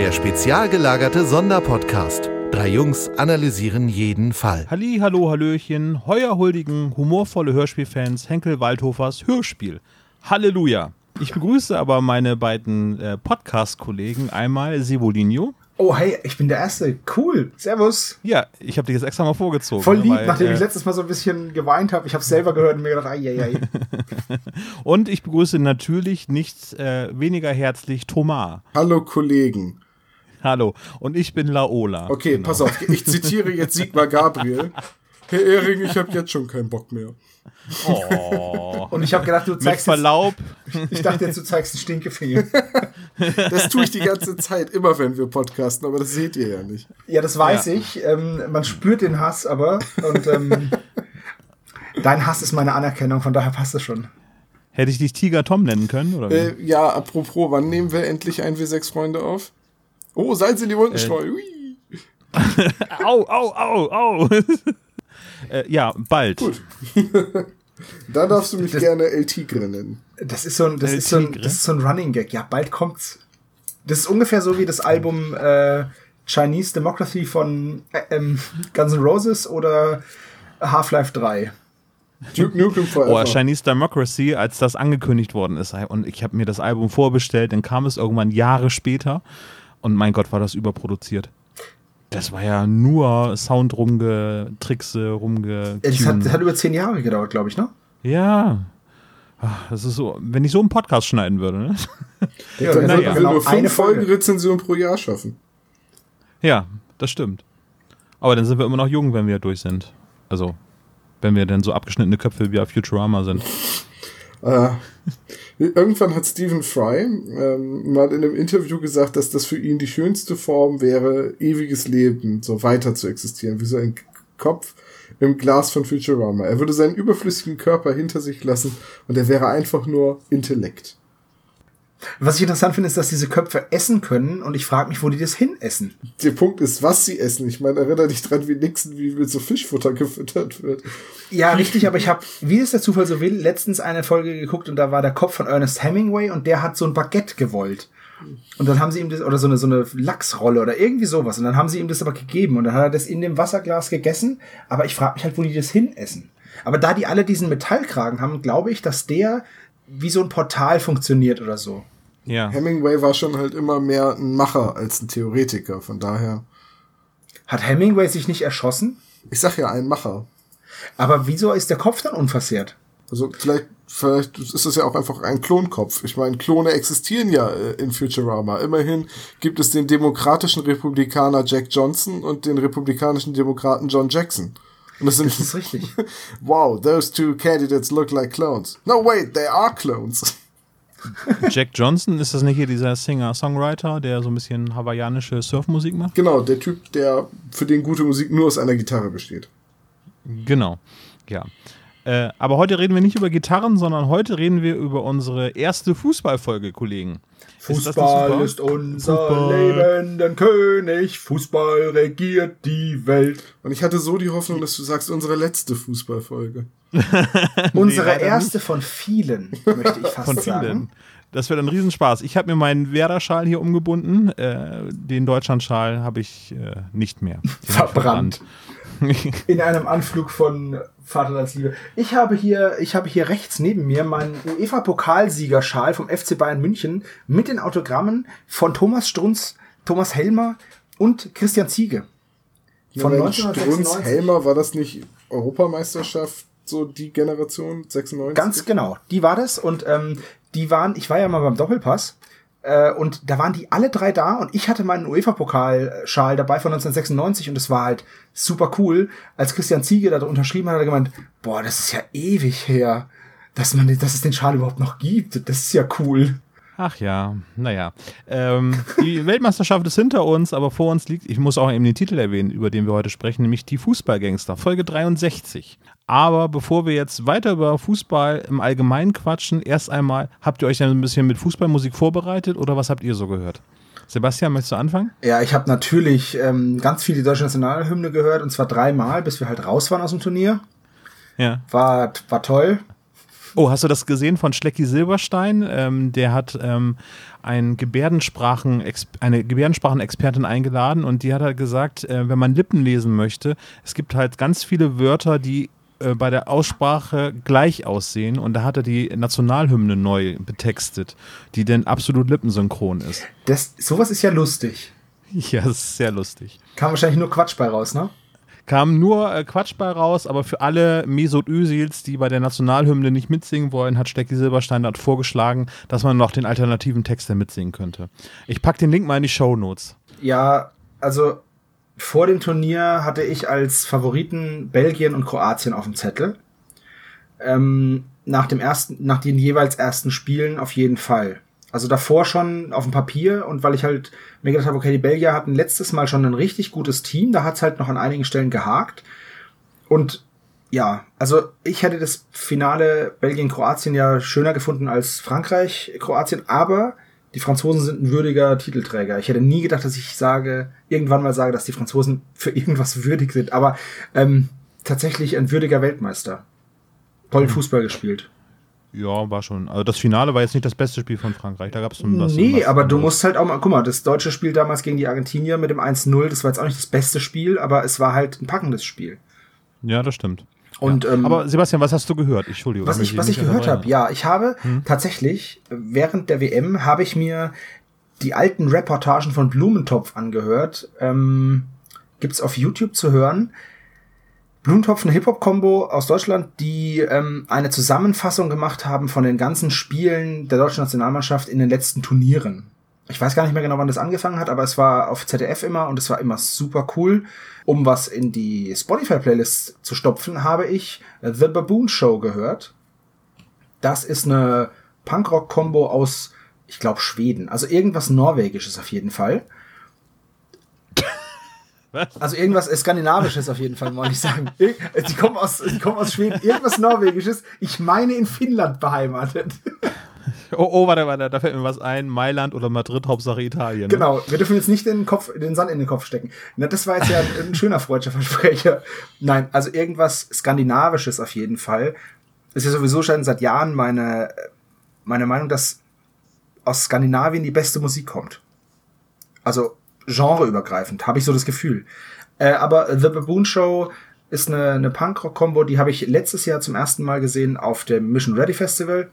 Der spezial gelagerte Sonderpodcast. Drei Jungs analysieren jeden Fall. Halli, hallo, hallöchen, heuer huldigen, humorvolle Hörspielfans Henkel Waldhofers Hörspiel. Halleluja. Ich begrüße aber meine beiden äh, Podcast-Kollegen, einmal Sevolinho. Oh, hey, ich bin der Erste. Cool. Servus. Ja, ich habe dich jetzt extra mal vorgezogen. Voll lieb, weil, nachdem äh, ich letztes Mal so ein bisschen geweint habe. Ich habe selber gehört und mir gedacht, ai, ai, ai. Und ich begrüße natürlich nicht äh, weniger herzlich Thomas. Hallo Kollegen. Hallo. Und ich bin Laola. Okay, Genau. pass auf, ich zitiere jetzt Sigmar Gabriel. Herr Ehring, ich habe jetzt schon keinen Bock mehr. Oh. Und ich habe gedacht, du Mit zeigst jetzt, Verlaub. ich dachte jetzt, du zeigst einen Stinkefinger. Das tue ich die ganze Zeit, immer wenn wir podcasten, aber das seht ihr ja nicht. Ja, das weiß Ja. ich. Ähm, man spürt den Hass aber. Und ähm, dein Hass ist meine Anerkennung, von daher passt es schon. Hätte ich dich Tiger Tom nennen können? Oder? wie? Äh, ja, apropos, wann nehmen wir endlich ein W6-Freunde auf? Oh, Salz in die Wunden Äh, streuen. Au, au, au, au. äh, ja, bald. Gut. Da darfst du mich Das- gerne El Tigre nennen. Das ist so ein, das El ist so ein, das ist so ein Running Gag. Ja, bald kommt's. Das ist ungefähr so wie das Album äh, Chinese Democracy von äh, ähm, Guns N' Roses oder Half-Life 3. Duke Nukem Forever. Oh, Chinese Democracy, als das angekündigt worden ist. Und ich habe mir das Album vorbestellt, dann kam es irgendwann Jahre später. Und mein Gott, war das überproduziert. Das war ja nur Sound rumgetrickse, rumge. Das, hat, das hat über zehn Jahre gedauert, glaube ich, ne? Ja. Ach, Das ist so, wenn ich so einen Podcast schneiden würde, ne? Ja, Dann das würden wir nur genau eine fünf Folgen Folge. Rezension pro Jahr schaffen. Ja, das stimmt. Aber dann sind wir immer noch jung, wenn wir durch sind. Also, wenn wir dann so abgeschnittene Köpfe wie auf Futurama sind. Äh, irgendwann hat Stephen Fry ähm, mal in einem Interview gesagt, dass das für ihn die schönste Form wäre, ewiges Leben, so weiter zu existieren, wie so ein Kopf im Glas von Futurama. Er würde seinen überflüssigen Körper hinter sich lassen und er wäre einfach nur Intellekt. Was ich interessant finde, ist, dass diese Köpfe essen können und ich frage mich, wo die das hin essen. Der Punkt ist, was sie essen. Ich meine, erinnere dich dran, wie Nixon wie mit so Fischfutter gefüttert wird. Ja, richtig, aber ich habe, wie es der Zufall so will, letztens eine Folge geguckt und da war der Kopf von Ernest Hemingway und der hat so ein Baguette gewollt. Und dann haben sie ihm das, oder so eine, so eine Lachsrolle oder irgendwie sowas. Und dann haben sie ihm das aber gegeben und dann hat er das in dem Wasserglas gegessen. Aber ich frage mich halt, wo die das hin essen. Aber da die alle diesen Metallkragen haben, glaube ich, dass der wie so ein Portal funktioniert oder so. Ja. Hemingway war schon halt immer mehr ein Macher als ein Theoretiker. Von daher, Hat Hemingway sich nicht erschossen? ich sag ja ein Macher. Aber wieso ist der Kopf dann unversehrt? Also vielleicht, vielleicht ist es ja auch einfach ein Klonkopf. Ich meine, Klone existieren ja äh, in Futurama. Immerhin gibt es den demokratischen Republikaner Jack Johnson und den republikanischen Demokraten John Jackson. Und das sind Das ist richtig. wow, those two candidates look like clones. No wait, they are clones. Jack Johnson, ist das nicht hier dieser Singer-Songwriter, der so ein bisschen hawaiianische Surfmusik macht? genau, der Typ, der für den gute Musik nur aus einer Gitarre besteht. Genau, ja. Äh, aber heute reden wir nicht über Gitarren, sondern heute reden wir über unsere erste Fußballfolge, Kollegen. Ist nicht Fußball super? ist unser Fußball. lebenden König. Fußball regiert die Welt. Und ich hatte so die Hoffnung, dass du sagst, unsere letzte Fußballfolge. Unsere leider erste von vielen, möchte ich fast Von sagen. vielen. Das wird ein Riesenspaß. Ich habe mir meinen Werder-Schal hier umgebunden. Äh, den Deutschland-Schal habe ich äh, nicht mehr. Den Verbrannt. In einem Anflug von Vaterlandsliebe. Ich habe hier, ich habe hier rechts neben mir meinen UEFA-Pokalsiegerschal vom FC Bayern München mit den Autogrammen von Thomas Strunz, Thomas Helmer und Christian Ziege. Von Strunz, 1996. Helmer, war das nicht Europameisterschaft, so die Generation 96? Ganz genau, die war das und ähm, die waren, ich war ja mal beim Doppelpass äh, und da waren die alle drei da und ich hatte meinen UEFA-Pokalschal dabei von 1996 und es war halt super cool. Als Christian Ziege da unterschrieben hat, hat er gemeint, boah, das ist ja ewig her, dass man, dass es den Schal überhaupt noch gibt. Das ist ja cool. Ach ja, naja. Ähm, die Weltmeisterschaft ist hinter uns, aber vor uns liegt, ich muss auch eben den Titel erwähnen, über den wir heute sprechen, nämlich die Fußballgangster, Folge 63. Aber bevor wir jetzt weiter über Fußball im Allgemeinen quatschen, erst einmal, habt ihr euch dann ein bisschen mit Fußballmusik vorbereitet oder was habt ihr so gehört? Sebastian, möchtest du anfangen? Ja, ich habe natürlich ähm, ganz viel die deutsche Nationalhymne gehört und zwar dreimal, bis wir halt raus waren aus dem Turnier. Ja. War, war toll. Oh, hast du das gesehen von Schlecki Silberstein? Ähm, der hat ähm, ein Gebärdensprachen, eine Gebärdensprachenexpertin eingeladen und die hat halt gesagt, äh, wenn man Lippen lesen möchte, es gibt halt ganz viele Wörter, die äh, bei der Aussprache gleich aussehen und da hat er die Nationalhymne neu betextet, die denn absolut lippensynchron ist. Das, sowas ist ja lustig. Ja, das ist sehr lustig. Kam wahrscheinlich nur Quatsch bei raus, ne? Kam nur äh, Quatsch bei raus, aber für alle Mesut Özils, die bei der Nationalhymne nicht mitsingen wollen, hat Stecki Silberstein dort vorgeschlagen, dass man noch den alternativen Text mitsingen könnte. Ich packe den Link mal in die Show Notes. Ja, also vor dem Turnier hatte ich als Favoriten Belgien und Kroatien auf dem Zettel. Ähm, nach dem ersten, nach den jeweils ersten Spielen auf jeden Fall. Also davor schon auf dem Papier und weil ich halt mir gedacht habe, okay, die Belgier hatten letztes Mal schon ein richtig gutes Team, da hat's halt noch an einigen Stellen gehakt. Und ja, also ich hätte das Finale Belgien-Kroatien ja schöner gefunden als Frankreich-Kroatien, aber die Franzosen sind ein würdiger Titelträger. Ich hätte nie gedacht, dass ich sage, irgendwann mal sage, dass die Franzosen für irgendwas würdig sind, aber ähm, tatsächlich ein würdiger Weltmeister. Tollen mhm. Fußball gespielt. Ja, war schon. Also das Finale war jetzt nicht das beste Spiel von Frankreich. Da gab es was. Nee, aber du musst halt auch mal, guck mal, das deutsche Spiel damals gegen die Argentinier mit dem 1-0, das war jetzt auch nicht das beste Spiel, aber es war halt ein packendes Spiel. Ja, das stimmt. Und, ja. ähm, aber Sebastian, was hast du gehört? Entschuldigung. Was ich, was ich gehört habe, ja, ich habe hm? tatsächlich während der WM habe ich mir die alten Reportagen von Blumentopf angehört. Ähm, gibt's auf YouTube zu hören. Blumentopf, Hip-Hop-Kombo aus Deutschland, die ähm, eine Zusammenfassung gemacht haben von den ganzen Spielen der deutschen Nationalmannschaft in den letzten Turnieren. Ich weiß gar nicht mehr genau, wann das angefangen hat, aber es war auf ZDF immer und es war immer super cool. Um was in die Spotify-Playlist zu stopfen, habe ich The Baboon Show gehört. Das ist eine Punkrock-Kombo aus, ich glaube, Schweden. Also irgendwas Norwegisches auf jeden Fall. Was? Also irgendwas Skandinavisches auf jeden Fall, muss ich sagen. Die kommen, aus, die kommen aus Schweden. Irgendwas Norwegisches. Ich meine in Finnland beheimatet. Oh, oh, warte, warte, da fällt mir was ein. Mailand oder Madrid, Hauptsache Italien. Ne? Genau, wir dürfen jetzt nicht den Kopf, den Sand in den Kopf stecken. Na, das war jetzt ja ein schöner freudscher Versprecher. Nein, also irgendwas Skandinavisches auf jeden Fall. ist ja sowieso schon seit Jahren meine, meine Meinung, dass aus Skandinavien die beste Musik kommt. Also genreübergreifend, habe ich so das Gefühl. Äh, aber The Baboon Show ist eine, eine Punkrock-Kombo, die habe ich letztes Jahr zum ersten Mal gesehen auf dem Mission Ready Festival.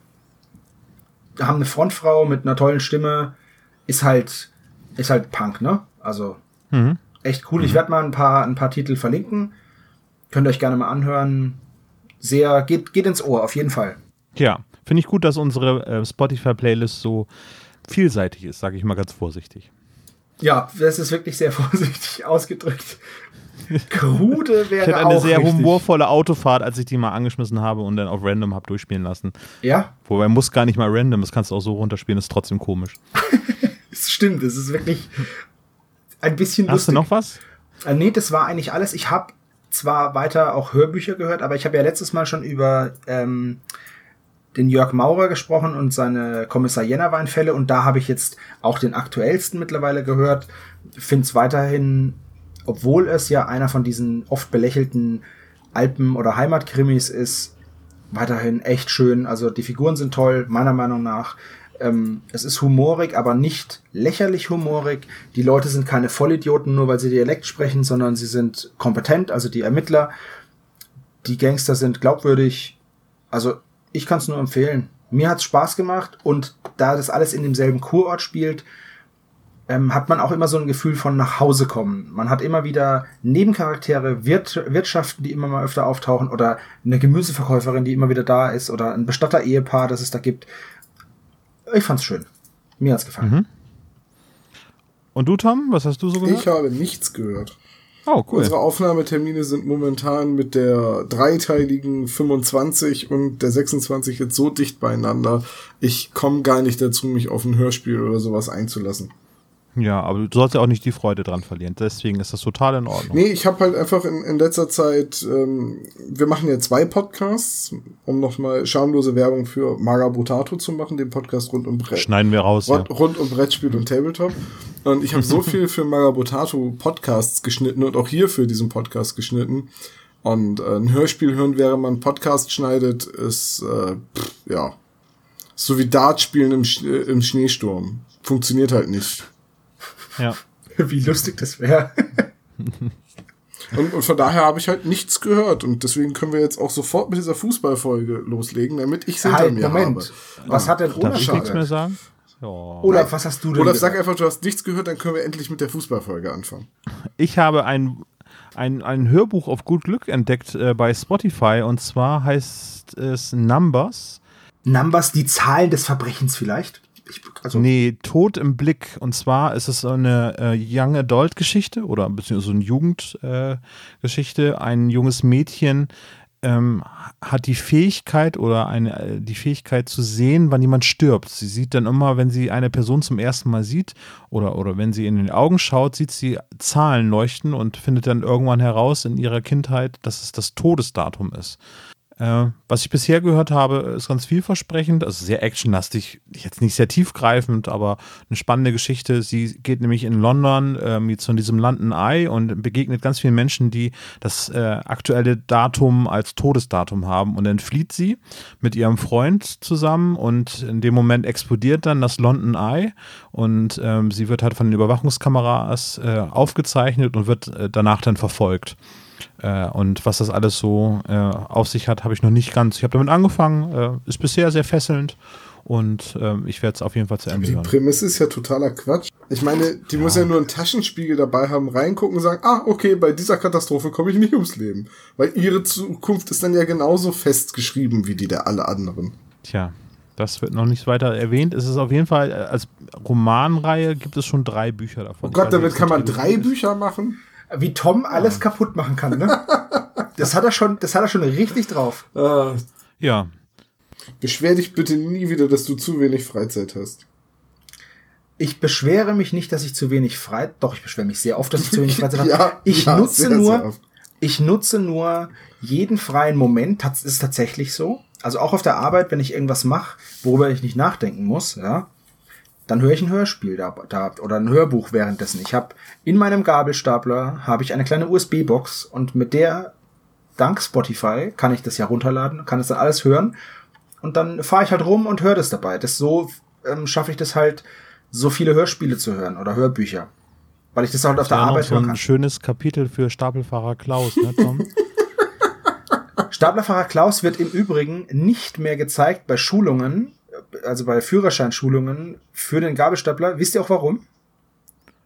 Da haben eine Frontfrau mit einer tollen Stimme, ist halt, ist halt Punk, ne? Also mhm. echt cool. Ich werde mal ein paar, ein paar Titel verlinken. Könnt ihr euch gerne mal anhören. Sehr, geht, geht ins Ohr, auf jeden Fall. Ja, finde ich gut, dass unsere äh, Spotify-Playlist so vielseitig ist, sage ich mal ganz vorsichtig. Ja, das ist wirklich sehr vorsichtig ausgedrückt. Krude wäre Ich hatte eine sehr richtig. humorvolle Autofahrt, als ich die mal angeschmissen habe und dann auf Random habe durchspielen lassen. Ja. Wobei muss gar nicht mal Random, das kannst du auch so runterspielen, ist trotzdem komisch. Es stimmt, es ist wirklich ein bisschen Hast lustig. du noch was? Äh, nee, das war eigentlich alles. Ich habe zwar weiter auch Hörbücher gehört, aber ich habe ja letztes Mal schon über ähm, den Jörg Maurer gesprochen und seine Kommissar Jennerwein-Fälle und da habe ich jetzt auch den aktuellsten mittlerweile gehört. Finde es weiterhin, obwohl es ja einer von diesen oft belächelten Alpen- oder Heimatkrimis ist, weiterhin echt schön. Also die Figuren sind toll, meiner Meinung nach. Ähm, es ist humorig, aber nicht lächerlich humorig. Die Leute sind keine Vollidioten, nur weil sie Dialekt sprechen, sondern sie sind kompetent, also die Ermittler. Die Gangster sind glaubwürdig. Also ich kann es nur empfehlen. Mir hat's Spaß gemacht und da das alles in demselben Kurort spielt, ähm, hat man auch immer so ein Gefühl von nach Hause kommen. Man hat immer wieder Nebencharaktere, Wirt Wirtschaften, die immer mal öfter auftauchen oder eine Gemüseverkäuferin, die immer wieder da ist oder ein Bestatter-Ehepaar, das es da gibt. Ich fand's schön. Mir hat's gefallen. Mhm. Und du, Tom, was hast du so gehört? Ich habe nichts gehört. Oh, cool. Unsere Aufnahmetermine sind momentan mit der dreiteiligen 25 und der 26 jetzt so dicht beieinander. Ich komme gar nicht dazu, mich auf ein Hörspiel oder sowas einzulassen. Ja, aber du sollst ja auch nicht die Freude dran verlieren. Deswegen ist das total in Ordnung. Nee, ich habe halt einfach in, in letzter Zeit, ähm, wir machen ja zwei Podcasts, um nochmal schamlose Werbung für Maga Brutato zu machen, den Podcast rund um Brett. Schneiden wir raus. Rund, ja. rund um Brettspiel und Tabletop. Und ich habe so viel für Magabotato Podcasts geschnitten und auch hier für diesen Podcast geschnitten. Und äh, ein Hörspiel hören, während man einen Podcast schneidet, ist, äh, pff, ja, so wie Dart spielen im, Sch äh, im Schneesturm. Funktioniert halt nicht. Ja. Wie lustig das wäre. Und, und von daher habe ich halt nichts gehört. Und deswegen können wir jetzt auch sofort mit dieser Fußballfolge loslegen, damit ich es hinter Halt, mir Moment. habe. Was hat denn Darf Olaf ich nichts mehr gesagt? sagen? Ja. Olaf, was hast du denn Olaf, sag einfach, du hast nichts gehört, dann können wir endlich mit der Fußballfolge anfangen. Ich habe ein, ein, ein Hörbuch auf gut Glück entdeckt äh, bei Spotify und zwar heißt es Numbers. Numbers, die Zahlen des Verbrechens vielleicht? Ich, also, Nee, Tod im Blick. Und zwar ist es eine äh, Young Adult Geschichte oder beziehungsweise eine Jugendgeschichte. Äh. Ein junges Mädchen ähm, hat die Fähigkeit oder eine, äh, die Fähigkeit zu sehen, wann jemand stirbt. Sie sieht dann immer, wenn sie eine Person zum ersten Mal sieht oder, oder wenn sie in den Augen schaut, sieht sie Zahlen leuchten und findet dann irgendwann heraus in ihrer Kindheit, dass es das Todesdatum ist. Äh, was ich bisher gehört habe, ist ganz vielversprechend, also sehr actionlastig, jetzt nicht sehr tiefgreifend, aber eine spannende Geschichte. Sie geht nämlich in London ähm, von diesem London Eye und begegnet ganz vielen Menschen, die das äh, aktuelle Datum als Todesdatum haben. Und dann flieht sie mit ihrem Freund zusammen und in dem Moment explodiert dann das London Eye und ähm, sie wird halt von den Überwachungskameras äh, aufgezeichnet und wird äh, danach dann verfolgt. Äh, und was das alles so äh, auf sich hat, habe ich noch nicht ganz. Ich habe damit angefangen, äh, ist bisher sehr fesselnd und ähm, ich werde es auf jeden Fall zu Ende Die hören. Prämisse ist ja totaler Quatsch. Ich meine, die muss ja nur einen Taschenspiegel dabei haben, reingucken und sagen, ah, okay, bei dieser Katastrophe komme ich nicht ums Leben. Weil ihre Zukunft ist dann ja genauso festgeschrieben wie die der alle anderen. Tja, das wird noch nicht weiter erwähnt. Es ist auf jeden Fall, äh, als Romanreihe gibt es schon drei Bücher davon. Oh Gott, damit kann man drei. Bücher machen? Wie Tom alles kaputt machen kann, ne? Das hat er schon, das hat er schon richtig drauf. Äh, Ja, beschwer dich bitte nie wieder, dass du zu wenig Freizeit hast. Ich beschwere mich nicht, dass ich zu wenig Freizeit, doch, ich beschwere mich sehr oft, dass ich zu wenig Freizeit habe. Ja, ich ja, nutze sehr, sehr nur, oft. ich nutze nur jeden freien Moment, das ist tatsächlich so. Also auch auf der Arbeit, wenn ich irgendwas mache, worüber ich nicht nachdenken muss, ja, dann höre ich ein Hörspiel da, da oder ein Hörbuch währenddessen. Ich habe in meinem Gabelstapler habe ich eine kleine USB-Box und mit der dank Spotify kann ich das ja runterladen, kann es dann alles hören und dann fahre ich halt rum und höre das dabei. Das so ähm, schaffe ich das halt, so viele Hörspiele zu hören oder Hörbücher, weil ich das halt auf der Arbeit so hören ein kann. schönes Kapitel für Stapelfahrer Klaus, ne, Tom? Staplerfahrer Klaus wird im Übrigen nicht mehr gezeigt bei Schulungen, also bei Führerscheinschulungen für den Gabelstapler. Wisst ihr auch warum?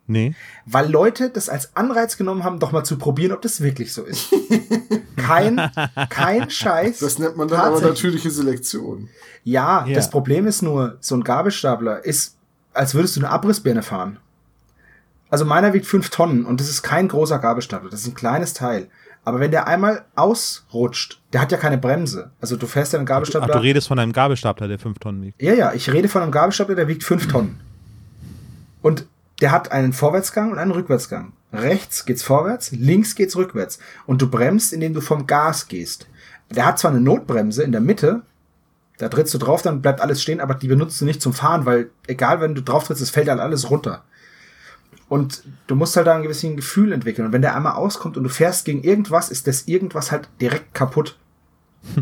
nee. Weil Leute das als Anreiz genommen haben, doch mal zu probieren, ob das wirklich so ist. kein, kein Scheiß. Das nennt man dann aber natürliche Selektion. Ja, Ja. das Problem ist nur, so ein Gabelstapler ist, als würdest du eine Abrissbirne fahren. Also meiner wiegt fünf Tonnen und das ist kein großer Gabelstapler, das ist ein kleines Teil. Aber wenn der einmal ausrutscht, der hat ja keine Bremse. Also du fährst ja einen Ach, Gabelstapler. du redest von einem Gabelstapler, der fünf Tonnen wiegt. Ja, ja, ich rede von einem Gabelstapler, der wiegt fünf Tonnen. Und der hat einen Vorwärtsgang und einen Rückwärtsgang. Rechts geht's vorwärts, links geht's rückwärts. Und du bremst, indem du vom Gas gehst. Der hat zwar eine Notbremse in der Mitte, da trittst du drauf, dann bleibt alles stehen, aber die benutzt du nicht zum Fahren, weil egal, wenn du drauf trittst, es fällt halt alles runter. Und du musst halt da ein gewisses Gefühl entwickeln. Und wenn der einmal auskommt und du fährst gegen irgendwas, ist das irgendwas halt direkt kaputt.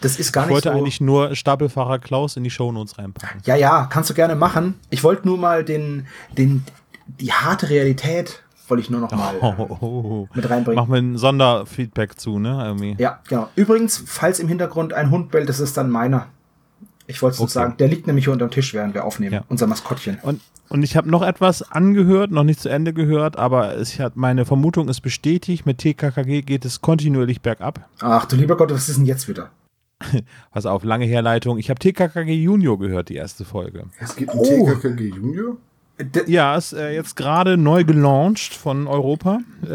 Das ist gar Ich nicht wollte so. eigentlich nur Stapelfahrer Klaus in die Shownotes reinpacken. Ja, ja, kannst du gerne machen. Ich wollte nur mal den, den, die harte Realität wollte ich nur noch mal Oh, oh, oh. mit reinbringen. Machen wir ein Sonderfeedback zu, ne? Irgendwie. Ja, genau. Übrigens, falls im Hintergrund ein Hund bellt, das ist dann meiner. Ich wollte es Okay. sagen. Der liegt nämlich hier unterm Tisch, während wir aufnehmen. Ja. Unser Maskottchen. Und, und ich habe noch etwas angehört, noch nicht zu Ende gehört, aber es hat, meine Vermutung ist bestätigt. Mit TKKG geht es kontinuierlich bergab. Ach du lieber Gott, was ist denn jetzt wieder? Pass auf, lange Herleitung. Ich habe TKKG Junior gehört, die erste Folge. Es gibt einen Oh. TKKG Junior. Ja, ist äh, jetzt gerade neu gelauncht von Europa. Äh,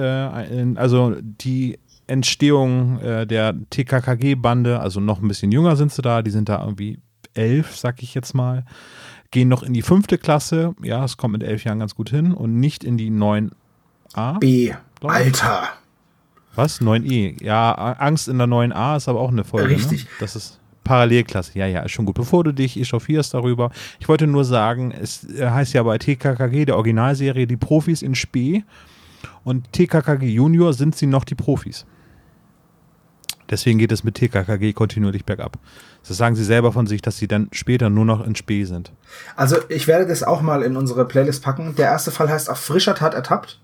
also die Entstehung äh, der TKKG-Bande, also noch ein bisschen jünger sind sie da, die sind da irgendwie elf, sag ich jetzt mal, gehen noch in die fünfte Klasse. Ja, es kommt mit elf Jahren ganz gut hin und nicht in die 9a. B. Alter. Was? 9e. Ja, Angst in der 9a ist aber auch eine Folge. Richtig. Ne? Das ist Parallelklasse. Ja, ja, ist schon gut. Bevor du dich echauffierst darüber, ich wollte nur sagen, es äh, heißt ja bei TKKG, der Originalserie, die Profis in Spee und TKKG Junior sind sie noch die Profis. Deswegen geht es mit TKKG kontinuierlich bergab. Das sagen sie selber von sich, dass sie dann später nur noch in Spee sind. Also ich werde das auch mal in unsere Playlist packen. Der erste Fall heißt auf frischer Tat ertappt.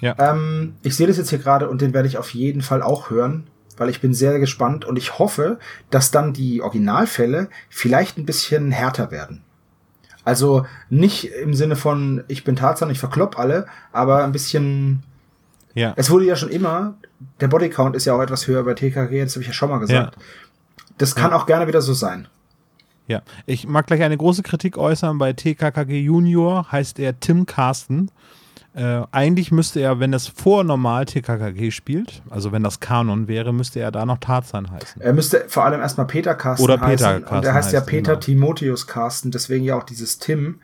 Ja. Ähm, ich sehe das jetzt hier gerade und den werde ich auf jeden Fall auch hören, weil ich bin sehr gespannt und ich hoffe, dass dann die Originalfälle vielleicht ein bisschen härter werden. Also nicht im Sinne von ich bin Tarzan, ich verklopp alle, aber ein bisschen Ja. es wurde ja schon immer, der Bodycount ist ja auch etwas höher bei TKG, das habe ich ja schon mal gesagt. Das kann auch gerne wieder so sein. Ja, ich mag gleich eine große Kritik äußern. Bei TKKG Junior heißt er Tim Carsten. Äh, eigentlich müsste er, wenn es vor normal TKKG spielt, also wenn das Kanon wäre, müsste er da noch Tarzan heißen. Er müsste vor allem erstmal Peter Carsten Oder Peter heißen. und Carsten er heißt ja heißt, Peter genau. Timotheus Carsten, deswegen ja auch dieses Tim.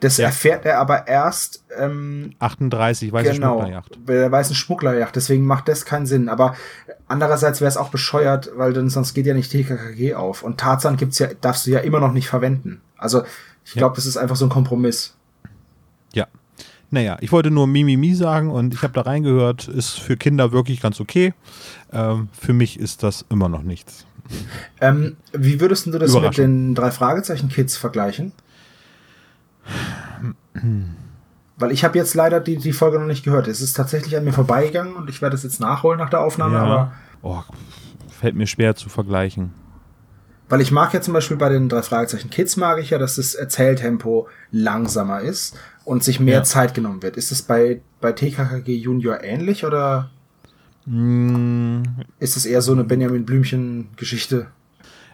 Das Ja. erfährt er aber erst ähm, 38, weiße genau Schmugglerjacht. bei der weißen Schmugglerjacht. Deswegen macht das keinen Sinn. Aber andererseits wäre es auch bescheuert, weil dann sonst geht ja nicht TKKG auf. Und Tarzan gibt's ja, darfst du ja immer noch nicht verwenden. Also ich glaube, das ist einfach so ein Kompromiss. Ja. Naja, ich wollte nur Mimimi sagen und ich habe da reingehört, ist für Kinder wirklich ganz okay. Ähm, für mich ist das immer noch nichts. Ähm, wie würdest du das mit den drei Fragezeichen Kids vergleichen? Weil ich habe jetzt leider die, die Folge noch nicht gehört. Es ist tatsächlich an mir vorbeigegangen und ich werde es jetzt nachholen nach der Aufnahme, aber oh, fällt mir schwer zu vergleichen. weil ich mag ja zum Beispiel bei den drei Fragezeichen Kids mag ich ja, dass das Erzähltempo langsamer ist und sich mehr Ja. Zeit genommen wird. Ist es bei, bei TKKG Junior ähnlich oder Mm, ist es eher so eine Benjamin Blümchen Geschichte?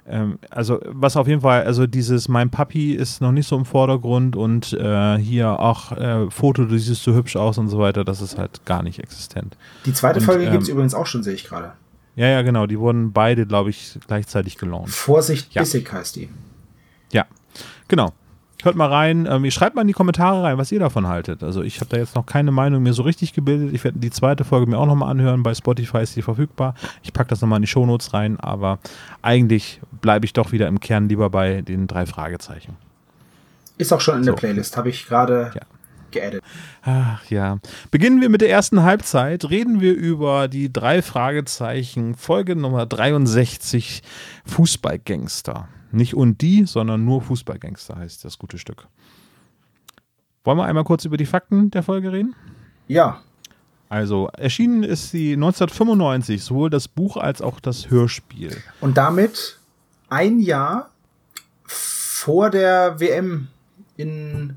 Ähm, also was auf jeden Fall, also dieses Mein Papi ist noch nicht so im Vordergrund und äh, hier auch äh, Foto, du siehst so hübsch aus und so weiter, das ist halt gar nicht existent. Die zweite Und, Folge ähm, gibt's übrigens auch schon, sehe ich gerade. Ja, ja, genau, die wurden beide, glaube ich, gleichzeitig gelauncht. Vorsicht, Ja. bissig heißt die. Ja, genau. Hört mal rein, ähm, ihr schreibt mal in die Kommentare rein, was ihr davon haltet. Also ich habe da jetzt noch keine Meinung mir so richtig gebildet. Ich werde die zweite Folge mir auch nochmal anhören. Bei Spotify ist die verfügbar. Ich packe das nochmal in die Shownotes rein, aber eigentlich bleibe ich doch wieder im Kern lieber bei den drei Fragezeichen. Ist auch schon in der So. Playlist, habe ich gerade Ja. geaddet. Ach ja. Beginnen wir mit der ersten Halbzeit. Reden wir über die drei Fragezeichen, Folge Nummer 63, Fußballgangster. Nicht und die, sondern nur Fußballgangster heißt das gute Stück. Wollen wir einmal kurz über die Fakten der Folge reden? Ja, Also, erschienen ist sie 1995, sowohl das Buch als auch das Hörspiel. und damit ein Jahr vor der WM in.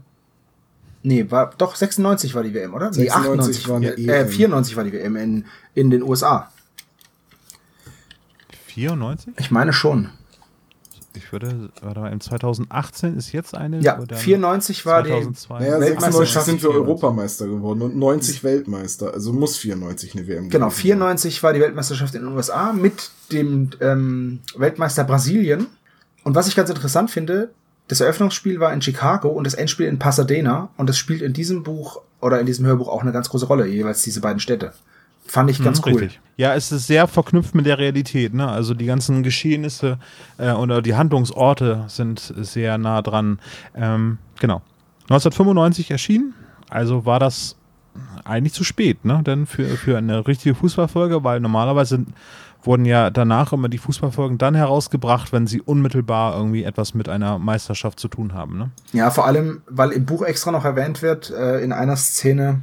Nee, war doch 96 war die WM, oder? Nee, 96 war eine äh, EM. 94 war die WM in, in den USA. 94? Ich meine schon. Ich würde, warte mal, im 2018 ist jetzt eine. Ja, oder 94 war die. 2002. Naja, Weltmeisterschaft 96 sind wir 94. Europameister geworden und 90 Weltmeister. Also muss 94 eine WM Genau, gewesen sein. 94 war die Weltmeisterschaft in den USA mit dem ähm, Weltmeister Brasilien. Und was ich ganz interessant finde, das Eröffnungsspiel war in Chicago und das Endspiel in Pasadena. Und das spielt in diesem Buch oder in diesem Hörbuch auch eine ganz große Rolle, jeweils diese beiden Städte. Fand ich ganz Mhm, cool. Richtig. Ja, es ist sehr verknüpft mit der Realität. Ne? Also die ganzen Geschehnisse äh, oder die Handlungsorte sind sehr nah dran. Ähm, genau. 1995 erschienen, also war das eigentlich zu spät, ne? Denn für, für eine richtige Fußballfolge, weil normalerweise wurden ja danach immer die Fußballfolgen dann herausgebracht, wenn sie unmittelbar irgendwie etwas mit einer Meisterschaft zu tun haben. Ne? Ja, vor allem, weil im Buch extra noch erwähnt wird, äh, in einer Szene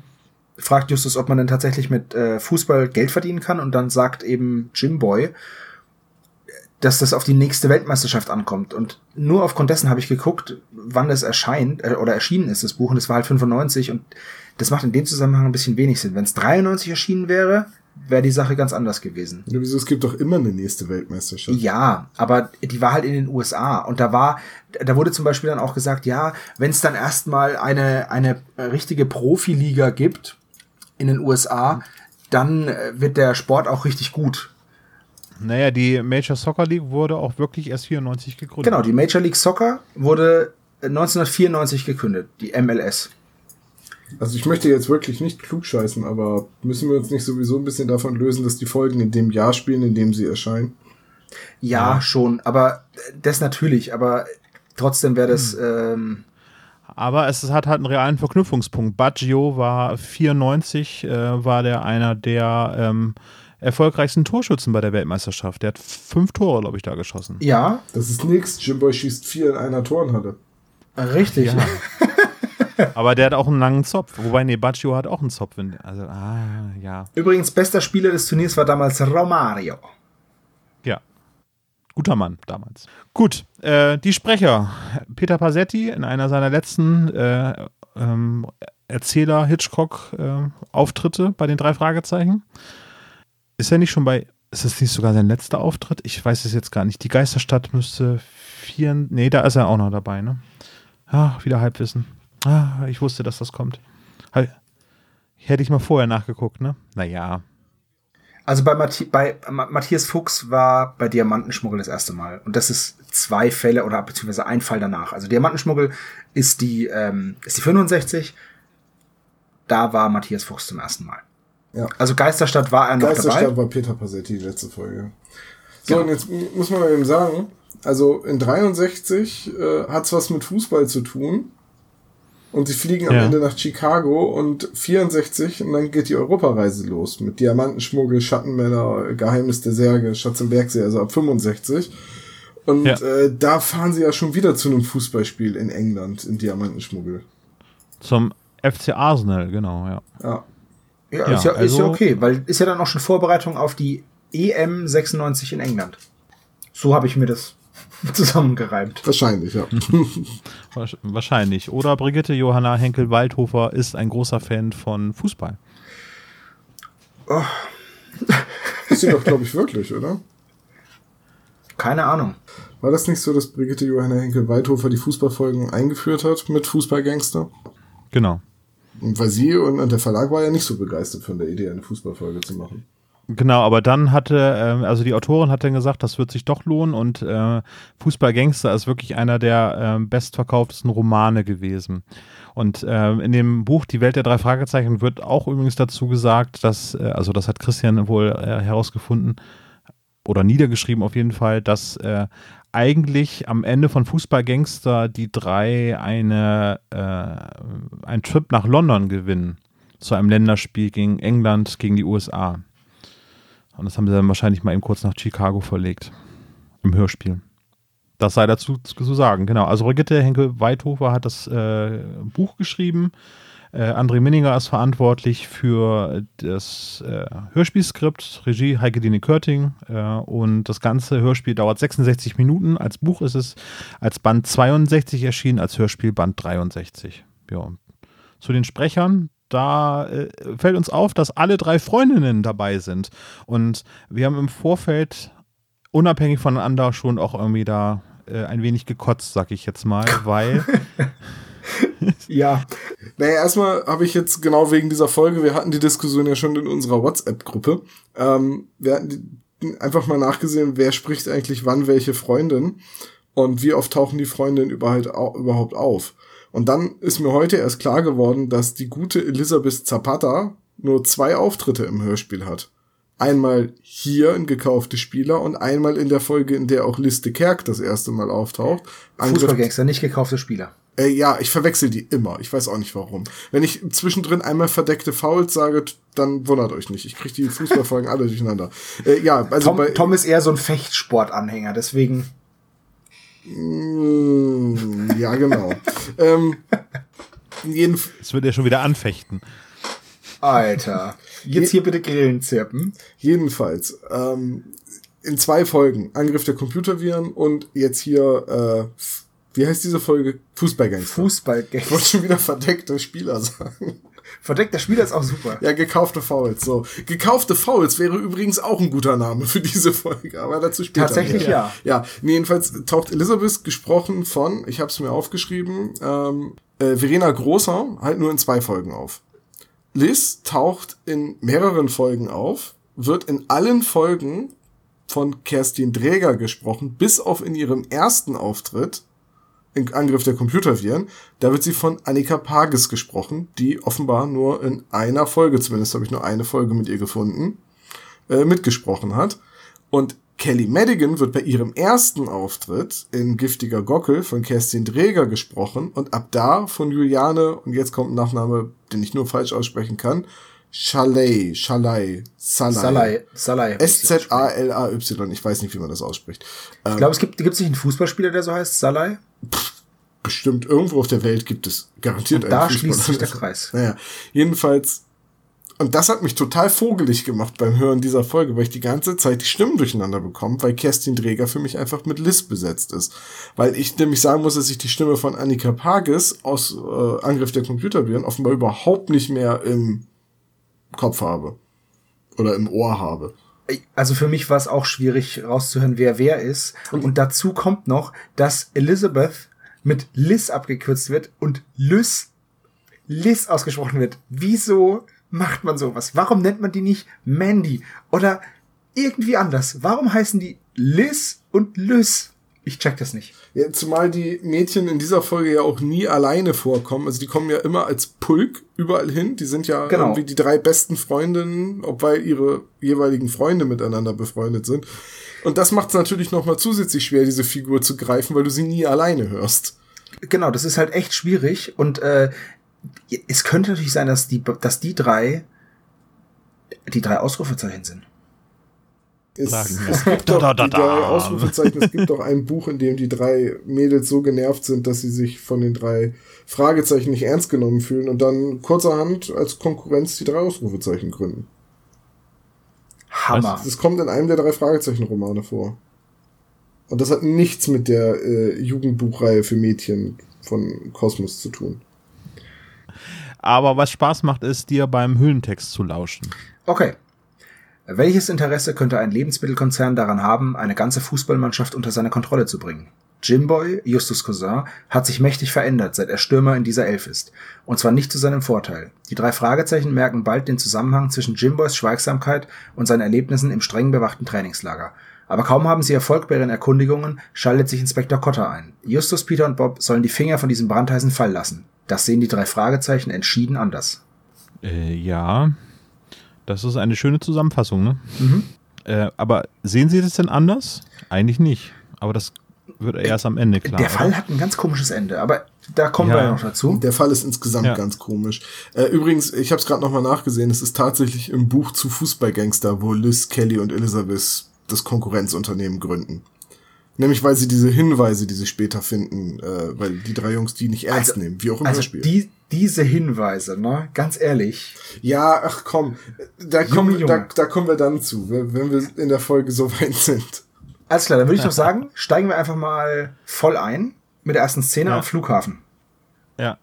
fragt Justus, ob man denn tatsächlich mit äh, Fußball Geld verdienen kann und dann sagt eben Jim Boy, dass das auf die nächste Weltmeisterschaft ankommt. Und nur aufgrund dessen habe ich geguckt, wann das erscheint äh, oder erschienen ist, das Buch, und das war halt 95 und das macht in dem Zusammenhang ein bisschen wenig Sinn. Wenn es 93 erschienen wäre, wäre die Sache ganz anders gewesen. Ja, wieso? Es gibt doch immer eine nächste Weltmeisterschaft. Ja, aber die war halt in den USA und da war, da wurde zum Beispiel dann auch gesagt, ja, wenn es dann erstmal eine, eine richtige Profiliga gibt in den USA, dann äh, wird der Sport auch richtig gut. Naja, die Major Soccer League wurde auch wirklich erst 94 gegründet. Genau, die Major League Soccer wurde 1994 gegründet, die MLS. Also ich möchte jetzt wirklich nicht klugscheißen, aber müssen wir uns nicht sowieso ein bisschen davon lösen, dass die Folgen in dem Jahr spielen, in dem sie erscheinen? Ja, schon, aber das natürlich, aber trotzdem wäre das, ähm, Aber es hat halt einen realen Verknüpfungspunkt. Baggio war 94, äh, war der einer der ähm, erfolgreichsten Torschützen bei der Weltmeisterschaft. Der hat fünf Tore, glaube ich, da geschossen. Ja, Das ist nix. Jimboy schießt vier in einer Turnhalle. richtig. Ja. Aber der hat auch einen langen Zopf. Wobei, nee, Baccio hat auch einen Zopf. Also, ah, ja. Übrigens, bester Spieler des Turniers war damals Romario. Guter Mann damals. Gut, äh, die Sprecher. Peter Pasetti in einer seiner letzten äh, ähm, Erzähler-Hitchcock-Auftritte bei den drei Fragezeichen. Ist er nicht schon bei. Ist es nicht sogar sein letzter Auftritt? Ich weiß es jetzt gar nicht. Die Geisterstadt müsste vier. Nee, da ist er auch noch dabei, ne? Ah, wieder Halbwissen. Ah, ich wusste, dass das kommt. Hätte ich mal vorher nachgeguckt, ne? Naja. Also bei, Mathi bei Ma- Matthias Fuchs war bei Diamantenschmuggel das erste Mal. Und das ist zwei Fälle oder beziehungsweise ein Fall danach. Also Diamantenschmuggel ist die, ähm, ist die 65. Da war Matthias Fuchs zum ersten Mal. Ja. Also Geisterstadt war er noch Geisterstadt dabei. war Peter Passetti, die letzte Folge. So, Genau. und jetzt muss man eben sagen, also in 63 äh, hat's was mit Fußball zu tun. Und sie fliegen am Ja. Ende nach Chicago und 64 und dann geht die Europareise los mit Diamantenschmuggel, Schattenmänner, Geheimnis der Särge, Schatz im Bergsee, also ab 65. Und Ja. äh, da fahren sie ja schon wieder zu einem Fußballspiel in England, in Diamantenschmuggel. Zum FC Arsenal, genau, ja. Ja. Ja, Ja, ist, ja, ist also- ja okay, weil ist ja dann auch schon Vorbereitung auf die EM 96 in England. So habe ich mir das zusammengereimt. Wahrscheinlich, ja. Wahrsch- Wahrscheinlich. Oder Brigitte Johanna Henkel-Waldhofer ist ein großer Fan von Fußball. Ist sie doch, glaube ich, wirklich, oder? Keine Ahnung. War das nicht so, dass Brigitte Johanna Henkel-Weidhofer die Fußballfolgen eingeführt hat mit Fußballgangster? Genau. Und weil sie und der Verlag war ja nicht so begeistert von der Idee, eine Fußballfolge zu machen. Genau, aber dann hatte, ähm, also die Autorin hat dann gesagt, das wird sich doch lohnen und äh, Fußballgangster ist wirklich einer der ähm, bestverkauftesten Romane gewesen. Und ähm, in dem Buch Die Welt der drei Fragezeichen wird auch übrigens dazu gesagt, dass, äh, also das hat Christian wohl äh, herausgefunden oder niedergeschrieben auf jeden Fall, dass äh, eigentlich am Ende von Fußballgangster die drei eine, äh, einen Trip nach London gewinnen zu einem Länderspiel gegen England, gegen die USA. Und das haben sie dann wahrscheinlich mal eben kurz nach Chicago verlegt. Im Hörspiel. Das sei dazu zu sagen, genau. Also Brigitte Henkel-Weidhofer hat das äh, Buch geschrieben. Äh, André Minninger ist verantwortlich für das äh, Hörspielskript, Regie Heike Dine Körting. Äh, und das ganze Hörspiel dauert 66 Minuten. Als Buch ist es als Band 62 erschienen, als Hörspiel Band 63. Ja. Zu den Sprechern, da äh, fällt uns auf, dass alle drei Freundinnen dabei sind. Und wir haben im Vorfeld unabhängig voneinander schon auch irgendwie da äh, ein wenig gekotzt, sag ich jetzt mal, weil Ja, Naja, erstmal habe ich jetzt genau wegen dieser Folge, wir hatten die Diskussion ja schon in unserer WhatsApp-Gruppe, ähm, wir hatten einfach mal nachgesehen, wer spricht eigentlich wann welche Freundin und wie oft tauchen die Freundinnen überhaupt, au- überhaupt auf. Und dann ist mir heute erst klar geworden, dass die gute Elisabeth Zapata nur zwei Auftritte im Hörspiel hat. Einmal hier in gekaufte Spieler und einmal in der Folge, in der auch Liste Kerk das erste Mal auftaucht. Fußballgangster, nicht gekaufte Spieler. äh, ja, ich verwechsel die immer. Ich weiß auch nicht warum. Wenn ich zwischendrin einmal verdeckte Fouls sage, dann wundert euch nicht. Ich kriege die Fußballfolgen alle durcheinander. Äh, ja, also Tom, bei Tom ist eher so ein Fechtsportanhänger, deswegen. Mm, ja, genau. ähm, jeden, es wird ja schon wieder anfechten. Alter. Jetzt hier bitte Grillen zirpen. jedenfalls ähm, in zwei Folgen Angriff der Computerviren und jetzt hier äh, wie heißt diese Folge? Fußballgangster. Ich Fußballgangster. wollte schon wieder verdeckte Spieler sagen. Verdeckter Spieler ist auch super. Ja, gekaufte Fouls. So, gekaufte Fouls wäre übrigens auch ein guter Name für diese Folge, aber dazu später. Tatsächlich ja. Ja, nee, jedenfalls taucht Elizabeth gesprochen von, ich habe es mir aufgeschrieben, ähm, äh, Verena Großer halt nur in zwei Folgen auf. Liz taucht in mehreren Folgen auf, wird in allen Folgen von Kerstin Dräger gesprochen, bis auf in ihrem ersten Auftritt Angriff der Computerviren. Da wird sie von Annika Pages gesprochen, die offenbar nur in einer Folge, zumindest habe ich nur eine Folge mit ihr gefunden, äh, mitgesprochen hat. Und Kelly Madigan wird bei ihrem ersten Auftritt in Giftiger Gockel von Kerstin Dräger gesprochen und ab da von Juliane, und jetzt kommt ein Nachname, den ich nur falsch aussprechen kann, Shalay, Shalay, Salai. Salai. Salai. S-Z-A-L-A-Y. Ich weiß nicht, wie man das ausspricht. Ich glaube, es gibt, gibt es nicht einen Fußballspieler, der so heißt? Salai? Bestimmt irgendwo auf der Welt gibt es garantiert Und da einen schließt sich der. Kreis. Naja, jedenfalls. Und das hat mich total vogelig gemacht beim Hören dieser Folge, weil ich die ganze Zeit die Stimmen durcheinander bekomme, weil Kerstin Dreger für mich einfach mit Liz besetzt ist. Weil ich nämlich sagen muss, dass ich die Stimme von Annika Pages aus äh, Angriff der Computerviren offenbar überhaupt nicht mehr im Kopf habe. Oder im Ohr habe. Also für mich war es auch schwierig rauszuhören, wer wer ist. Und dazu kommt noch, dass Elizabeth mit Liz abgekürzt wird und Liz, Liz ausgesprochen wird. Wieso macht man sowas? Warum nennt man die nicht Mandy oder irgendwie anders? Warum heißen die Liz und Liz? Ich check das nicht. Ja, zumal die Mädchen in dieser Folge ja auch nie alleine vorkommen. Also die kommen ja immer als Pulk überall hin. Die sind ja Genau. irgendwie die drei besten Freundinnen, obwohl ihre jeweiligen Freunde miteinander befreundet sind. Und das macht es natürlich nochmal zusätzlich schwer, diese Figur zu greifen, weil du sie nie alleine hörst. Genau, das ist halt echt schwierig und äh, es könnte natürlich sein, dass die, dass die drei die drei Ausrufezeichen sind. Es, es gibt doch da, da, die drei da. Ausrufezeichen. es gibt doch ein Buch, in dem die drei Mädels so genervt sind, dass sie sich von den drei Fragezeichen nicht ernst genommen fühlen und dann kurzerhand als Konkurrenz die drei Ausrufezeichen gründen. Hammer. Das kommt in einem der drei Fragezeichen-Romane vor. Und das hat nichts mit der äh, Jugendbuchreihe für Mädchen von Kosmos zu tun. Aber was Spaß macht, ist, dir beim Hüllentext zu lauschen. Okay. Welches Interesse könnte ein Lebensmittelkonzern daran haben, eine ganze Fußballmannschaft unter seine Kontrolle zu bringen? Jimboy, Justus Cousin, hat sich mächtig verändert, seit er Stürmer in dieser Elf ist. Und zwar nicht zu seinem Vorteil. Die drei Fragezeichen merken bald den Zusammenhang zwischen Jimboys Schweigsamkeit und seinen Erlebnissen im streng bewachten Trainingslager. Aber kaum haben sie Erfolg bei ihren Erkundigungen, schaltet sich Inspektor Cotter ein. Justus, Peter und Bob sollen die Finger von diesem brandheißen Fall lassen. Das sehen die drei Fragezeichen entschieden anders. Äh, ja, das ist eine schöne Zusammenfassung, ne? Mhm. Äh, aber sehen Sie das denn anders? Eigentlich nicht. Aber das wird erst am Ende klar. Der Fall oder? hat ein ganz komisches Ende, aber da kommen wir Ja. ja noch dazu. Der Fall ist insgesamt Ja. ganz komisch. Äh, übrigens, ich habe es gerade nochmal nachgesehen, es ist tatsächlich im Buch zu Fußballgangster, wo Liz, Kelly und Elizabeth das Konkurrenzunternehmen gründen. Nämlich weil sie diese Hinweise, die sie später finden, äh, weil die drei Jungs die nicht ernst Also- nehmen, wie auch im Also Hörspiel. die, diese Hinweise, ne, ganz ehrlich, Ja, ach komm, da Junge, kommen, Junge. da, da kommen wir dann zu, wenn wir in der Folge so weit sind. alles klar, dann würde ich doch sagen, steigen wir einfach mal voll ein mit der ersten Szene Ja. am Flughafen. Ja.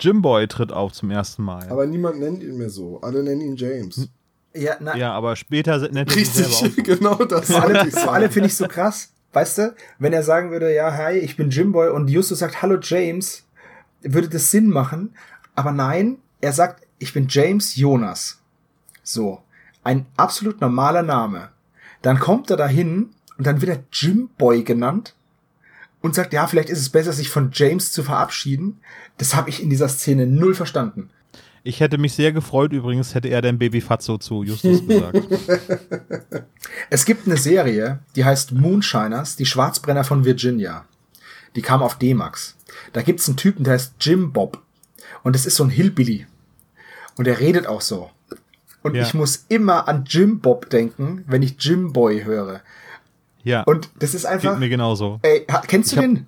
Jimboy tritt auf zum ersten Mal. Aber niemand nennt ihn mehr so. Alle nennen ihn James. Ja, na, ja, aber später nennt er Richtig, auch. genau das. vor allem, sagen. allem finde ich so krass, weißt du, wenn er sagen würde, ja, hi, ich bin Jimboy und Justus sagt, hallo James, würde das Sinn machen, aber nein, er sagt, ich bin James Jonas. So, ein absolut normaler Name. Dann kommt er dahin und dann wird er Jimboy genannt und sagt, ja, vielleicht ist es besser, sich von James zu verabschieden. Das habe ich in dieser Szene null verstanden. Ich hätte mich sehr gefreut, übrigens, hätte er denn Baby Fatso zu Justus gesagt. Es gibt eine Serie, die heißt Moonshiners, die Schwarzbrenner von Virginia. Die kam auf D-Max. Da gibt's einen Typen, der heißt Jim Bob. Und das ist so ein Hillbilly. Und er redet auch so. Und Ja. ich muss immer an Jim Bob denken, wenn ich Jim Boy höre. Ja, Und das ist geht einfach. mir genauso. Ey, kennst du den?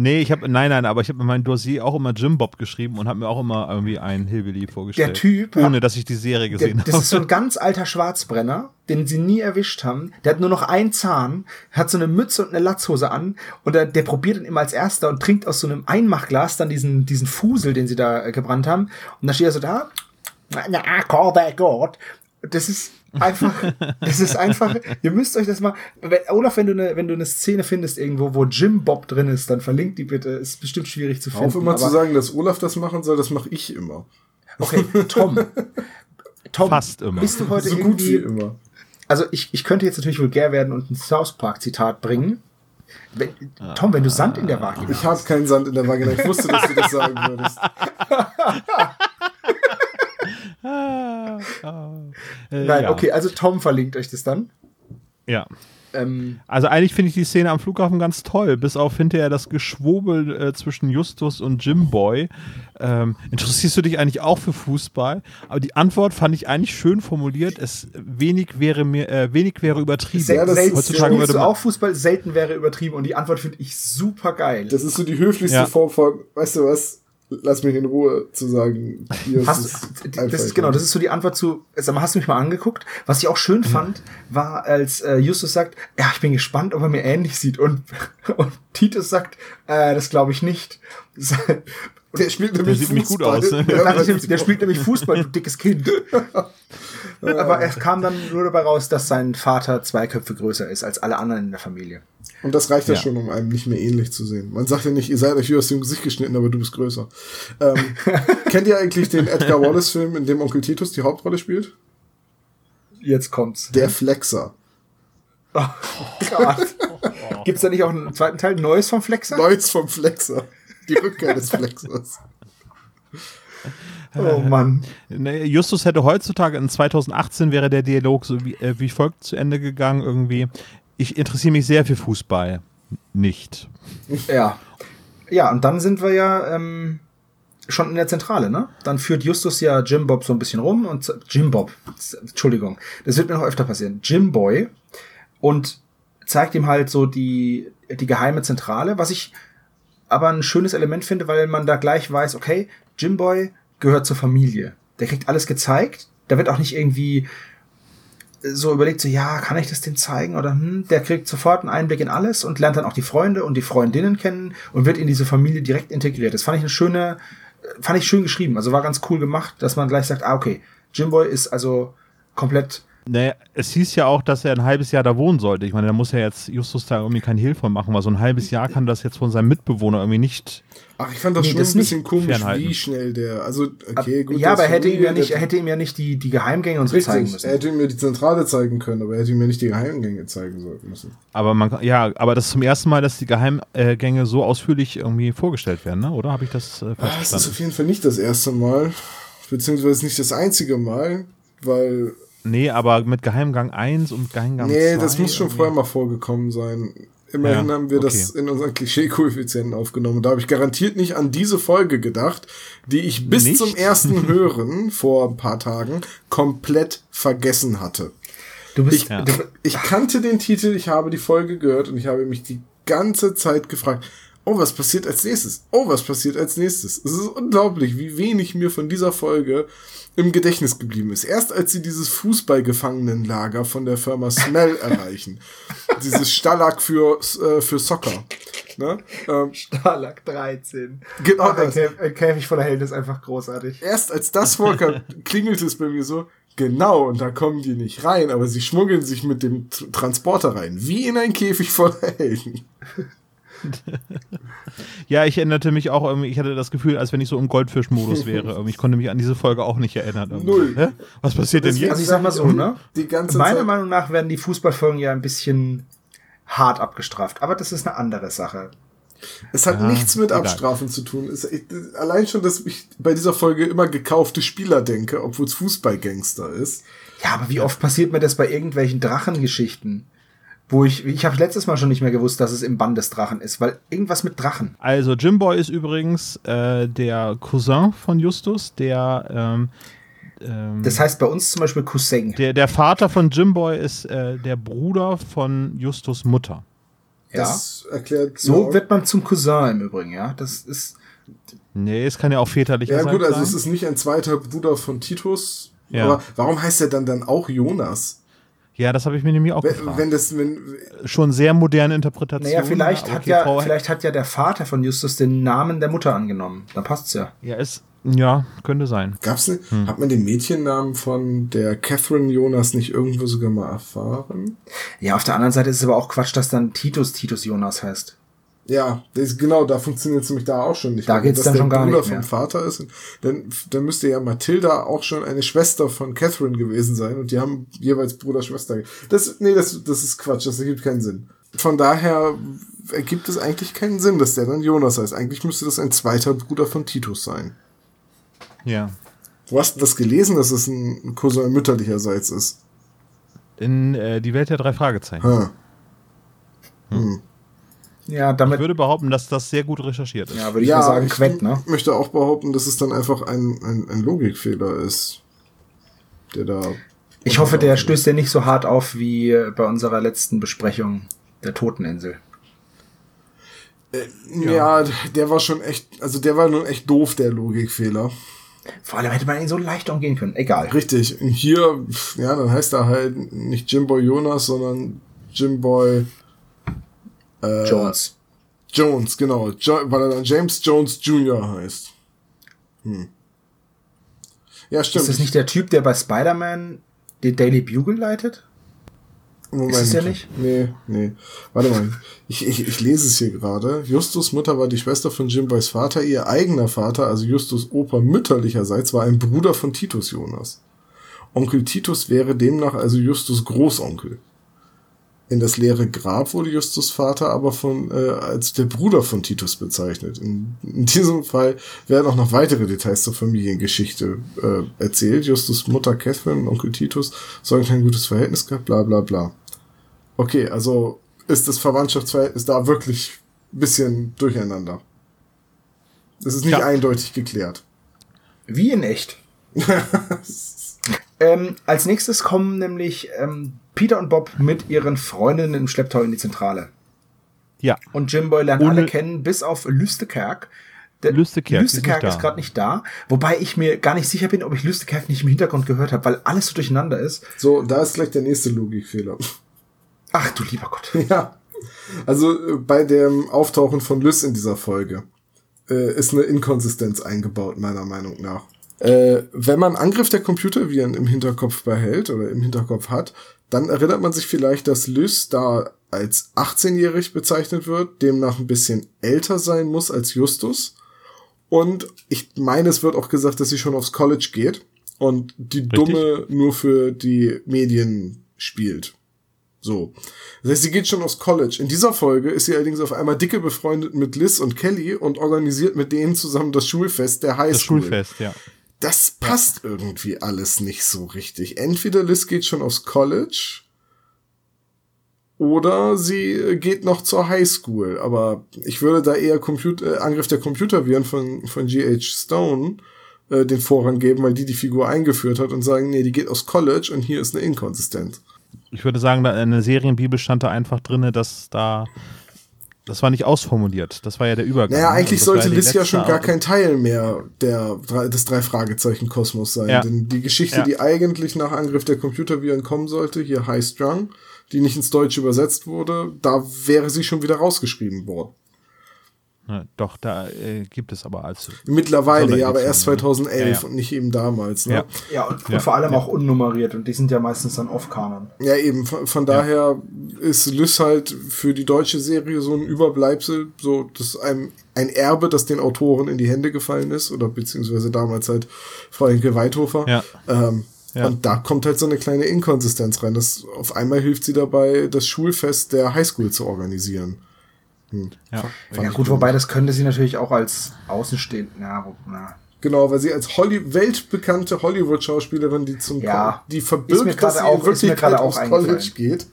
Nee, ich habe, nein, nein, aber ich habe in meinem Dossier auch immer Jim Bob geschrieben und habe mir auch immer irgendwie einen Hillbilly vorgestellt. Der Typ Ohne, dass ich die Serie Der, gesehen das ist so habe. ein ganz alter Schwarzbrenner, den sie nie erwischt haben. Der hat nur noch einen Zahn, hat so eine Mütze und eine Latzhose an und der, der probiert dann immer als erster und trinkt aus so einem Einmachglas dann diesen, diesen Fusel, den sie da äh, gebrannt haben. Und dann steht er so da, na, call that God. Das ist einfach, das ist einfach, ihr müsst euch das mal, wenn, Olaf, wenn du eine, wenn du eine Szene findest irgendwo, wo Jim Bob drin ist, dann verlinkt die bitte, ist bestimmt schwierig zu finden. Auf immer zu sagen, dass Olaf das machen soll, das mache ich immer. Okay, Tom. Tom, Fast immer. bist du heute so gut wie immer. also ich, ich könnte jetzt natürlich vulgär werden und ein South Park Zitat bringen. Wenn, Tom, wenn du Sand in der Vagina Ich habe keinen Sand in der Vagina. Ich wusste, dass du das sagen würdest. Ah, ah. Äh, Nein, ja. okay, also Tom verlinkt euch das dann. Ja. Ähm, Also eigentlich finde ich die Szene am Flughafen ganz toll, bis auf hinterher das Geschwobel äh, zwischen Justus und Jimboy. Ähm, interessierst du dich eigentlich auch für Fußball? Aber die Antwort fand ich eigentlich schön formuliert. Es wenig wäre mir äh, wenig wäre übertrieben. sel selten heutzutage würde du man- auch Fußball, selten wäre übertrieben und die Antwort finde ich super geil. Das ist so die höflichste Ja. Form von, weißt du was, lass mich in Ruhe zu sagen. Hier Hast, ist es das einfach ist genau, das ist so die Antwort zu, sag mal, hast du mich mal angeguckt? Was ich auch schön fand, war, als äh, Justus sagt, ja, ich bin gespannt, ob er mir ähnlich sieht. Und, und Titus sagt, äh, das glaube ich nicht. Der spielt nämlich sieht nämlich gut Fußball. aus, ne? Der, sagt, der, der spielt nämlich Fußball, du dickes Kind. Aber es kam dann nur dabei raus, dass sein Vater zwei Köpfe größer ist als alle anderen in der Familie. Und das reicht ja. Ja. schon, um einem nicht mehr ähnlich zu sehen. Man sagt ja nicht, ihr seid euch wie aus dem Gesicht geschnitten, aber du bist größer. Ähm, kennt ihr eigentlich den Edgar Wallace-Film, in dem Onkel Titus die Hauptrolle spielt? Jetzt kommt's. Der Flexer. Oh Gott. Gibt's da nicht auch einen zweiten Teil, Neues vom Flexer? Neues vom Flexer. Die Rückkehr des Flexers. Oh Mann. Justus hätte heutzutage in 2018 wäre der Dialog so wie, äh, wie folgt zu Ende gegangen irgendwie. Ich interessiere mich sehr für Fußball. Nicht. Ja. Ja, und dann sind wir ja ähm, schon in der Zentrale, ne? Dann führt Justus ja Jim Bob so ein bisschen rum und Jim Bob, Entschuldigung, das wird mir noch öfter passieren. Jim Boy und zeigt ihm halt so die, die geheime Zentrale, was ich aber ein schönes Element finde, weil man da gleich weiß, okay, Jim Boy gehört zur Familie. Der kriegt alles gezeigt. Da wird auch nicht irgendwie so überlegt, so, ja, kann ich das dem zeigen? Oder hm, der kriegt sofort einen Einblick in alles und lernt dann auch die Freunde und die Freundinnen kennen und wird in diese Familie direkt integriert. Das fand ich eine schöne, äh, fand ich schön geschrieben. Also war ganz cool gemacht, dass man gleich sagt, ah, okay, Jimboy ist also komplett Naja, es hieß ja auch, dass er ein halbes Jahr da wohnen sollte. Ich meine, da muss ja jetzt Justus da irgendwie kein Hehl von machen, weil so ein halbes Jahr kann das jetzt von seinem Mitbewohner irgendwie nicht. Ach, ich fand das Nee, schon das ein bisschen komisch, fernhalten. wie schnell der, also, okay, gut. ja, aber er hätte ihm ja nicht, er hätte ihm ja nicht die, die Geheimgänge und so zeigen Richtig, er müssen. hätte mir die Zentrale zeigen können, aber er hätte mir nicht die Geheimgänge zeigen sollten müssen. Aber man kann- ja, aber das ist zum ersten Mal, dass die Geheimgänge so ausführlich irgendwie vorgestellt werden, ne? Oder habe ich das äh, falsch Ah, Das ist auf jeden Fall nicht das erste Mal, beziehungsweise nicht das einzige Mal, weil, Nee, aber mit Geheimgang 1 und Geheimgang 2. nee, das muss schon vorher mal vorgekommen sein. Immerhin Ja, haben wir das okay. in unseren Klischee-Koeffizienten aufgenommen. Da habe ich garantiert nicht an diese Folge gedacht, die ich bis Nicht? zum ersten Hören vor ein paar Tagen komplett vergessen hatte. Du bist, Ich, Ja. du, ich kannte den Titel, ich habe die Folge gehört und ich habe mich die ganze Zeit gefragt, oh, was passiert als nächstes? Oh, was passiert als nächstes? Es ist unglaublich, wie wenig mir von dieser Folge im Gedächtnis geblieben ist. Erst als sie dieses Fußballgefangenenlager von der Firma Smell erreichen. dieses Stalag für, äh, für Soccer. Ne? Ähm, Stalag 13. Genau Oh, ein, das. Käf ein Käfig voller Helden ist einfach großartig. erst als das vorkam, klingelt es bei mir so, genau, und da kommen die nicht rein, aber sie schmuggeln sich mit dem Transporter rein, wie in ein Käfig voller Helden. Ja, ich erinnerte mich auch irgendwie, ich hatte das Gefühl, als wenn ich so im Goldfisch-Modus wäre. Ich konnte mich an diese Folge auch nicht erinnern. irgendwie. Null. Hä? Was passiert denn jetzt? Also ich sag mal so, ne? Die ganze Meiner Zeit. Meinung nach werden die Fußballfolgen ja ein bisschen hart abgestraft. Aber das ist eine andere Sache. Es hat Ja, nichts mit egal. Abstrafen zu tun. Es, ich, allein schon, dass ich bei dieser Folge immer gekaufte Spieler denke, obwohl es Fußballgangster ist. Ja, aber wie oft passiert mir das bei irgendwelchen Drachengeschichten? Wo ich, ich habe letztes Mal schon nicht mehr gewusst, dass es im Band des Drachen ist, weil irgendwas mit Drachen. Also Jimboy ist übrigens äh, der Cousin von Justus, der, ähm, ähm, Das heißt bei uns zum Beispiel Cousin. der, der Vater von Jimboy ist äh, der Bruder von Justus Mutter. Ja. Das erklärt So ja, wird man zum Cousin im Übrigen, ja. Das ist. Nee, es kann ja auch väterlicher Ja sein. gut, also sein. es ist nicht ein zweiter Bruder von Titus. Ja. Aber warum heißt er dann dann auch Jonas? Ja, das habe ich mir nämlich auch Wenn, gefragt. wenn das, wenn, Schon sehr moderne Interpretation. Naja, vielleicht aber hat okay, ja, Frau- vielleicht hat ja der Vater von Justus den Namen der Mutter angenommen. Dann passt's ja. Ja, ist, ja, könnte sein. gab's ne, Hm. hat man den Mädchennamen von der Catherine Jonas nicht irgendwo sogar mal erfahren? Ja, auf der anderen Seite ist es aber auch Quatsch, dass dann Titus Titus Jonas heißt. Ja, das ist, genau, da funktioniert es nämlich da auch schon nicht. Da geht's Dass dann der schon gar Bruder nicht mehr. vom Vater ist, dann, dann müsste ja Mathilda auch schon eine Schwester von Catherine gewesen sein und die haben jeweils Bruder, Schwester. Das, nee, das, das ist Quatsch, das ergibt keinen Sinn. Von daher ergibt es eigentlich keinen Sinn, dass der dann Jonas heißt. Eigentlich müsste das ein zweiter Bruder von Titus sein. Ja. Wo hast du das gelesen, dass es ein Cousin mütterlicherseits ist? In äh, die Welt der drei Fragezeichen. Hm. Ja, Ich damit, würde behaupten, dass das sehr gut recherchiert ist. ja, würde ich mal sagen, Quett, ne? möchte auch behaupten, dass es dann einfach ein, ein, ein Logikfehler ist, der da. Ich hoffe, der stößt ja nicht so hart auf wie bei unserer letzten Besprechung der Toteninsel. Ja. der war schon echt, also der war nun echt doof, der Logikfehler. Vor allem hätte man ihn so leicht umgehen können. Egal. Richtig. Und hier, ja, dann heißt er halt nicht Jimboy Jonas, sondern Jimboy äh, Jones. Jones, genau. Jo weil er dann James Jones Jr. heißt. Hm. Ja, stimmt. Ist das nicht der Typ, der bei Spider-Man den Daily Bugle leitet? Moment. Ist es ja nicht? Nee, nee. Warte mal. Ich, ich, ich lese es hier gerade. Justus Mutter war die Schwester von Jimboys Vater. Ihr eigener Vater, also Justus Opa mütterlicherseits, war ein Bruder von Titus Jonas. Onkel Titus wäre demnach also Justus Großonkel. In das leere Grab wurde Justus Vater aber von, äh, als der Bruder von Titus bezeichnet. In, in diesem Fall werden auch noch weitere Details zur Familiengeschichte äh, erzählt. Justus Mutter Catherine und Onkel Titus sollen kein gutes Verhältnis gehabt, bla bla bla. Okay, also ist das Verwandtschaftsverhältnis da wirklich ein bisschen durcheinander. Das ist nicht Ja. eindeutig geklärt. Wie in echt. ähm, als nächstes kommen nämlich ähm, Peter und Bob mit ihren Freundinnen im Schlepptau in die Zentrale. Ja. Und Jimboy lernt Ohne- alle kennen, bis auf Lüstekerk. Der Lüstekerk ist Lüstekerk ist da. gerade nicht da. Wobei ich mir gar nicht sicher bin, ob ich Lüstekerk nicht im Hintergrund gehört habe, weil alles so durcheinander ist. So, da ist gleich der nächste Logikfehler. Ach du lieber Gott. Ja. Also äh, bei dem Auftauchen von Lys in dieser Folge äh, ist eine Inkonsistenz eingebaut, meiner Meinung nach. Äh, wenn man Angriff der Computerviren im Hinterkopf behält oder im Hinterkopf hat, dann erinnert man sich vielleicht, dass Lys da als 18-jährig bezeichnet wird, demnach ein bisschen älter sein muss als Justus. Und ich meine, es wird auch gesagt, dass sie schon aufs College geht und die Dumme nur für die Medien spielt. So. Das heißt, sie geht schon aufs College. In dieser Folge ist sie allerdings auf einmal dicke befreundet mit Liz und Kelly und organisiert mit denen zusammen das Schulfest der Das Highschool. Schulfest, ja. Das passt irgendwie alles nicht so richtig. Entweder Liz geht schon aufs College oder sie geht noch zur Highschool. Aber ich würde da eher Computer, äh, Angriff der Computerviren von, von G.H. Stone äh, den Vorrang geben, weil die die Figur eingeführt hat und sagen, nee, die geht aufs College und hier ist eine Inkonsistenz. Ich würde sagen, da in der Serienbibel stand da einfach drin, dass da. Das war nicht ausformuliert. Das war ja der Übergang. Naja, eigentlich Also war sollte Liz ja schon gar kein Teil mehr der, des Drei-Fragezeichen-Kosmos sein. Ja. Denn die Geschichte, Ja. die eigentlich nach Angriff der Computerviren kommen sollte, hier High Strung, die nicht ins Deutsche übersetzt wurde, da wäre sie schon wieder rausgeschrieben worden. Ja, doch, da äh, gibt es aber als. Mittlerweile, ja, aber erst ne? 2011 Ja, ja. und nicht eben damals. Ne? Ja. Ja, und, und Ja, vor allem ja. auch unnummeriert und die sind ja meistens dann off-Kanon. Ja, eben. Von, von daher ist Lys halt für die deutsche Serie so ein Überbleibsel, so das einem ein Erbe, das den Autoren in die Hände gefallen ist, oder beziehungsweise damals halt Frau Henke Weidhofer. Ja. Ähm, Ja. Und da kommt halt so eine kleine Inkonsistenz rein. Das, auf einmal hilft sie dabei, das Schulfest der Highschool zu organisieren. Ja. Ja gut, wobei das könnte sie natürlich auch als Außenstehend. Na, na. Genau, weil sie als Holly weltbekannte Hollywood-Schauspielerin, die zum Ja. die verbirgt, dass gerade sie auch- Wirklichkeit gerade auch College geht.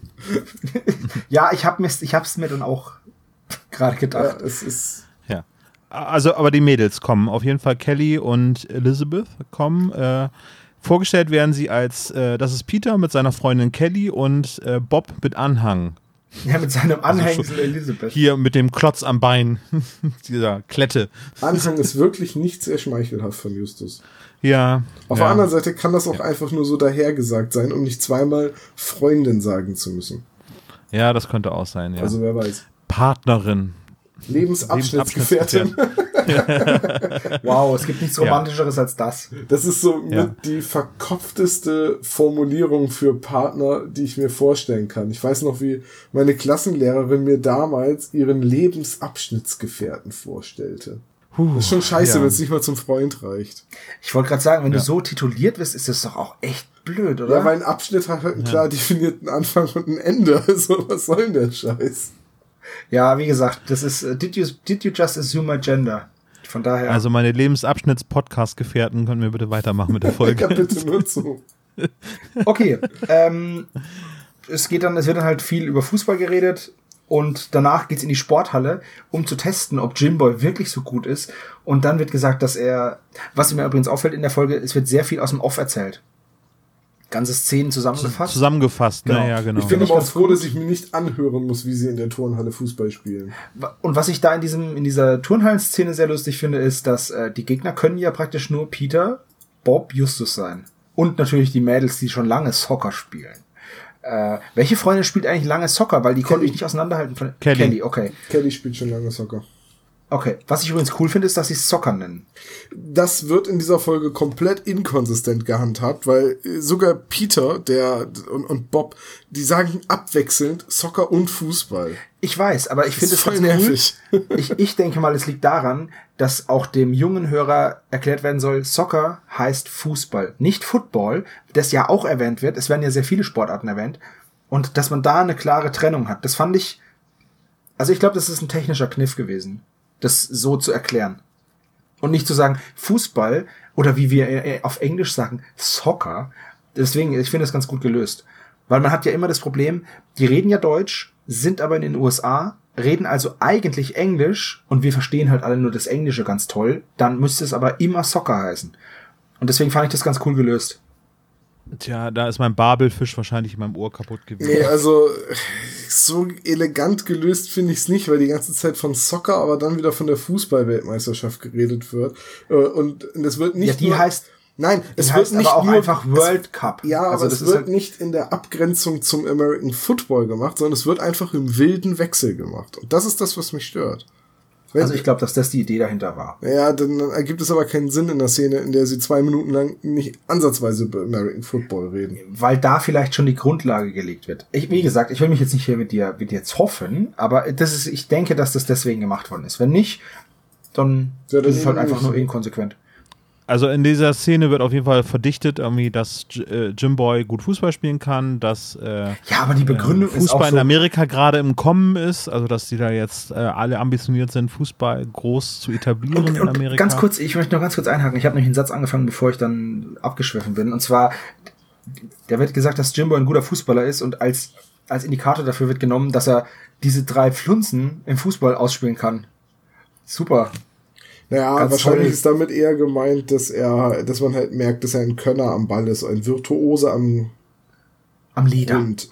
Ja, ich habe ich hab's mir dann auch gerade Ja, gedacht. es ist Ja. Also, aber die Mädels kommen. Auf jeden Fall Kelly und Elizabeth kommen. Äh, vorgestellt werden sie als, äh, das ist Peter mit seiner Freundin Kelly und äh, Bob mit Anhang. Ja, mit seinem Also Anhängsel Elisabeth. Hier mit dem Klotz am Bein. Dieser Klette. Anfang ist wirklich nicht sehr schmeichelhaft von Justus. Ja. Auf ja. der anderen Seite kann das auch einfach nur so dahergesagt sein, um nicht zweimal Freundin sagen zu müssen. Ja, das könnte auch sein, ja. Also wer weiß. Partnerin. Lebensabschnittsgefährtin. Wow, es gibt nichts Ja. Romantischeres als das. Das ist so Ja. mit die verkopfteste Formulierung für Partner, die ich mir vorstellen kann. Ich weiß noch, wie meine Klassenlehrerin mir damals ihren Lebensabschnittsgefährten vorstellte. Das ist schon scheiße, ja. wenn es nicht mal zum Freund reicht. Ich wollte gerade sagen, wenn Ja. du so tituliert wirst, ist das doch auch echt blöd, oder? Ja, weil ein Abschnitt hat halt einen klar definierten Anfang und ein Ende. Also, was soll denn der Scheiß? ja, wie gesagt, das ist äh, did you did you just assume my gender? Von daher. Also meine Lebensabschnitts-Podcast-Gefährten können wir bitte weitermachen mit der Folge. bitte nur zu. Okay, ähm, es geht dann, es wird dann halt viel über Fußball geredet und danach geht's in die Sporthalle, um zu testen, ob Jimboy wirklich so gut ist. Und dann wird gesagt, dass er, was mir übrigens auffällt in der Folge, es wird sehr viel aus dem Off erzählt. Ganze Szenen zusammengefasst. Zusammengefasst, Genau. ne? Ja, genau. Ich bin aber auch froh, dass ich mir nicht anhören muss, wie sie in der Turnhalle Fußball spielen. Und was ich da in diesem, in dieser Turnhallen-Szene sehr lustig finde, ist, dass äh, die Gegner können ja praktisch nur Peter, Bob, Justus sein. Und natürlich die Mädels, die schon lange Soccer spielen. Äh, welche Freundin spielt eigentlich lange Soccer? Weil die konnte ich nicht auseinanderhalten von Kelly. Kelly, okay. Kelly spielt schon lange Soccer. Okay. Was ich übrigens cool finde, ist, dass sie Soccer nennen. Das wird in dieser Folge komplett inkonsistent gehandhabt, weil äh, sogar Peter der und, und Bob, die sagen abwechselnd Soccer und Fußball. Ich weiß, aber ich finde es voll ganz cool. nervig. Ich, ich denke mal, es liegt daran, dass auch dem jungen Hörer erklärt werden soll, Soccer heißt Fußball, nicht Football, das ja auch erwähnt wird. Es werden ja sehr viele Sportarten erwähnt. Und dass man da eine klare Trennung hat, das fand ich, also ich glaube, das ist ein technischer Kniff gewesen, das so zu erklären. Und nicht zu sagen, Fußball oder wie wir äh, auf Englisch sagen, Soccer. Deswegen, ich finde das ganz gut gelöst. Weil man hat ja immer das Problem, die reden ja Deutsch, sind aber in den USA, reden also eigentlich Englisch und wir verstehen halt alle nur das Englische ganz toll. Dann müsste es aber immer Soccer heißen. Und deswegen fand ich das ganz cool gelöst. Tja, da ist mein Babelfisch wahrscheinlich in meinem Ohr kaputt gewesen. Nee, also so elegant gelöst finde ich es nicht, weil die ganze Zeit von Soccer, aber dann wieder von der Fußball-Weltmeisterschaft geredet wird. Äh, Und es wird nicht ja, die nur, heißt, Nein, die es wird heißt nicht aber auch nur einfach World Cup. Ja, aber also das es wird halt, nicht in der Abgrenzung zum American Football gemacht, sondern es wird einfach im wilden Wechsel gemacht. Und das ist das, was mich stört. Wenn, also ich glaube, dass das die Idee dahinter war. ja, dann ergibt es aber keinen Sinn in der Szene, in der sie zwei Minuten lang nicht ansatzweise über American Football reden. weil da vielleicht schon die Grundlage gelegt wird. Ich, wie gesagt, ich will mich jetzt nicht hier mit dir, mit dir jetzt hoffen, aber das ist, ich denke, dass das deswegen gemacht worden ist. Wenn nicht, dann Ja, ist es halt einfach nur inkonsequent. Also in dieser Szene wird auf jeden Fall verdichtet, irgendwie, dass äh, Jim Boy gut Fußball spielen kann, dass äh, Ja, aber die Begründung ist Fußball auch so, in Amerika gerade im Kommen ist, also dass die da jetzt äh, alle ambitioniert sind, Fußball groß zu etablieren und, in Amerika. ganz kurz, ich möchte noch ganz kurz einhaken. Ich habe nämlich einen Satz angefangen, bevor ich dann abgeschwiffen bin. Und zwar, da wird gesagt, dass Jimbo ein guter Fußballer ist und als, als Indikator dafür wird genommen, dass er diese drei Pflunzen im Fußball ausspielen kann. Super. Naja, Ganz wahrscheinlich toll. ist damit eher gemeint, dass er, dass man halt merkt, dass er ein Könner am Ball ist, ein Virtuose am Am Lieder. Grund.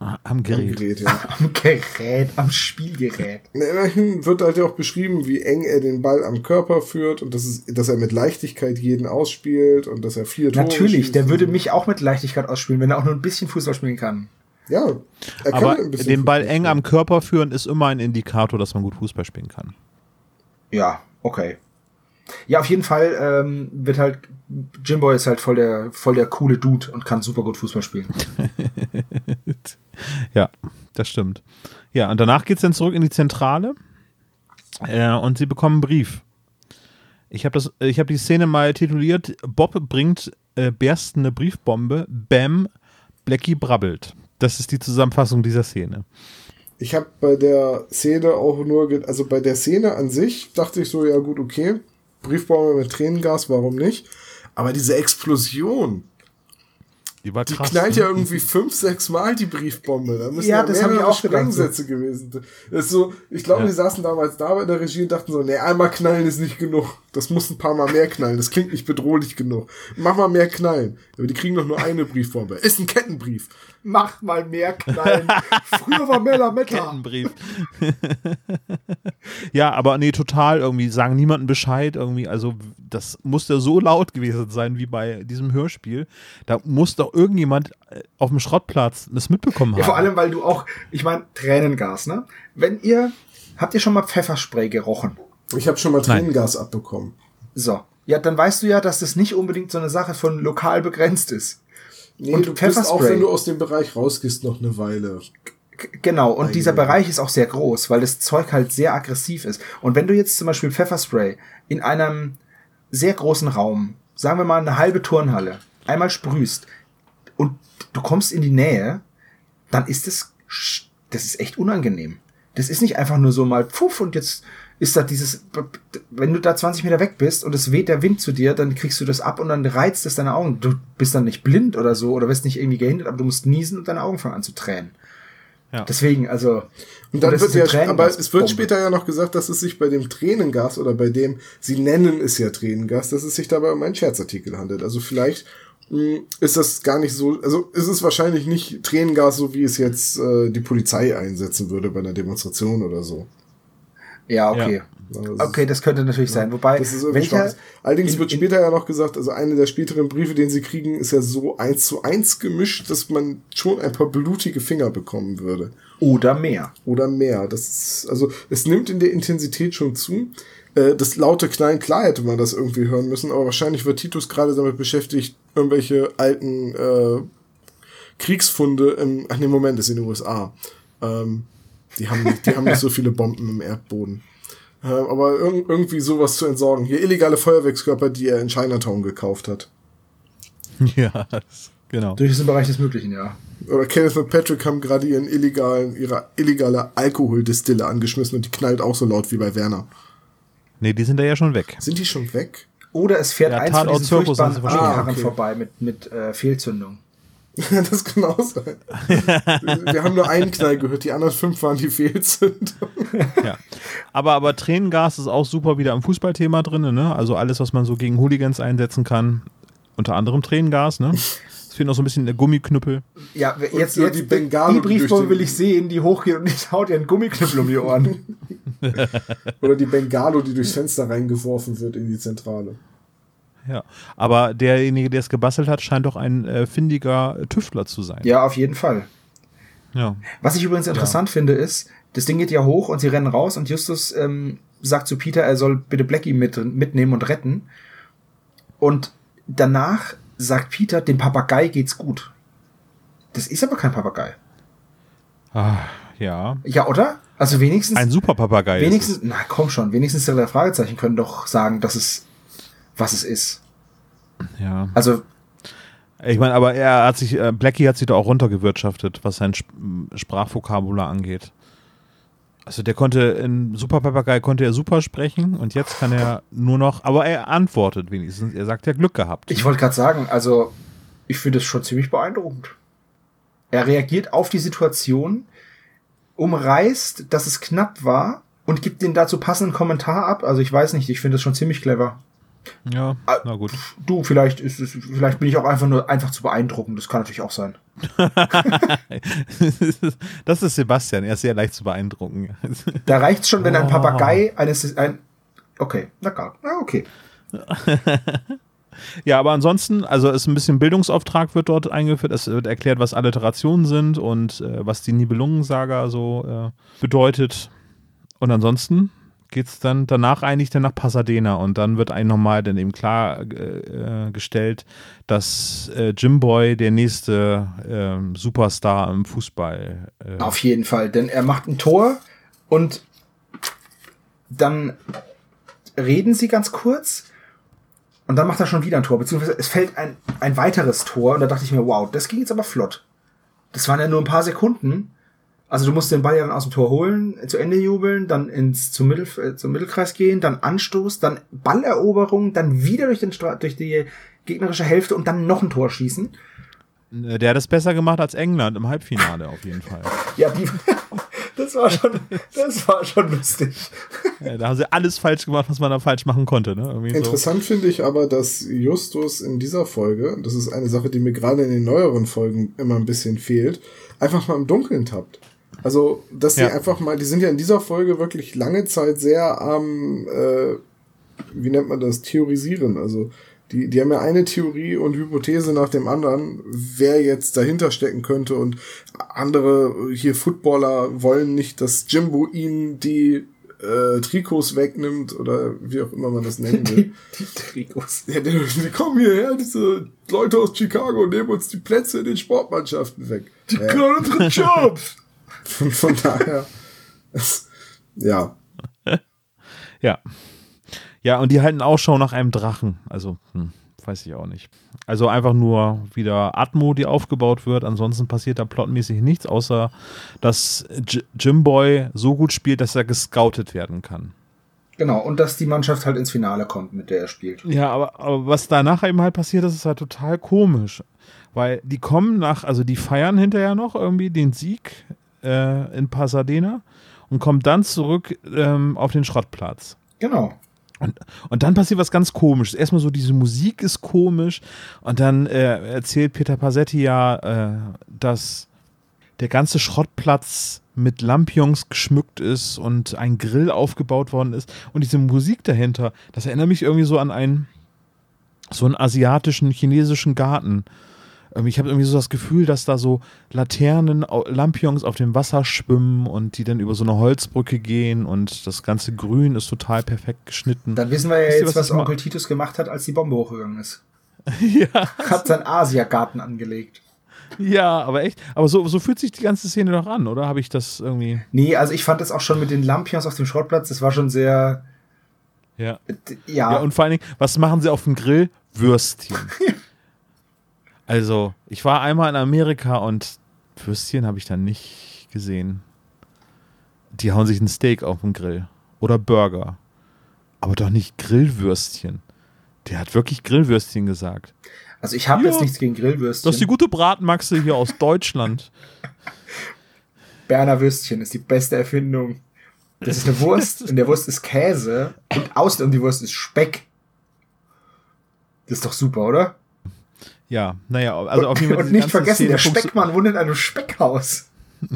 am Am Gerät. Gerät, ja. Am Gerät, am Spielgerät. Immerhin wird halt ja auch beschrieben, wie eng er den Ball am Körper führt und dass, es, dass er mit Leichtigkeit jeden ausspielt und dass er vier Tore Natürlich, der und würde mich auch mit Leichtigkeit ausspielen, wenn er auch nur ein bisschen Fußball spielen kann. Ja, er Aber ein bisschen den Ball Fußball eng spielen. am Körper führen ist immer ein Indikator, dass man gut Fußball spielen kann. Ja, okay. Ja, auf jeden Fall ähm, wird halt Jimbo ist halt voll der voll der coole Dude und kann super gut Fußball spielen. Ja, das stimmt. Ja, und danach geht's dann zurück in die Zentrale äh, und sie bekommen einen Brief. Ich habe das, ich habe die Szene mal tituliert: Bob bringt äh, berstende Briefbombe. Bam, Blackie brabbelt. Das ist die Zusammenfassung dieser Szene. Ich habe bei der Szene auch nur, also bei der Szene an sich dachte ich so, ja gut, okay, Briefbombe mit Tränengas, warum nicht? Aber diese Explosion, Die war die krass. knallt ne? ja irgendwie fünf, sechs Mal die Briefbombe. Da müssen Ja, ja, das hab ich mehrere auch gedacht. Sprengsätze gewesen. Das ist so, ich glaube, Ja. die saßen damals da in der Regie und dachten so, nee, einmal knallen ist nicht genug. Das muss ein paar Mal mehr knallen. Das klingt nicht bedrohlich genug. Mach mal mehr knallen. Aber die kriegen doch nur eine Briefbombe. Ist ein Kettenbrief. Mach mal mehr knallen. Früher war Mella Meta. Kettenbrief. ja, aber nee, total irgendwie sagen niemandem Bescheid irgendwie. Also das muss ja so laut gewesen sein wie bei diesem Hörspiel. Da muss doch irgendjemand äh, auf dem Schrottplatz das mitbekommen haben. Ja, vor allem, weil du auch, ich meine, Tränengas, ne? Wenn ihr, habt ihr schon mal Pfefferspray gerochen? Ich habe schon mal Nein. Tränengas abbekommen. So. Ja, dann weißt du ja, dass das nicht unbedingt so eine Sache von lokal begrenzt ist. Nee, Und du bist auch, wenn du aus dem Bereich rausgehst, noch eine Weile. Genau, und dieser Einige. Bereich ist auch sehr groß, weil das Zeug halt sehr aggressiv ist. Und wenn du jetzt zum Beispiel Pfefferspray in einem sehr großen Raum, sagen wir mal eine halbe Turnhalle, einmal sprühst und du kommst in die Nähe, dann ist das, das ist echt unangenehm. Das ist nicht einfach nur so mal pfuff und jetzt ist da dieses, wenn du da 20 Meter weg bist und es weht der Wind zu dir, dann kriegst du das ab und dann reizt es deine Augen. Du bist dann nicht blind oder so oder wirst nicht irgendwie gehindert, aber du musst niesen und deine Augen fangen an zu tränen. Ja. Deswegen, also. Und dann wird ja, aber es wird später ja noch gesagt, dass es sich bei dem Tränengas oder bei dem, sie nennen es ja Tränengas, dass es sich dabei um einen Scherzartikel handelt. Also vielleicht mh, ist das gar nicht so, also ist es wahrscheinlich nicht Tränengas, so wie es jetzt äh, die Polizei einsetzen würde bei einer Demonstration oder so. Ja, okay. Also, Okay, das könnte natürlich sein. Wobei, Das ist irgendwie welcher. Allerdings in- wird in- später ja noch gesagt, also eine der späteren Briefe, den sie kriegen, ist ja so eins zu eins gemischt, dass man schon ein paar blutige Finger bekommen würde. oder mehr. Oder mehr. Das ist, also es nimmt in der Intensität schon zu. Äh, Das laute Knallen, klar hätte man das irgendwie hören müssen, aber wahrscheinlich wird Titus gerade damit beschäftigt, irgendwelche alten äh, Kriegsfunde im, ach nee, Moment, das ist in den USA. Ähm, die haben nicht, die haben nicht so viele Bomben im Erdboden. Äh, aber irg irgendwie sowas zu entsorgen. Hier illegale Feuerwerkskörper, die er in Chinatown gekauft hat. Ja, genau. Durchaus im Bereich des Möglichen, ja. Oder Kenneth und Patrick haben gerade ihren illegalen, ihre illegale Alkoholdistille angeschmissen und die knallt auch so laut wie bei Werner. Nee, die sind da ja schon weg. Sind die schon weg? Oder es fährt Ja, eins von diesen Zirkus furchtbaren Ah, okay. vorbei mit, mit äh, Fehlzündung. das kann auch sein. Wir haben nur einen Knall gehört, die anderen fünf waren die Fehlzündung. Ja. Aber, aber Tränengas ist auch super wieder am Fußballthema drin, ne? Also alles, was man so gegen Hooligans einsetzen kann. Unter anderem Tränengas, ne? Es fehlt noch so ein bisschen der Gummiknüppel. Ja, jetzt, jetzt die Bengalo, die Briefbombe will ich sehen, die hochgeht und die haut ihr einen Gummiknüppel um die Ohren. Oder die Bengalo, die durchs Fenster reingeworfen wird in die Zentrale. Ja. Aber derjenige, der es gebastelt hat, scheint doch ein äh, findiger Tüftler zu sein. ja, auf jeden Fall. Ja. Was ich übrigens interessant finde, ist, das Ding geht ja hoch und sie rennen raus und Justus ähm, sagt zu Peter, er soll bitte Blackie mit, mitnehmen und retten. Und danach sagt Peter, dem Papagei geht's gut. Das ist aber kein Papagei. Ah, ja. Ja, oder? Also wenigstens. Ein Superpapagei. ist wenigstens, na komm schon, wenigstens die drei Fragezeichen können doch sagen, dass es, was es ist. Ja. Also, Ich meine, aber er hat sich, äh, Blackie hat sich da auch runtergewirtschaftet, was sein Sp Sprachvokabular angeht. Also der konnte in Super Papagei konnte er super sprechen und jetzt kann er nur noch, aber er antwortet wenigstens. Er sagt ja Glück gehabt. ich wollte gerade sagen, also, ich finde es schon ziemlich beeindruckend. Er reagiert auf die Situation, umreißt, dass es knapp war und gibt den dazu passenden Kommentar ab. Also ich weiß nicht, ich finde es schon ziemlich clever. Ja, Ah. na gut. Du, vielleicht ist es, vielleicht bin ich auch einfach nur einfach zu beeindruckend. Das kann natürlich auch sein. das ist Sebastian, er ist sehr leicht zu beeindrucken. Da reicht's schon, wenn ein Oh. Papagei eines ein Okay, na gar, na okay. Ja, aber ansonsten, also es ist ein bisschen Bildungsauftrag wird dort eingeführt. Es wird erklärt, was Alliterationen sind und äh, was die Nibelungensaga so äh, bedeutet. Und ansonsten geht's dann danach eigentlich dann nach Pasadena und dann wird einem nochmal dann eben klar äh, äh, dass äh, Jimboy der nächste ähm, Superstar im Fußball äh, Auf jeden Fall, denn er macht ein Tor und dann reden sie ganz kurz und dann macht er schon wieder ein Tor, beziehungsweise es fällt ein, ein weiteres Tor und da dachte ich mir, wow, das ging jetzt aber flott. Das waren ja nur ein paar Sekunden. Also du musst den Ball ja dann aus dem Tor holen, zu Ende jubeln, dann ins zum, Mittel, äh, zum Mittelkreis gehen, dann Anstoß, dann Balleroberung, dann wieder durch, den Stra durch die gegnerische Hälfte und dann noch ein Tor schießen. Äh, Der hat es besser gemacht als England im Halbfinale auf jeden Fall. Ja, die, das war schon, das war schon lustig. Äh, Da haben sie alles falsch gemacht, was man da falsch machen konnte. Ne? Irgendwie so. Interessant finde ich aber, dass Justus in dieser Folge, das ist eine Sache, die mir gerade in den neueren Folgen immer ein bisschen fehlt, einfach mal im Dunkeln tappt. Also, dass die Ja. einfach mal, die sind ja in dieser Folge wirklich lange Zeit sehr am, äh, wie nennt man das, theorisieren. Also, die, die haben ja eine Theorie und Hypothese nach dem anderen, wer jetzt dahinter stecken könnte und andere hier Footballer wollen nicht, dass Jimbo ihnen die äh, Trikots wegnimmt oder wie auch immer man das nennen will. Die, die Trikots. Ja, die, die kommen hierher, diese Leute aus Chicago, nehmen uns die Plätze in den Sportmannschaften weg. Die Ja, können unsere Jobs. Von, von daher, ja. Ja. Ja, und die halten Ausschau nach einem Drachen. Also, hm, weiß ich auch nicht. Also einfach nur wieder Atmo, die aufgebaut wird. Ansonsten passiert da plotmäßig nichts, außer dass J Jimboy so gut spielt, dass er gescoutet werden kann. Genau, und dass die Mannschaft halt ins Finale kommt, mit der er spielt. Ja, aber, aber was danach eben halt passiert ist, ist halt total komisch. Weil die kommen nach, also die feiern hinterher noch irgendwie den Sieg äh, in Pasadena und kommt dann zurück ähm, auf den Schrottplatz. Genau. Und, und dann passiert was ganz komisches. Erstmal so, diese Musik ist komisch. Und dann äh, erzählt Peter Passetti ja, äh, dass der ganze Schrottplatz mit Lampions geschmückt ist und ein Grill aufgebaut worden ist. Und diese Musik dahinter, das erinnert mich irgendwie so an einen, so einen asiatischen, chinesischen Garten. Ähm, Ich habe irgendwie so das Gefühl, dass da so Laternen, Lampions auf dem Wasser schwimmen und die dann über so eine Holzbrücke gehen und das ganze Grün ist total perfekt geschnitten. Dann wissen wir ja jetzt, was was Onkel Titus gemacht hat, als die Bombe hochgegangen ist. ja, Hat seinen Asiagarten angelegt. ja, aber echt. Aber so, so fühlt sich die ganze Szene doch an, oder? Habe ich das irgendwie. Nee, also ich fand das auch schon mit den Lampions auf dem Schrottplatz, das war schon sehr, Ja. ja, Ja, und vor allen Dingen, was machen sie auf dem Grill? Würstchen. also, ich war einmal in Amerika und Würstchen habe ich da nicht gesehen. Die hauen sich ein Steak auf den Grill. Oder Burger. Aber doch nicht Grillwürstchen. Der hat wirklich Grillwürstchen gesagt. also ich habe Ja. jetzt nichts gegen Grillwürstchen. Das ist die gute Bratmaxe hier aus Deutschland. Berner Würstchen ist die beste Erfindung. Das ist eine Wurst, in der Wurst ist Käse und außen um die Wurst ist Speck. Das ist doch super, oder? Ja, naja, also auf jeden Fall. und nicht vergessen, Szene der Speckmann wohnt in einem Speckhaus.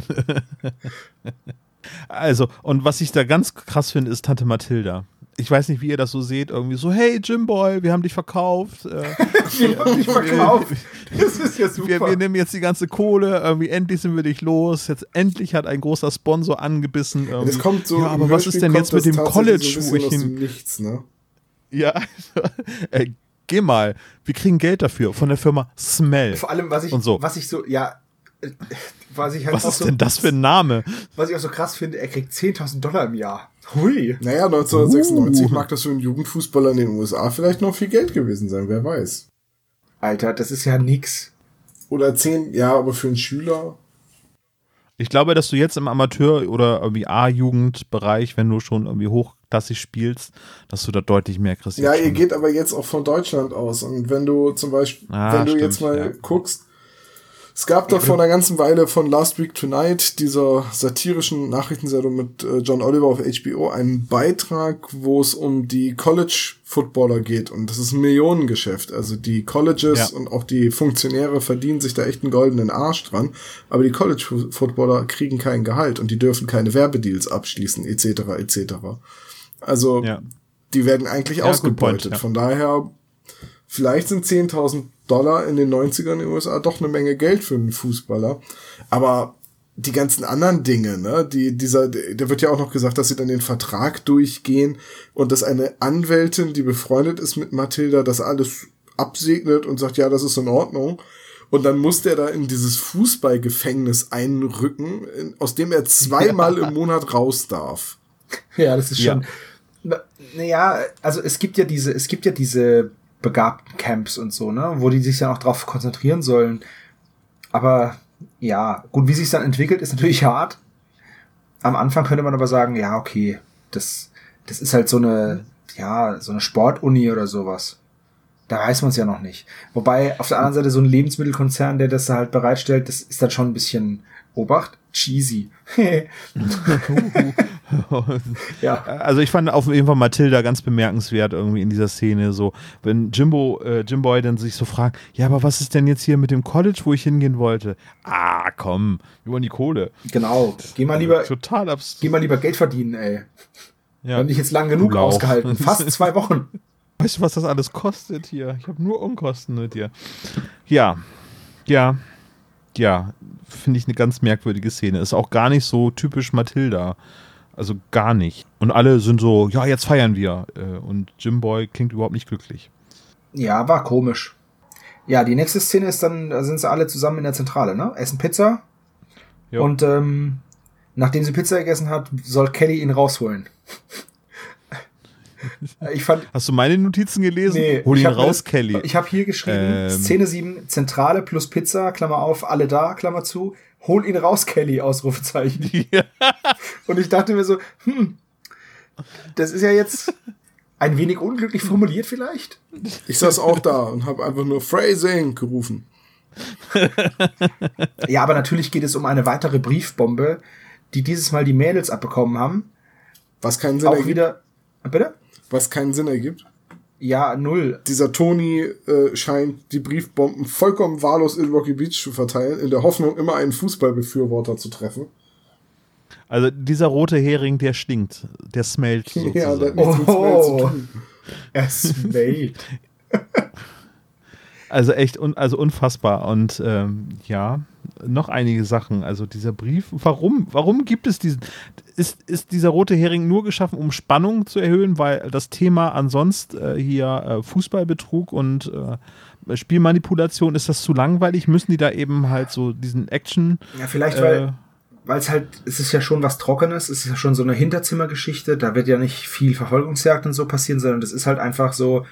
Also, und was ich da ganz krass finde, ist Tante Mathilda. Ich weiß nicht, wie ihr das so seht. Irgendwie so, hey Jimboy, wir haben dich verkauft. Äh, Wir haben dich verkauft. Das ist ja super. wir, wir nehmen jetzt die ganze Kohle. Irgendwie endlich sind wir dich los. Jetzt endlich hat ein großer Sponsor angebissen. Irgendwie. Das kommt so. ja, aber was ist denn jetzt mit dem College, so wo ich hin. Nichts, ne? Ja, also, äh, geh mal. Wir kriegen Geld dafür von der Firma Smell. Vor allem, was ich, Und so. was ich so, ja, äh, was ich halt Was auch ist so, denn das für ein Name? was ich auch so krass finde, er kriegt 10.000 Dollar im Jahr. Hui. Naja, 1996 Uh. mag das für einen Jugendfußballer in den USA vielleicht noch viel Geld gewesen sein, wer weiß. Alter, das ist ja nix. Oder 10, ja, aber für einen Schüler. Ich glaube, dass du jetzt im Amateur- oder irgendwie A-Jugendbereich, wenn du schon irgendwie hochklassig spielst, dass du da deutlich mehr kriegst. Ja, ihr geht aber jetzt auch von Deutschland aus. Und wenn du zum Beispiel, Ah, wenn du stimmt, jetzt mal ja. guckst, es gab doch vor einer ganzen Weile von Last Week Tonight, dieser satirischen Nachrichtensendung mit äh, John Oliver auf HBO, einen Beitrag, wo es um die College-Footballer geht. Und das ist ein Millionengeschäft. Also die Colleges Ja. und auch die Funktionäre verdienen sich da echt einen goldenen Arsch dran. Aber die College-Footballer kriegen kein Gehalt und die dürfen keine Werbedeals abschließen, etc., etc. Also Ja. die werden eigentlich Ja, ausgebeutet. point, ja. Von daher, vielleicht sind 10.000 Dollar in den 90ern in den USA doch eine Menge Geld für einen Fußballer. Aber die ganzen anderen Dinge, ne, die, dieser, da wird ja auch noch gesagt, dass sie dann den Vertrag durchgehen und dass eine Anwältin, die befreundet ist mit Mathilda, das alles absegnet und sagt, ja, das ist in Ordnung. Und dann muss der da in dieses Fußballgefängnis einrücken, in- aus dem er zweimal im Monat raus darf. Ja, das ist Ja. schon. Na- Naja, also es gibt ja diese, es gibt ja diese begabten Camps und so, ne, wo die sich dann auch drauf konzentrieren sollen. Aber ja, gut, wie sich dann entwickelt, ist natürlich hart. Am Anfang könnte man aber sagen, ja, okay, das, das ist halt so eine, ja, so eine Sportuni oder sowas. Da weiß man es ja noch nicht. Wobei auf der anderen Seite so ein Lebensmittelkonzern, der das halt bereitstellt, das ist dann schon ein bisschen Obacht, cheesy. ja. Also ich fand auf jeden Fall Mathilda ganz bemerkenswert irgendwie in dieser Szene so, wenn Jimbo, äh, Jimboy dann sich so fragt, ja, aber was ist denn jetzt hier mit dem College, wo ich hingehen wollte? Ah, komm, wir wollen die Kohle. Genau. Geh mal lieber, Total abs geh mal lieber Geld verdienen, ey. Ja. haben dich jetzt lang genug Lauch. ausgehalten. Fast zwei Wochen. Weißt du, was das alles kostet hier? Ich habe nur Unkosten mit dir. Ja, ja, ja, finde ich eine ganz merkwürdige Szene. Ist auch gar nicht so typisch Mathilda. Also gar nicht. Und alle sind so, ja, jetzt feiern wir. Äh, Und Jimboy klingt überhaupt nicht glücklich. Ja, war komisch. Ja, die nächste Szene ist dann, da sind sie alle zusammen in der Zentrale, ne? Essen Pizza. Ja. Und ähm, nachdem sie Pizza gegessen hat, soll Kelly ihn rausholen. Ich fand, Hast du meine Notizen gelesen? Nee, Hol ich ihn hab raus, Kelly. Ich habe hier geschrieben, Ähm. Szene 7, Zentrale plus Pizza, Klammer auf, alle da, Klammer zu, hol ihn raus, Kelly, Ausrufezeichen. Ja. Und ich dachte mir so, hm, das ist ja jetzt ein wenig unglücklich formuliert vielleicht. Ich saß auch da und habe einfach nur Phrasing gerufen. ja, aber natürlich geht es um eine weitere Briefbombe, die dieses Mal die Mädels abbekommen haben. Was keinen Sinn Auch ergibt. wieder. Bitte? Was keinen Sinn ergibt. Ja, null. Dieser Tony äh, scheint die Briefbomben vollkommen wahllos in Rocky Beach zu verteilen, in der Hoffnung, immer einen Fußballbefürworter zu treffen. Also dieser rote Hering, der stinkt. Der smellt Ja, sozusagen. das hat nichts mit Smell zu Oh. tun. Er smellt. Also echt un also unfassbar. Und ähm, ja, noch einige Sachen. Also dieser Brief, warum, warum gibt es diesen? Ist, ist dieser rote Hering nur geschaffen, um Spannung zu erhöhen, weil das Thema ansonsten äh, hier äh, Fußballbetrug und äh, Spielmanipulation, ist das zu langweilig? Müssen die da eben halt so diesen Action Ja, vielleicht, äh, weil, weil es halt, es ist ja schon was Trockenes, es ist ja schon so eine Hinterzimmergeschichte, da wird ja nicht viel Verfolgungsjagd und so passieren, sondern das ist halt einfach so,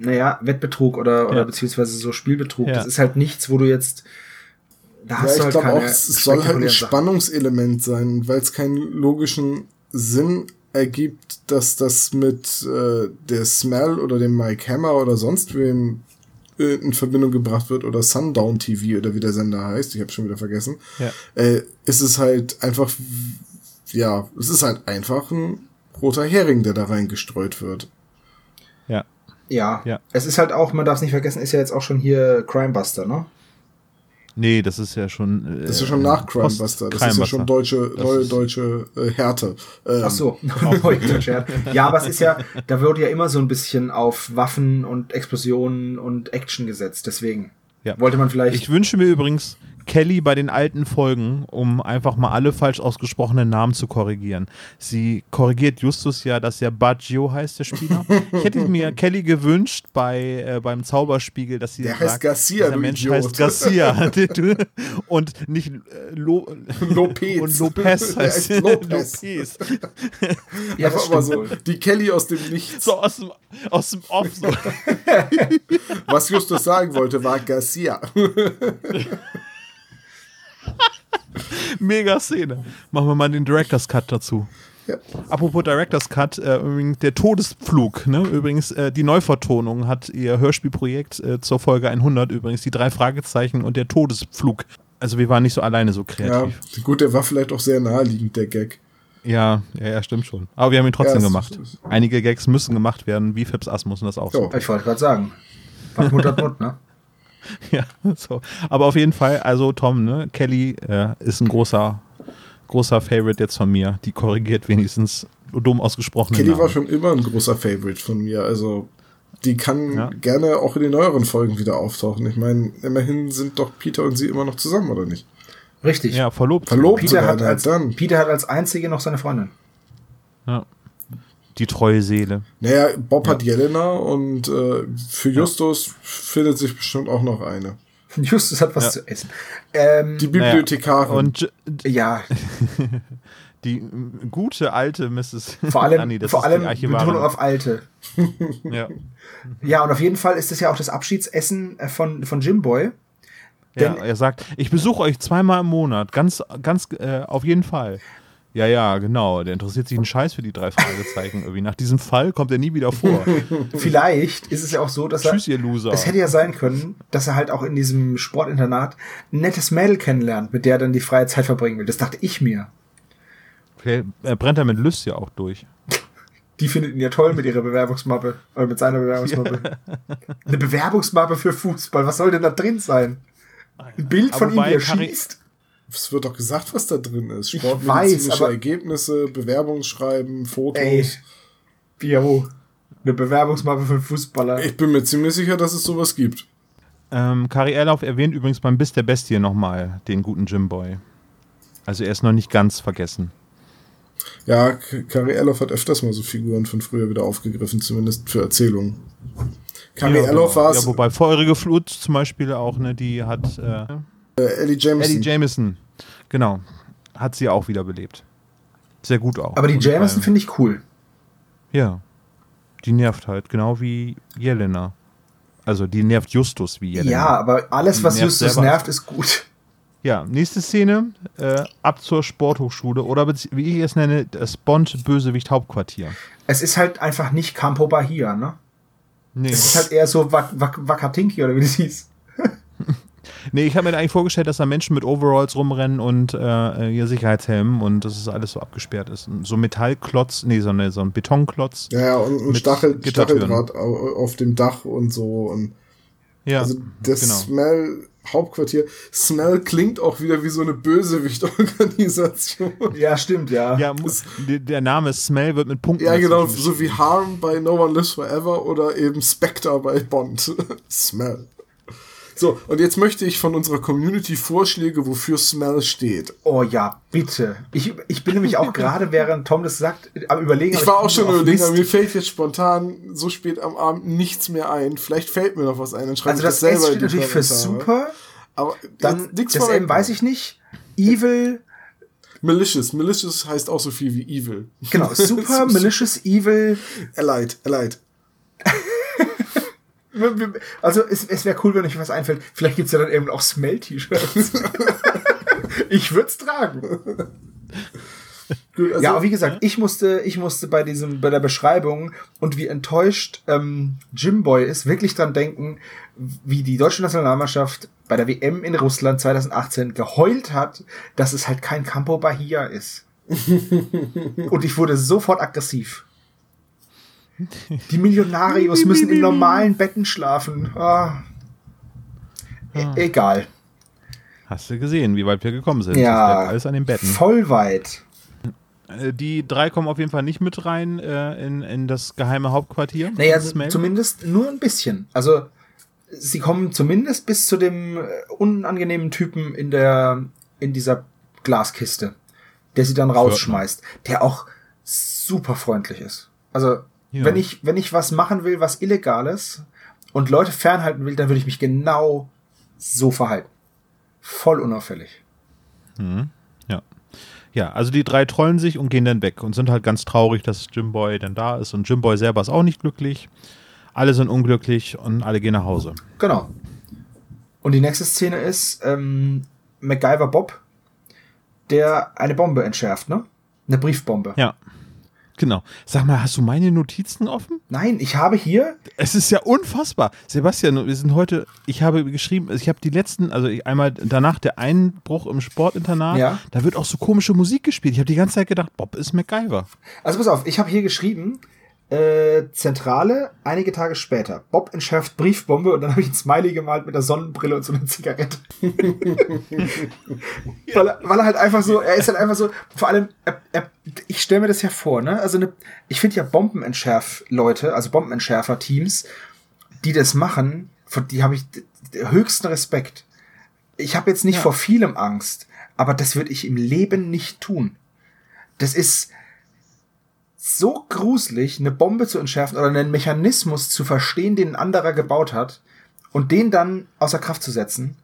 naja, Wettbetrug oder, oder Ja. beziehungsweise so Spielbetrug. Ja. Das ist halt nichts, wo du jetzt, da Ja, hast du ich halt glaube auch, es soll halt ein. Spannungselement sein, weil es keinen logischen Sinn ergibt, dass das mit äh, der Smell oder dem Mike Hammer oder sonst wem äh, in Verbindung gebracht wird oder Sundown TV oder wie der Sender heißt, ich habe schon wieder vergessen. Ja. Äh, ist es halt einfach, ja, es ist halt einfach ein roter Hering, der da reingestreut wird. Ja. Ja. Es ist halt auch, man darf es nicht vergessen, ist ja jetzt auch schon hier Crimebuster, ne? Nee, das ist ja schon. Äh, Das ist ja schon nach Crimebuster. Das ist ja schon deutsche, neue deutsche äh, Härte. Ähm, Ach so, ja, aber es ist ja, da wird ja immer so ein bisschen auf Waffen und Explosionen und Action gesetzt. Deswegen Ja. wollte man vielleicht. Ich wünsche mir übrigens Kelly bei den alten Folgen, um einfach mal alle falsch ausgesprochenen Namen zu korrigieren. Sie korrigiert Justus ja, dass ja Baggio heißt, der Spieler. Ich hätte mir Kelly gewünscht bei, äh, beim Zauberspiegel, dass sie Der sagt, heißt Garcia, du Mensch Idiot. heißt Garcia. und nicht äh, Lo Lopez. Und Lopez Der heißt Lopez. Lopez. ja, das stimmt so, die Kelly aus dem Nichts. So aus dem, aus dem Off. So. Was Justus sagen wollte, war Garcia. Mega Szene. Machen wir mal den Director's Cut dazu. Ja. Apropos Director's Cut, äh, übrigens der Todesflug, ne? Übrigens, äh, die Neuvertonung hat ihr Hörspielprojekt äh, zur Folge 100 übrigens die drei Fragezeichen und der Todesflug. Also wir waren nicht so alleine so Ja, kreativ. gut, der war vielleicht auch sehr naheliegend, der Gag. Ja, ja, ja, stimmt schon. Aber wir haben ihn trotzdem Ja, gemacht. es- Einige Gags müssen gemacht werden, wie Fips Asmus und das auch so. Ja. Ich wollte gerade sagen. Was Mut hat Mut, ne? Ja, so. Aber auf jeden Fall, also Tom, ne? Kelly äh, ist ein großer, großer Favorite jetzt von mir. Die korrigiert wenigstens dumm ausgesprochene Kelly Namen. war schon immer ein großer Favorite von mir. Also, die kann Ja. gerne auch in den neueren Folgen wieder auftauchen. Ich meine, immerhin sind doch Peter und sie immer noch zusammen, oder nicht? Richtig. Ja, verlobt. Verlobt Peter, sogar, hat als, dann. Peter hat als einzige noch seine Freundin. Ja. Die treue Seele. Naja, Bob hat Jelena und äh, für Justus findet sich bestimmt auch noch eine. Justus hat was Ja. zu essen. Ähm, Die Bibliothekarin. Und ja, die gute alte Mrs. vor allem, das vor allem. Betonung auf Alte. Ja. Ja, und auf jeden Fall ist das ja auch das Abschiedsessen äh, von, von Jimboy. ja, Denn- er sagt, ich besuche euch zweimal im Monat. Ganz, ganz, äh, auf jeden Fall. Ja, ja, genau. Der interessiert sich einen Scheiß für die drei Fragezeichen. Irgendwie nach diesem Fall kommt er nie wieder vor. Vielleicht ist es ja auch so, dass er. Tschüss, ihr Loser. Es hätte ja sein können, dass er halt auch in diesem Sportinternat ein nettes Mädel kennenlernt, mit der er dann die freie Zeit verbringen will. Das dachte ich mir. Okay, er brennt er mit Lys ja auch durch. Die findet ihn ja toll mit ihrer Bewerbungsmappe. Oder mit seiner Bewerbungsmappe. Eine Bewerbungsmappe für Fußball. Was soll denn da drin sein? Ein Bild Aber von ihm, wie wobei er Harry- schießt? Es wird doch gesagt, was da drin ist. Sportmedizinische weiß, Ergebnisse, Bewerbungsschreiben, Fotos. Ey. Jo. Eine Bewerbungsmappe für einen Fußballer. Ich bin mir ziemlich sicher, dass es sowas gibt. Ähm, Kari Erlauf erwähnt übrigens beim Biss der Bestie nochmal den guten Jimboy. Also er ist noch nicht ganz vergessen. Ja, Kari Erloff hat öfters mal so Figuren von früher wieder aufgegriffen, zumindest für Erzählungen. Kari Ja, Erloff genau. war es, Ja, wobei Feurige Flut zum Beispiel auch, ne, die hat äh, äh, Ellie Jameson. Eddie Jameson, genau, hat sie auch wiederbelebt. Sehr gut auch. Aber die Und Jameson finde ich cool. Ja, die nervt halt, genau wie Jelena. Also die nervt Justus wie Jelena. Ja, aber alles, Die was nervt Justus selber. nervt, ist gut. Ja, nächste Szene, äh, ab zur Sporthochschule oder wie ich es nenne, das Bond-Bösewicht-Hauptquartier. Es ist halt einfach nicht Campo Bahia, ne? Nee. Es ist halt eher so Wak Wak Wakatinki oder wie das hieß. Nee, ich habe mir eigentlich vorgestellt, dass da Menschen mit Overalls rumrennen und äh, ihr Sicherheitshelm und dass es alles so abgesperrt ist. So ein Metallklotz, nee, so, eine, so ein Betonklotz. Ja, ja und ein Stachel. Stacheldraht au- auf dem Dach und so. Und Ja, also das genau. Smell Hauptquartier. Smell klingt auch wieder wie so eine Bösewicht-Organisation. Ja, stimmt, ja. Ja, mu- der- Name Smell wird mit Punkten. Ja, genau, so wie Harm bei No One Lives Forever oder eben Spectre bei Bond. Smell. So, und jetzt möchte ich von unserer Community Vorschläge, wofür Smell steht. Oh ja, bitte. Ich, ich bin nämlich auch gerade, während Tom das sagt, am überlegen. Ich war auch schon überlegen, aber mir fällt jetzt spontan so spät am Abend nichts mehr ein. Vielleicht fällt mir noch was ein, dann schreibe Also ich das das selber steht in die natürlich für super. Aber Dann jetzt nichts das M weiß ich nicht. Evil, Malicious. Malicious heißt auch so viel wie evil. genau, super, malicious, evil. Allied, allied. Also es, es wäre cool, wenn euch was einfällt. Vielleicht gibt's ja dann eben auch Smell-T-Shirts. ich würde es tragen. Also, ja, aber wie gesagt, ich musste, ich musste bei diesem, bei der Beschreibung und wie enttäuscht ähm, Jimboy ist, wirklich dran denken, wie die deutsche Nationalmannschaft bei der WM in Russland 2018 geheult hat, dass es halt kein Campo Bahia ist. und ich wurde sofort aggressiv. Die Millionarios müssen in normalen Betten schlafen. Ah. E egal. Hast du gesehen, wie weit wir gekommen sind? Ja. Alles an den Betten. Voll weit. Äh, Die drei kommen auf jeden Fall nicht mit rein äh, in, in das geheime Hauptquartier. Naja, zumindest nur ein bisschen. Also, sie kommen zumindest bis zu dem äh, unangenehmen Typen in der, in dieser Glaskiste, der sie dann rausschmeißt, der auch super freundlich ist. Also, Ja. wenn ich, wenn ich was machen will, was Illegales und Leute fernhalten will, dann würde ich mich genau so verhalten. Voll unauffällig. Ja. Ja, also die drei trollen sich und gehen dann weg und sind halt ganz traurig, dass Jimboy dann da ist. Und Jimboy selber ist auch nicht glücklich. Alle sind unglücklich und alle gehen nach Hause. Genau. Und die nächste Szene ist ähm, MacGyver Bob, der eine Bombe entschärft, ne? Eine Briefbombe. Ja. Genau. Sag mal, hast du meine Notizen offen? Nein, ich habe hier, Es ist ja unfassbar. Sebastian, wir sind heute, ich habe geschrieben, ich habe die letzten, also ich- einmal danach der Einbruch im Sportinternat, Ja. da wird auch so komische Musik gespielt. Ich habe die ganze Zeit gedacht, Bob ist MacGyver. also pass auf, ich habe hier geschrieben, äh, Zentrale, einige Tage später. Bob entschärft Briefbombe und dann habe ich ein Smiley gemalt mit einer Sonnenbrille und so einer Zigarette. weil, er, weil er halt einfach so, er ist halt einfach so, vor allem, er, er, ich stelle mir das ja vor, ne? Also eine, ich finde ja Bombenentschärf-Leute, also Bombenentschärfer-Teams, die das machen, vor die habe ich höchsten Respekt. Ich habe jetzt nicht vor vielem Angst, aber das würde ich im Leben nicht tun. Das ist so gruselig, eine Bombe zu entschärfen oder einen Mechanismus zu verstehen, den ein anderer gebaut hat und den dann außer Kraft zu setzen.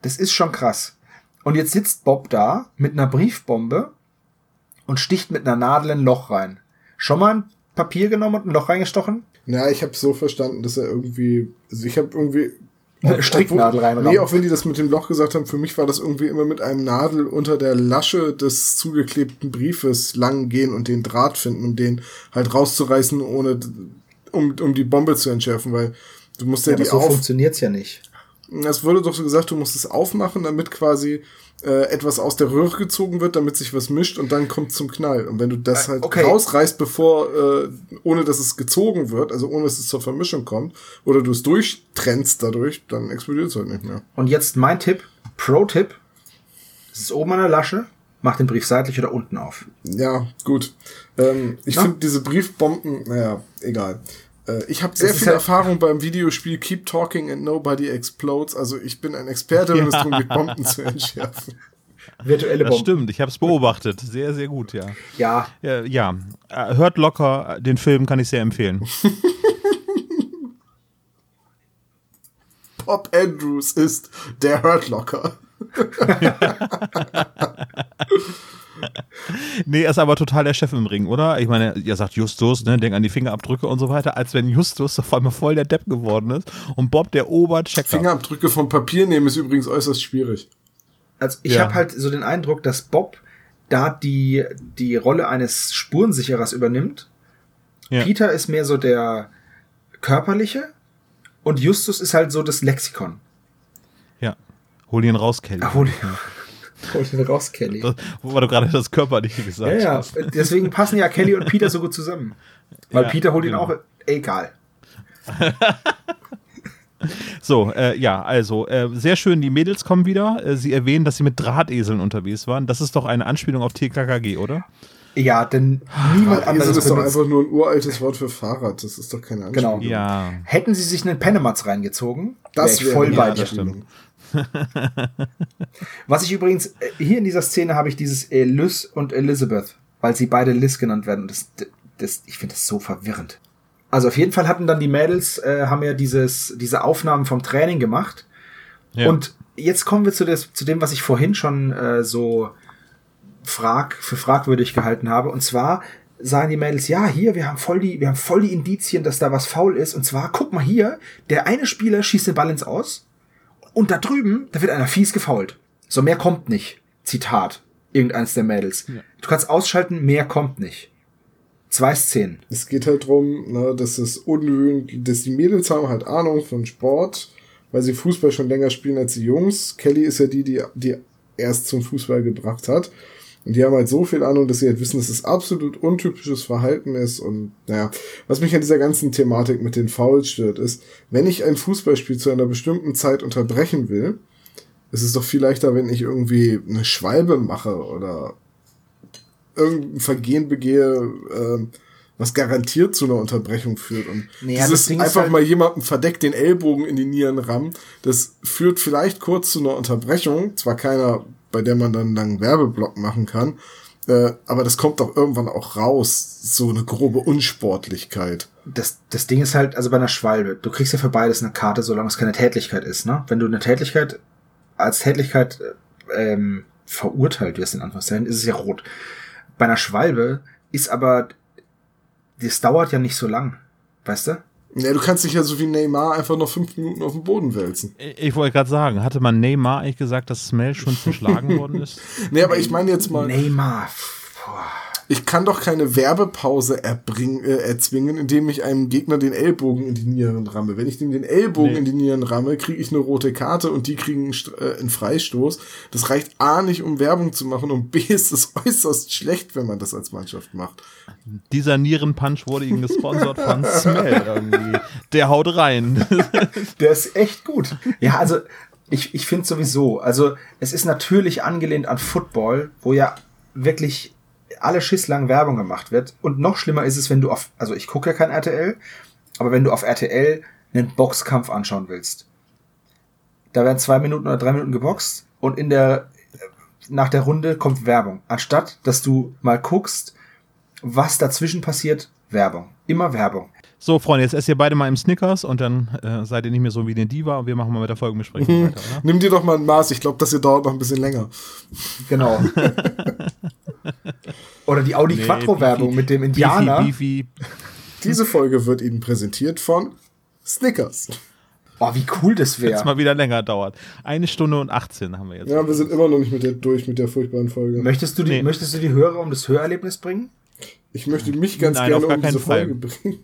Das ist schon krass. Und jetzt sitzt Bob da mit einer Briefbombe und sticht mit einer Nadel ein Loch rein. Schon mal ein Papier genommen und ein Loch reingestochen? Ja, ich habe so verstanden, dass er irgendwie, also ich habe irgendwie Eine Stricknadel reinrammen. Nee, auch wenn die das mit dem Loch gesagt haben, für mich war das irgendwie immer mit einem Nadel unter der Lasche des zugeklebten Briefes lang gehen und den Draht finden und den halt rauszureißen, ohne um, um die Bombe zu entschärfen, weil du musst ja, Ja, aber die so auf. funktioniert's ja nicht. Es wurde doch so gesagt, du musst es aufmachen, damit quasi äh, etwas aus der Röhre gezogen wird, damit sich was mischt und dann kommt zum Knall. Und wenn du das Äh, halt okay. rausreißt, bevor, äh, ohne dass es gezogen wird, also ohne dass es zur Vermischung kommt, oder du es durchtrennst dadurch, dann explodiert es halt nicht mehr. Und jetzt mein Tipp, Pro-Tipp. Es ist oben an der Lasche, mach den Brief seitlich oder unten auf. Ja, gut. Ähm, ich finde diese Briefbomben, naja, egal. Äh, ich habe sehr viel ja- Erfahrung beim Videospiel Keep Talking and Nobody Explodes. Also ich bin ein Experte, wenn es darum geht, Bomben zu entschärfen. Virtuelle Das Bomben. stimmt, ich habe es beobachtet. Sehr, sehr gut, ja. Ja, Ja, ja. Äh, hört locker, den Film kann ich sehr empfehlen. Bob Andrews ist der Hurt Locker. Nee, er ist aber total der Chef im Ring, oder? Ich meine, ihr sagt Justus, ne, denk an die Fingerabdrücke und so weiter, als wenn Justus auf einmal voll der Depp geworden ist und Bob der Oberchecker. Fingerabdrücke vom Papier nehmen ist übrigens äußerst schwierig. Also ich Ja. habe halt so den Eindruck, dass Bob da die, die Rolle eines Spurensicherers übernimmt. Ja. Peter ist mehr so der körperliche und Justus ist halt so das Lexikon. Ja. Hol ihn raus, Kelly. Ach, hol, hol den raus, Kelly. Das, wo du gerade das Körperliche gesagt Ja, ja. hast. Deswegen passen ja Kelly und Peter so gut zusammen. Weil Ja, Peter holt ihn genau. auch. Egal. So, äh, ja, also, äh, sehr schön, die Mädels kommen wieder. Äh, sie erwähnen, dass sie mit Drahteseln unterwegs waren. Das ist doch eine Anspielung auf TKKG, oder? Ja, denn niemand anderes ist doch einfach nur ein uraltes Wort für Fahrrad. Das ist doch keine Genau. Anspielung. Ja. Hätten sie sich einen Penematz reingezogen, Das wär wäre voll eine bei ja, dir. Was ich übrigens, äh, hier in dieser Szene habe ich dieses Elys und Elizabeth, weil sie beide Liz genannt werden. Das, das, ich finde das so verwirrend. Also auf jeden Fall hatten dann die Mädels, äh, haben ja dieses, diese Aufnahmen vom Training gemacht. Ja. Und jetzt kommen wir zu, des, zu dem, was ich vorhin schon äh, so frag, für fragwürdig gehalten habe. Und zwar sagen die Mädels, ja, hier, wir haben voll die, wir haben voll die Indizien, dass da was faul ist. Und zwar, guck mal hier, der eine Spieler schießt den Ball ins Aus und da drüben, da wird einer fies gefault. So, mehr kommt nicht. Zitat. Irgendeins der Mädels. Du kannst ausschalten, mehr kommt nicht. Zwei Szenen. Es geht halt drum, ne, dass es ungewöhnlich, dass die Mädels haben halt Ahnung von Sport, weil sie Fußball schon länger spielen als die Jungs. Kelly ist ja die, die, die erst zum Fußball gebracht hat. Und die haben halt so viel Ahnung, dass sie halt wissen, dass es absolut untypisches Verhalten ist. Und naja, was mich an dieser ganzen Thematik mit den Fouls stört, ist, wenn ich ein Fußballspiel zu einer bestimmten Zeit unterbrechen will, ist es doch viel leichter, wenn ich irgendwie eine Schwalbe mache oder irgendein Vergehen begehe, ähm, was garantiert zu einer Unterbrechung führt. Und Naja, dieses einfach halt- mal jemandem verdeckt den Ellbogen in die Nieren rammen, das führt vielleicht kurz zu einer Unterbrechung, zwar keiner, bei der man dann einen langen Werbeblock machen kann, äh, aber das kommt doch irgendwann auch raus, so eine grobe Unsportlichkeit. Das, das Ding ist halt, also bei einer Schwalbe, du kriegst ja für beides eine Karte, solange es keine Tätlichkeit ist, ne? Wenn du eine Tätlichkeit als Tätlichkeit äh, ähm, verurteilt wirst, in Anführungszeichen, ist es ja rot. Bei einer Schwalbe ist aber, das dauert ja nicht so lang, weißt du? Ja, du kannst dich ja so wie Neymar einfach noch fünf Minuten auf den Boden wälzen. Ich wollte gerade sagen, hatte man Neymar eigentlich gesagt, dass Smell schon zerschlagen worden ist? Nee, aber ich meine jetzt mal, Neymar. Boah. Ich kann doch keine Werbepause erbringen, äh, erzwingen, indem ich einem Gegner den Ellbogen in die Nieren ramme. Wenn ich dem den Ellbogen Nee. in die Nieren ramme, kriege ich eine rote Karte und die kriegen einen, St- äh, einen Freistoß. Das reicht A nicht, um Werbung zu machen und B ist es äußerst schlecht, wenn man das als Mannschaft macht. Dieser Nierenpunch wurde ihnen gesponsert von Smell irgendwie. Der haut rein. Der ist echt gut. Ja, also ich, ich finde sowieso, also es ist natürlich angelehnt an Football, wo ja wirklich alle schisslang Werbung gemacht wird. Und noch schlimmer ist es, wenn du auf, also ich gucke ja kein RTL, aber wenn du auf RTL einen Boxkampf anschauen willst. Da werden zwei Minuten oder drei Minuten geboxt und in der, nach der Runde kommt Werbung. Anstatt, dass du mal guckst, was dazwischen passiert, Werbung. Immer Werbung. So, Freunde, jetzt esst ihr beide mal im Snickers und dann äh, seid ihr nicht mehr so wie eine Diva und wir machen mal mit der Folgenbesprechung weiter, oder? Nimm dir doch mal ein Maß. Ich glaube, das hier dauert noch ein bisschen länger. Genau. Oder die Audi Nee, Quattro-Werbung mit dem Indianer. Beefy, Beefy. Diese Folge wird Ihnen präsentiert von Snickers. Oh, wie cool das Jetzt wäre. mal wieder länger dauert. Eine Stunde und 18 haben wir jetzt. Ja, wir sind immer noch nicht mit der, durch mit der furchtbaren Folge. Möchtest du, die, Nee. möchtest du die Hörer um das Hörerlebnis bringen? Ich möchte mich ganz Nein, gerne um diese Fall. Folge bringen.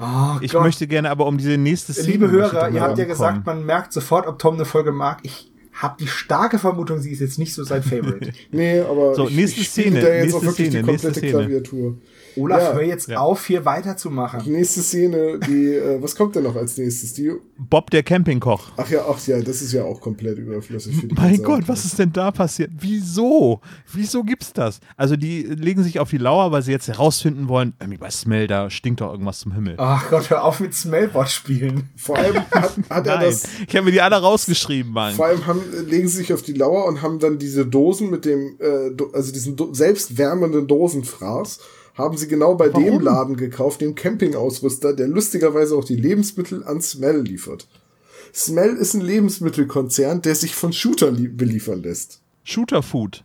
Oh, Ich Gott. möchte gerne aber um diese nächste Szene. Liebe Hörer, ihr habt ja gesagt, man merkt sofort, ob Tom eine Folge mag. Ich habe die starke Vermutung, sie ist jetzt nicht so sein Favorite. Nee, aber So, ich, nächste ich Szene, da jetzt nächste auch wirklich Szene, die nächste komplette. Klaviatur. Olaf, Ja. hör jetzt Ja. auf, hier weiterzumachen. Nächste Szene, die, äh, was kommt denn noch als nächstes? Die, Bob der Campingkoch. ach ja, ach ja, das ist ja auch komplett überflüssig für die Mein ganze Gott, was ist denn da passiert? Wieso? Wieso gibt's das? Also die legen sich auf die Lauer, weil sie jetzt herausfinden wollen, irgendwie bei Smell, da stinkt doch irgendwas zum Himmel. Ach Gott, hör auf mit Smellbot spielen. Vor allem hat, hat er Nein, das, ich habe mir die alle rausgeschrieben, Mann. vor allem haben, legen sie sich auf die Lauer und haben dann diese Dosen mit dem, äh, also diesen Do selbstwärmenden Dosenfraß, haben sie genau bei dem Warum? Laden gekauft, dem Campingausrüster, der lustigerweise auch die Lebensmittel an Smell liefert. Smell ist ein Lebensmittelkonzern, der sich von Shooter lie- beliefern lässt. Shooter Food.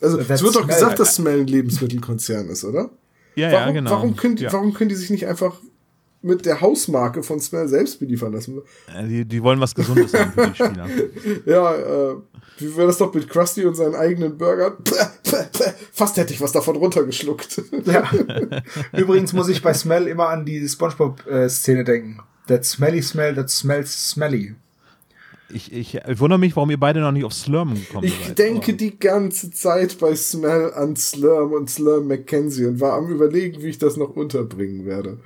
Also That's es wird doch Smell. gesagt, dass Smell ein Lebensmittelkonzern ist, oder? Ja, warum, ja, genau. warum, können die, ja. warum können die sich nicht einfach mit der Hausmarke von Smell selbst beliefern lassen? Äh, die, die wollen was Gesundes haben für die Spieler. Ja, äh, wie wäre das doch mit Krusty und seinen eigenen Burgern? Fast hätte ich was davon runtergeschluckt. Ja. Übrigens muss ich bei Smell immer an die Spongebob-Szene denken. That smelly smell that smells smelly. Ich, ich, ich wundere mich, warum ihr beide noch nicht auf Slurm gekommen Ich seid. denke Aber- die ganze Zeit bei Smell an Slurm und Slurm Mackenzie und war am überlegen, wie ich das noch unterbringen werde.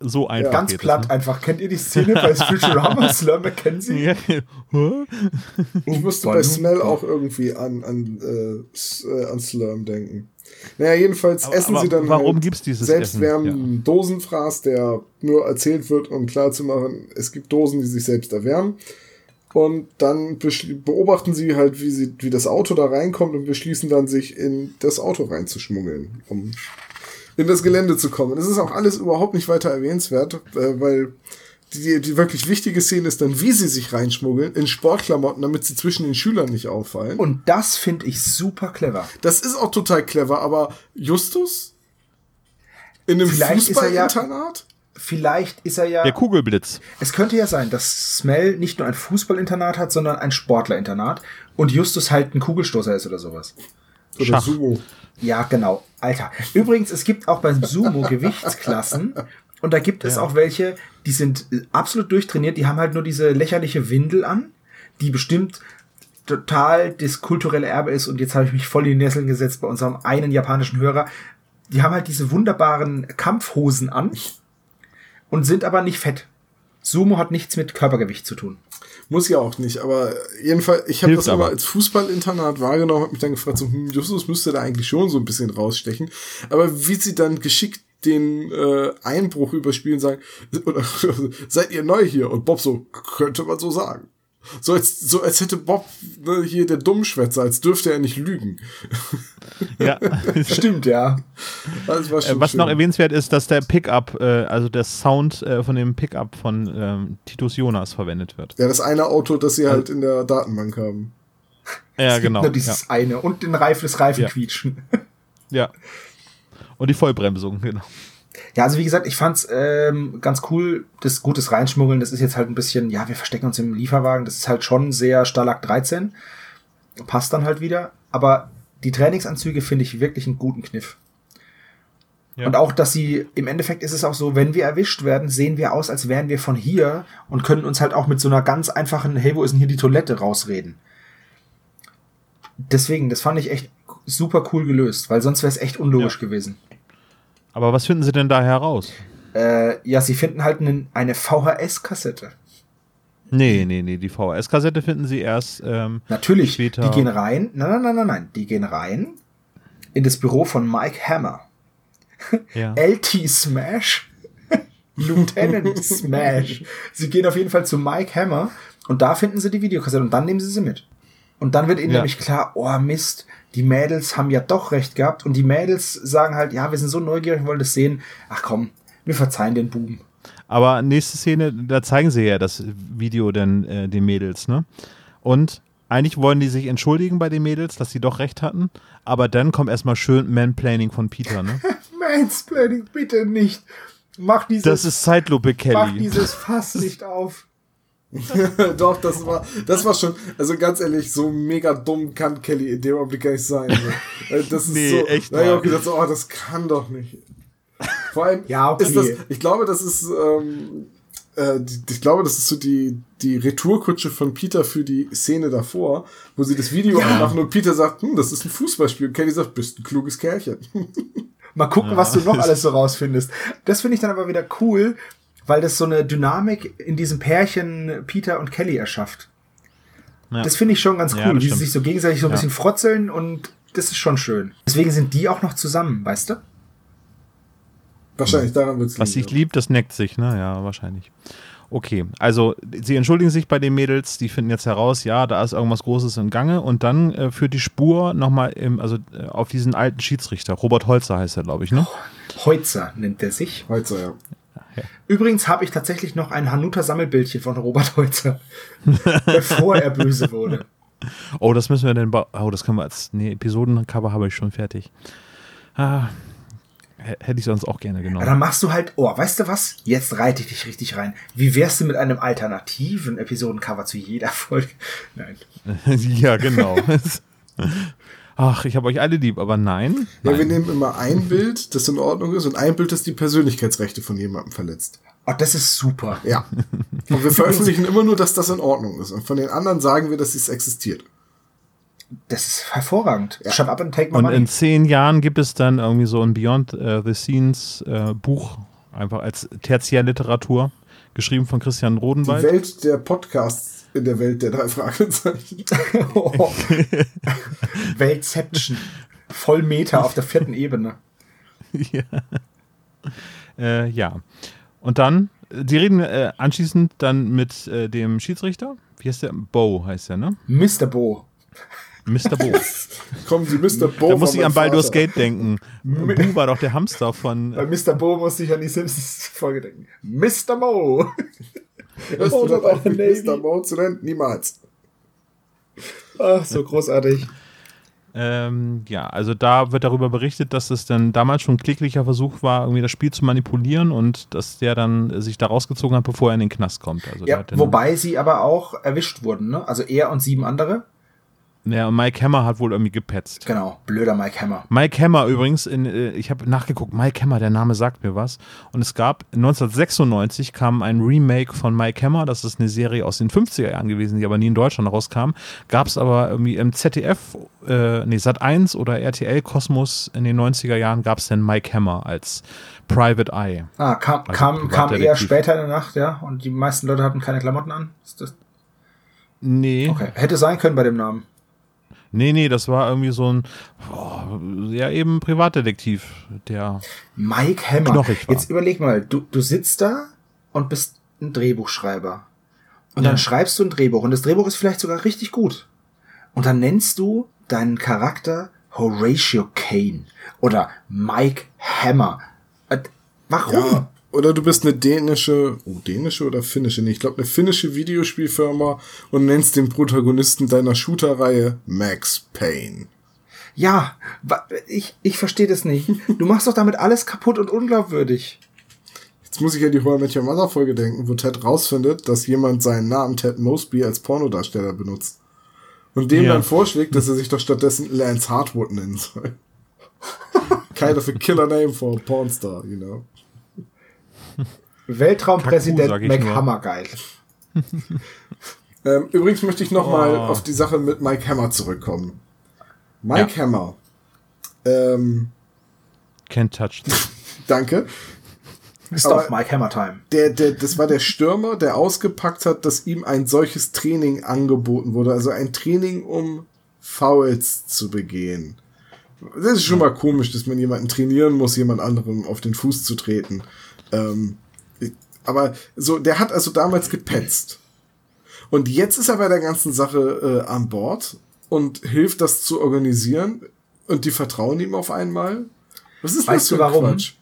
So einfach. Ganz geht platt es, einfach. Kennt ihr die Szene bei Futurama, Slur Mackenzie? ne? Ja. Hä? Ich musste bei Smell auch irgendwie an, an, äh, äh, an Slurm denken. Naja, jedenfalls Aber- essen aber sie dann warum halt gibt's dieses selbstwärmenden Dosenfraß, der nur erzählt wird, um klarzumachen, es gibt Dosen, die sich selbst erwärmen. Und dann beobachten sie halt, wie, sie, wie das Auto da reinkommt und beschließen dann, sich in das Auto reinzuschmuggeln, um in das Gelände zu kommen. Das ist auch alles überhaupt nicht weiter erwähnenswert, äh, weil die, die wirklich wichtige Szene ist dann, wie sie sich reinschmuggeln, in Sportklamotten, damit sie zwischen den Schülern nicht auffallen. Und das finde ich super clever. Das ist auch total clever, aber Justus? In einem Vielleicht ist er ja- Fußballinternat? Vielleicht ist er ja. Der Kugelblitz. Es könnte ja sein, dass Smell nicht nur ein Fußballinternat hat, sondern ein Sportlerinternat und Justus halt ein Kugelstoßer ist oder sowas. Oder Schach. Sumo. Ja, genau. Alter. Übrigens, es gibt auch beim Sumo Gewichtsklassen und da gibt es auch welche, die sind äh, absolut durchtrainiert, die haben halt nur diese lächerliche Windel an, die bestimmt total das kulturelle Erbe ist und jetzt habe ich mich voll in die Nesseln gesetzt bei unserem einen japanischen Hörer. Die haben halt diese wunderbaren Kampfhosen an und sind aber nicht fett. Sumo hat nichts mit Körpergewicht zu tun. Muss ja auch nicht, aber jedenfalls, ich habe das immer aber. als Fußballinternat wahrgenommen, habe mich dann gefragt, so, hm, Justus müsste da eigentlich schon so ein bisschen rausstechen. Aber wie sie dann geschickt den äh, Einbruch überspielen, sagen, oder, seid ihr neu hier? Und Bob so, könnte man so sagen. So als, so als hätte Bob ne, hier der Dummschwätzer, als dürfte er nicht lügen. Ja. Stimmt, ja. Äh, Was schön. noch erwähnenswert ist, dass der Pickup, äh, also der Sound äh, von dem Pickup von ähm, Titus Jonas verwendet wird. Ja, das eine Auto, das sie halt in der Datenbank haben. Ja, genau. Nur dieses Ja. eine und den Reif des Reifen Ja. quietschen. ja. Und die Vollbremsung, genau. Ja, also wie gesagt, ich fand's ähm, ganz cool, das gutes Reinschmuggeln, das ist jetzt halt ein bisschen, ja, wir verstecken uns im Lieferwagen, das ist halt schon sehr Stalag 13. Passt dann halt wieder. Aber die Trainingsanzüge finde ich wirklich einen guten Kniff. Ja. Und auch, dass sie, im Endeffekt ist es auch so, wenn wir erwischt werden, sehen wir aus, als wären wir von hier und können uns halt auch mit so einer ganz einfachen, hey, wo ist denn hier die Toilette rausreden. Deswegen, das fand ich echt super cool gelöst, weil sonst wäre es echt unlogisch Ja. gewesen. Aber was finden Sie denn da heraus? Äh, ja, sie finden halt eine VHS-Kassette. Nee, nee, nee, die VHS-Kassette finden Sie erst. Ähm, Natürlich, Später- die gehen rein. Nein, nein, nein, nein, nein. Die gehen rein in das Büro von Mike Hammer. ja. LT Smash. Lieutenant Smash. Sie gehen auf jeden Fall zu Mike Hammer und da finden sie die Videokassette und dann nehmen sie sie mit. Und dann wird ihnen Ja. nämlich klar, oh Mist, die Mädels haben ja doch recht gehabt und die Mädels sagen halt, ja, wir sind so neugierig, wollen das sehen. Ach komm, wir verzeihen den Buben. Aber nächste Szene, da zeigen sie ja das Video dann äh, den Mädels, ne? Und eigentlich wollen die sich entschuldigen bei den Mädels, dass sie doch recht hatten. Aber dann kommt erstmal schön Manplaining von Peter, ne? Mansplaining, bitte nicht. Mach dieses, Das ist Zeitlupe, mach Kelly. dieses Fass nicht auf. Doch, das war, das war schon, also ganz ehrlich, so mega dumm kann Kelly in dem Augenblick gar nicht sein. Äh, Das ist Nee, so, echt Da hab ich auch gedacht, so, oh, das kann doch nicht. Vor allem Ja, okay. ist das, ich glaube, das ist, ähm, äh, ich glaube, das ist so die, die Retourkutsche von Peter für die Szene davor, wo sie das Video anmachen und Peter sagt, hm, das ist ein Fußballspiel. Und Kelly sagt, bist ein kluges Kerlchen. Mal gucken, was du noch alles so rausfindest. Das finde ich dann aber wieder cool, weil das so eine Dynamik in diesem Pärchen Peter und Kelly erschafft. Ja. Das finde ich schon ganz Ja, cool, das wie sie sich so gegenseitig so ein Ja. bisschen frotzeln und das ist schon schön. Deswegen sind die auch noch zusammen, weißt du? Wahrscheinlich daran wird's Was sich liebt, das neckt sich, ne? Ja, wahrscheinlich. Okay, also sie entschuldigen sich bei den Mädels, die finden jetzt heraus, ja, da ist irgendwas Großes im Gange und dann äh, führt die Spur nochmal im, also äh, auf diesen alten Schiedsrichter. Robert Holzer heißt er, glaube ich, ne? Heutzer nennt er sich. ja. Heute, ja. Übrigens habe ich tatsächlich noch ein Hanuta-Sammelbildchen von Robert Heutzer, bevor er böse wurde. Oh, das müssen wir denn, oh, das können wir als, nee, Episodencover habe ich schon fertig. Ah, hätte ich sonst auch gerne Ja, dann genommen. machst du halt, oh, weißt du was? Jetzt reite ich dich richtig rein. Wie wärst du mit einem alternativen Episodencover zu jeder Folge? Nein. ja, genau. Ach, ich habe euch alle lieb, aber nein. Ja, wir nein. nehmen immer ein Bild, das in Ordnung ist, und ein Bild, das die Persönlichkeitsrechte von jemandem verletzt. Oh, das ist super. Ja. Und wir veröffentlichen immer nur, dass das in Ordnung ist. Und von den anderen sagen wir, dass es existiert. Das ist hervorragend. Ja. Shut up and take my Und money. in zehn Jahren gibt es dann irgendwie so ein Beyond äh, the Scenes äh, Buch, einfach als Tertiärliteratur, geschrieben von Christian Die Rodenwald. Welt der Podcasts in der Welt der drei Fragezeichen. Oh. Weltception. Voll Meter auf der vierten Ebene. ja. Äh, ja. Und dann, die reden äh, anschließend dann mit äh, dem Schiedsrichter. Wie heißt der? Bo heißt der, ne? Mr. Bo. Mr. Bo. Kommen Sie, Mr. Bo. da muss ich an Baldur's. Gate denken. Bu war doch der Hamster von. Bei Mr. Bo musste ich an die Simpsons-Folge denken. Mr. Bo. Hörst du auch mit Navy. Mr. Zu nennen? Niemals. Ach, so großartig. Ähm, ja, also da wird darüber berichtet, dass es dann damals schon ein kläglicher Versuch war, irgendwie das Spiel zu manipulieren und dass der dann sich da rausgezogen hat, bevor er in den Knast kommt. Also der Ja, wobei sie aber auch erwischt wurden, ne? Also er und sieben andere. Ja, Mike Hammer hat wohl irgendwie gepetzt. Genau, blöder Mike Hammer. Mike Hammer übrigens, in, äh, ich habe nachgeguckt, Mike Hammer, der Name sagt mir was. Und es gab 1996 kam ein Remake von Mike Hammer, das ist eine Serie aus den 50er Jahren gewesen, die aber nie in Deutschland rauskam. Gab es aber irgendwie im ZDF, äh, nee, Sat 1 oder RTL Kosmos in den 90er Jahren gab es dann Mike Hammer als Private Eye. Ah, kam, Also kam, kam eher später in der Nacht, ja? Und die meisten Leute hatten keine Klamotten an. Ist das Nee, okay. Hätte sein können bei dem Namen. Nee, nee, das war irgendwie so ein, oh, ja, eben Privatdetektiv, der Mike Hammer. Jetzt überleg mal, du, du sitzt da und bist ein Drehbuchschreiber. Und Ja. dann schreibst du ein Drehbuch und das Drehbuch ist vielleicht sogar richtig gut. Und dann nennst du deinen Charakter Horatio Kane oder Mike Hammer. Äh, Warum? Ja. Oder du bist eine dänische, oh, dänische oder finnische? Nee, ich glaube eine finnische Videospielfirma und nennst den Protagonisten deiner Shooter-Reihe Max Payne. Ja, ich, ich verstehe das nicht. Du machst doch damit alles kaputt und unglaubwürdig. Jetzt muss ich an die Horror Met Your Mother Folge denken, wo Ted rausfindet, dass jemand seinen Namen Ted Mosby als Pornodarsteller benutzt. Und dem Ja. dann vorschlägt, dass er sich doch stattdessen Lance Hartwood nennen soll. kind of a killer name for a pornstar, you know. Weltraumpräsident Mac. Hammergeil. Ähm, übrigens möchte ich noch mal Oh. auf die Sache mit Mike Hammer zurückkommen. Mike Hammer. Ähm, can't touch this. danke. Ist doch Mike Hammer Time. Der, der, das war der Stürmer, der ausgepackt hat, dass ihm ein solches Training angeboten wurde. Also ein Training, um Fouls zu begehen. Das ist schon mal komisch, dass man jemanden trainieren muss, jemand anderem auf den Fuß zu treten. Ähm, aber so, der hat also damals gepetzt. Und jetzt ist er bei der ganzen Sache äh, an Bord und hilft das zu organisieren. Und die vertrauen ihm auf einmal. Was ist Weißt das für du warum? Quatsch?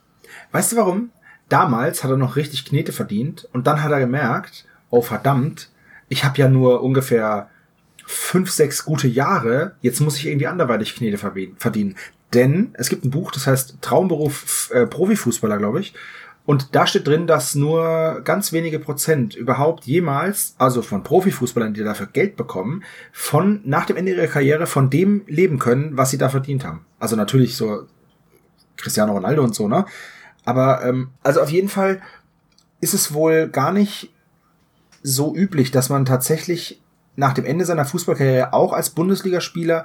Weißt du warum? Damals hat er noch richtig Knete verdient und dann hat er gemerkt, oh verdammt, ich habe ja nur ungefähr fünf, sechs gute Jahre, jetzt muss ich irgendwie anderweitig Knete verdienen. Denn es gibt ein Buch, das heißt Traumberuf äh, Profifußballer, glaube ich. Und da steht drin, dass nur ganz wenige Prozent überhaupt jemals, also von Profifußballern, die dafür Geld bekommen, von nach dem Ende ihrer Karriere von dem leben können, was sie da verdient haben. Also natürlich so Cristiano Ronaldo und so, ne? Aber ähm, also auf jeden Fall ist es wohl gar nicht so üblich, dass man tatsächlich nach dem Ende seiner Fußballkarriere auch als Bundesligaspieler,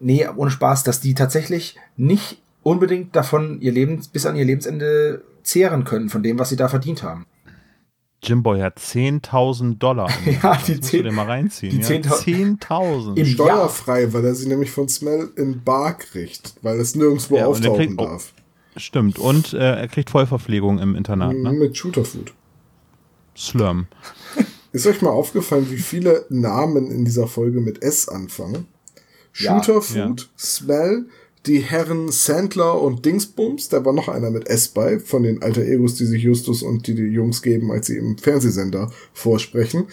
nee, ohne Spaß, dass die tatsächlich nicht unbedingt davon ihr Leben bis an ihr Lebensende zehren können von dem, was sie da verdient haben. Jimboy hat 10.000 Dollar. Ja, die Das musst 10 du dir mal reinziehen. die ja. 10.000 10.000. Im- Steuerfrei, weil er sie nämlich von Smell in Bar kriegt, weil es nirgendwo Ja, auftauchen kriegt auch- darf. Stimmt. Und äh, er kriegt Vollverpflegung im Internat. Ne? Mit Shooterfood. Slurm. Ist euch mal aufgefallen, wie viele Namen in dieser Folge mit S anfangen? Ja. Shooterfood, Smell, die Herren Sandler und Dingsbums, da war noch einer mit S bei, von den alter Egos, die sich Justus und die, die Jungs geben, als sie im Fernsehsender vorsprechen.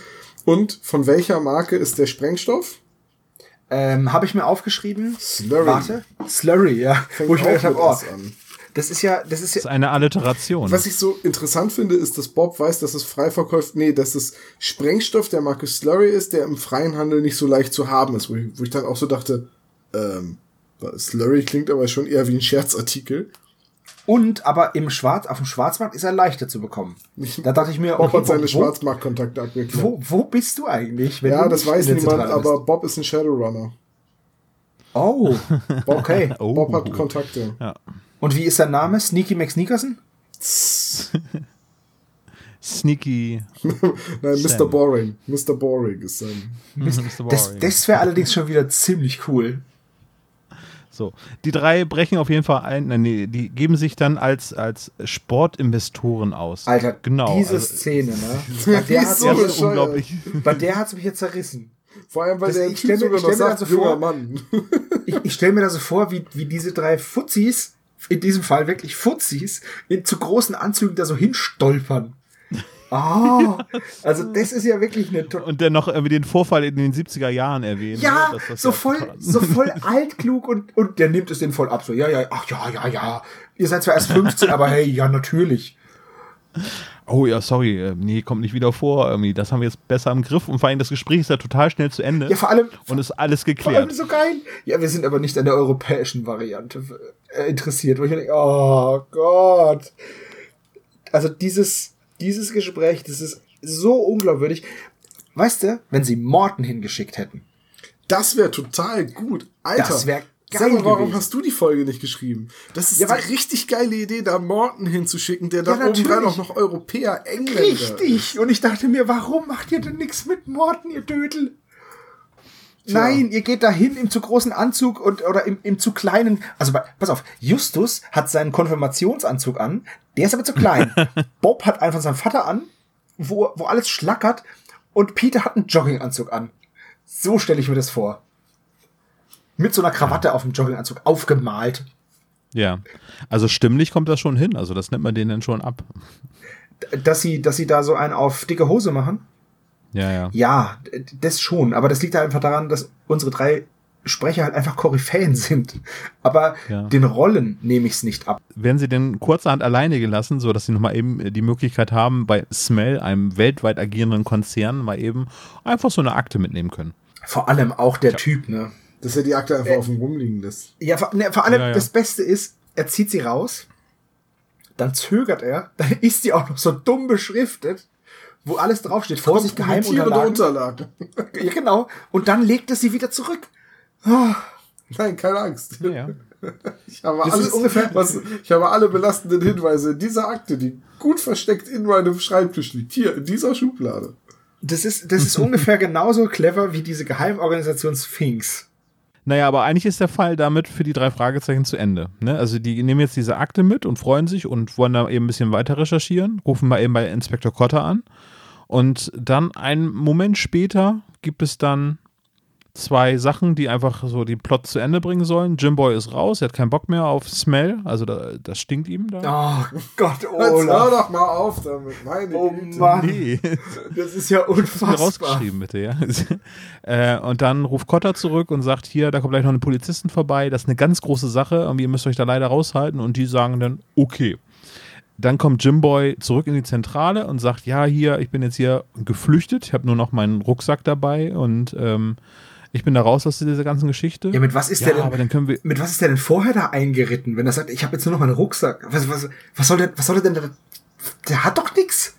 Und von welcher Marke ist der Sprengstoff? Ähm, habe ich mir aufgeschrieben. Slurry. Warte. Slurry, ja. Fängt Wo ich mir auch gedacht habe, mit oh, S an. das ist ja, das ist Das ja, ist eine Alliteration. Was ich so interessant finde, ist, dass Bob weiß, dass es Freiverkäuft, nee, dass es Sprengstoff der Marke Slurry ist, der im freien Handel nicht so leicht zu haben ist, wo ich, wo ich dann auch so dachte, ähm, Slurry klingt aber schon eher wie ein Scherzartikel. Und aber im Schwarz, auf dem Schwarzmarkt ist er leichter zu bekommen. Da dachte ich mir, Bob okay, hat seine Schwarzmarktkontakte abgeklärt. wo, wo bist du eigentlich? wenn Ja, du das weiß niemand, aber? Bob ist ein Shadowrunner. Oh, Bob, okay. Oh. Bob hat Kontakte. Und wie ist sein Name? Sneaky McSneakerson? Sneaky. Nein, Mr. Boring. Mr. Boring ist sein. Mr. Das, Boring. das wäre allerdings schon wieder ziemlich cool. So, die drei brechen auf jeden Fall ein, nein, nee, die geben sich dann als, als Sportinvestoren aus. Alter, genau. diese also, Szene, ne? Bei der ist hat's so mich, unglaublich. bei der hat's mich jetzt zerrissen. Vor allem, weil Das- der ich stell mir- ich stell mir sagt, das so junger vor- Mann. Ich, ich stelle mir da so vor, wie, wie diese drei Fuzzis, in diesem Fall wirklich Fuzzis, in zu großen Anzügen da so hinstolpern. Ah, also das ist ja wirklich eine Und dann noch irgendwie den Vorfall in den 70er Jahren erwähnen. Ja, ne, so voll, so voll altklug und, und der nimmt es den voll ab. So, ja, ja, ach ja, ja, ja. Ihr seid zwar erst 15, aber hey, ja, natürlich. Oh ja, sorry, äh, nee, kommt nicht wieder vor. Irgendwie, das haben wir jetzt besser im Griff. Und vor allem das Gespräch ist ja total schnell zu Ende. Ja, vor allem, und ist alles vor allem geklärt. so geil. Ja, wir sind aber nicht an der europäischen Variante äh, interessiert, wo ich denke, oh Gott. Also dieses, dieses Gespräch, das ist so unglaubwürdig. Weißt du, wenn sie Morten hingeschickt hätten, Das wäre total gut. Alter. Das wär Sag geil mal, warum gewesen. hast du die Folge nicht geschrieben? Das ist Ja, eine richtig geile Idee, da Morten hinzuschicken, der da Ja, oben dran auch noch Europäer, Engländer. Richtig. Und ich dachte mir, warum macht ihr denn nichts mit Morten, ihr Dödel? Nein, ihr geht dahin im zu großen Anzug und oder im, im zu kleinen. Also pass auf, Justus hat seinen Konfirmationsanzug an, der ist aber zu klein. Bob hat einen von seinem Vater an, wo, wo alles schlackert und Peter hat einen Jogginganzug an. So stelle ich mir das vor. Mit so einer Krawatte auf dem Jogginganzug aufgemalt. Ja. Also stimmlich kommt das schon hin. Also das nimmt man denen dann schon ab. Dass sie, dass sie da so einen auf dicke Hose machen. Ja, ja. Ja, das schon. Aber das liegt halt einfach daran, dass unsere drei Sprecher halt einfach Koryphäen sind. Aber Ja. den Rollen nehme ich es nicht ab. Werden sie denn kurzerhand alleine gelassen, so dass sie nochmal eben die Möglichkeit haben, bei Smell, einem weltweit agierenden Konzern, mal eben einfach so eine Akte mitnehmen können. Vor allem auch der Typ, ne? Dass er die Akte einfach auf dem rumliegen lässt. Ja, vor, ne, vor allem Ja, ja. das Beste ist, er zieht sie raus, dann zögert er, dann ist die auch noch so dumm beschriftet, wo alles draufsteht. Vorsicht, Geheimunterlagen. Unterlagen. Ja, genau. Und dann legt er sie wieder zurück. Nein, keine Angst. Ja, ja. Ich habe, Das alles, ist ungefähr- was, ich habe alle belastenden Hinweise in dieser Akte, die gut versteckt in meinem Schreibtisch liegt. Hier, in dieser Schublade. Das ist, das ist ungefähr genauso clever wie diese Geheimorganisation Sphinx. Naja, aber eigentlich ist der Fall damit für die drei Fragezeichen zu Ende. Ne? Also die nehmen jetzt diese Akte mit und freuen sich und wollen da eben ein bisschen weiter recherchieren, rufen mal eben bei Inspektor Cotter an. Und dann einen Moment später gibt es dann zwei Sachen, die einfach so den Plot zu Ende bringen sollen. Jimboy ist raus, er hat keinen Bock mehr auf Smell, also da, das stinkt ihm da. Oh Gott, Jetzt hör Olaf. doch mal auf damit. Meine Oh Güte. Mann, Nee. das ist ja unfassbar. rausgeschrieben, bitte, ja. äh, und dann ruft Cotter zurück und sagt, hier, da kommt gleich noch eine Polizistin vorbei, das ist eine ganz große Sache, irgendwie ihr müsst euch da leider raushalten. Und die sagen dann, okay. Dann kommt Jimboy zurück in die Zentrale und sagt, ja, hier, ich bin jetzt hier geflüchtet, ich habe nur noch meinen Rucksack dabei und ähm, ich bin da raus aus dieser ganzen Geschichte. Ja, mit was ist Ja, der aber denn? dann können wir, Mit was ist der denn vorher da eingeritten, wenn er sagt, ich habe jetzt nur noch meinen Rucksack? Was, was, was soll der, was soll der denn da? Der hat doch nix.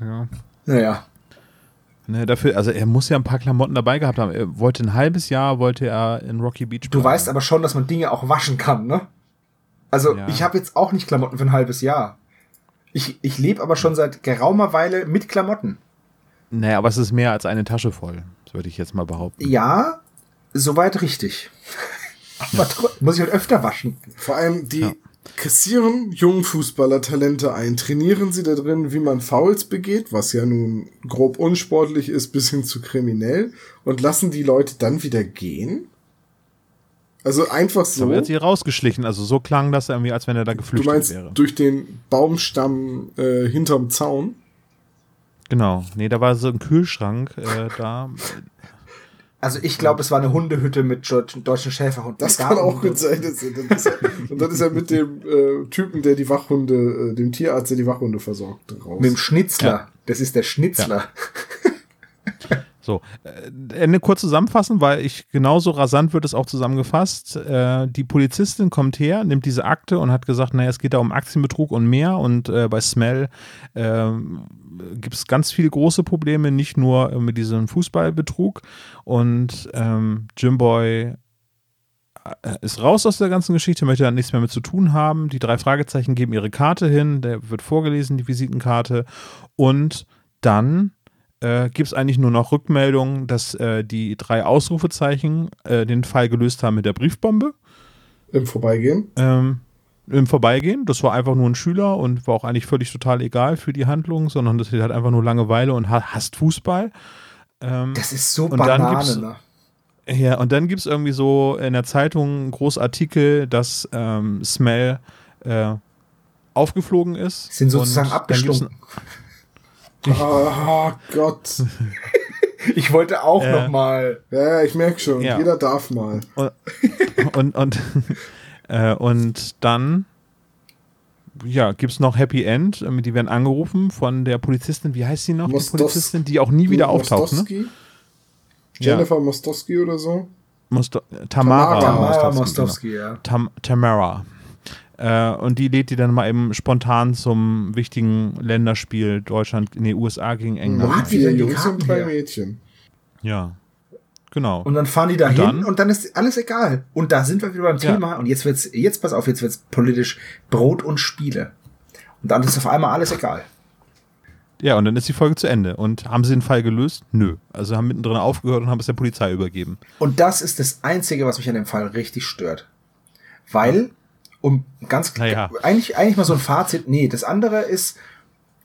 ja. Naja. Ne, dafür, also er muss ja ein paar Klamotten dabei gehabt haben. Er wollte ein halbes Jahr, wollte er in Rocky Beach Du bleiben. weißt aber schon, dass man Dinge auch waschen kann, ne? Also, Ja. ich habe jetzt auch nicht Klamotten für ein halbes Jahr. Ich, ich lebe aber schon seit geraumer Weile mit Klamotten. Naja, aber es ist mehr als eine Tasche voll, würde ich jetzt mal behaupten. Ja, soweit richtig. aber tro- muss ich halt öfter waschen. Vor allem, die Ja. kassieren jungen Fußballer Talente ein, trainieren sie da drin, wie man Fouls begeht, was ja nun grob unsportlich ist, bis hin zu kriminell, und lassen die Leute dann wieder gehen? Also einfach So. Aber er so. hat sich rausgeschlichen, also so klang das irgendwie, als wenn er da Du geflüchtet meinst wäre. durch den Baumstamm äh, hinterm Zaun? Genau. Nee, da war so ein Kühlschrank äh, da. Also ich glaube, es war eine Hundehütte mit deutschen, deutschen Schäferhunden. Das Da kann auch gut sein. Das, das ist, und dann ist er mit dem äh, Typen, der die Wachhunde, äh, dem Tierarzt, der die Wachhunde versorgt, raus. Mit dem Schnitzler. Ja. Das ist der Schnitzler. So, äh, Ende kurz zusammenfassen, weil ich genauso rasant wird es auch zusammengefasst. Äh, die Polizistin kommt her, nimmt diese Akte und hat gesagt, naja, es geht da um Aktienbetrug und mehr. Und äh, bei Smell äh, gibt es ganz viele große Probleme, nicht nur mit diesem Fußballbetrug. Und ähm, Jimboy äh, ist raus aus der ganzen Geschichte, möchte da nichts mehr mit zu tun haben. Die drei Fragezeichen geben ihre Karte hin, der wird vorgelesen, die Visitenkarte. Und dann äh, gibt es eigentlich nur noch Rückmeldungen, dass äh, die drei Ausrufezeichen äh, den Fall gelöst haben mit der Briefbombe. Im Vorbeigehen? Ähm, Im Vorbeigehen. Das war einfach nur ein Schüler und war auch eigentlich völlig total egal für die Handlung, sondern das hat einfach nur Langeweile und hasst Fußball. Ähm, das ist so Banane, ne? Ja, und dann gibt es irgendwie so in der Zeitung einen Großartikel, dass ähm, Smell äh, aufgeflogen ist. Sind sozusagen abgestunken. Oh Gott. Ich wollte auch äh, noch mal. Ja, ich merke schon. Ja. Jeder darf mal. Und und und, äh, und dann ja, gibt es noch Happy End. Ähm, die werden angerufen von der Polizistin. Wie heißt sie noch? Mostos die Polizistin, die auch nie wieder auftaucht. Ne? Jennifer ja. Mostowski oder so? Mosto Tamara, Tamara Mostowski, genau. ja. Tam Tamara. Äh, und die lädt die dann mal eben spontan zum wichtigen Länderspiel Deutschland in die USA gegen England. Hat vier Jungs und drei Mädchen. Ja. Genau. Und dann fahren die da hin und, und, dann ist alles egal. Und da sind wir wieder beim Thema. Ja. Und jetzt wird's, jetzt pass auf, jetzt wird's politisch Brot und Spiele. Und dann ist auf einmal alles egal. Ja, und dann ist die Folge zu Ende. Und haben sie den Fall gelöst? Nö. Also haben mittendrin aufgehört und haben es der Polizei übergeben. Und das ist das Einzige, was mich an dem Fall richtig stört. Weil um ganz naja. eigentlich eigentlich mal so ein Fazit. Nee, das andere ist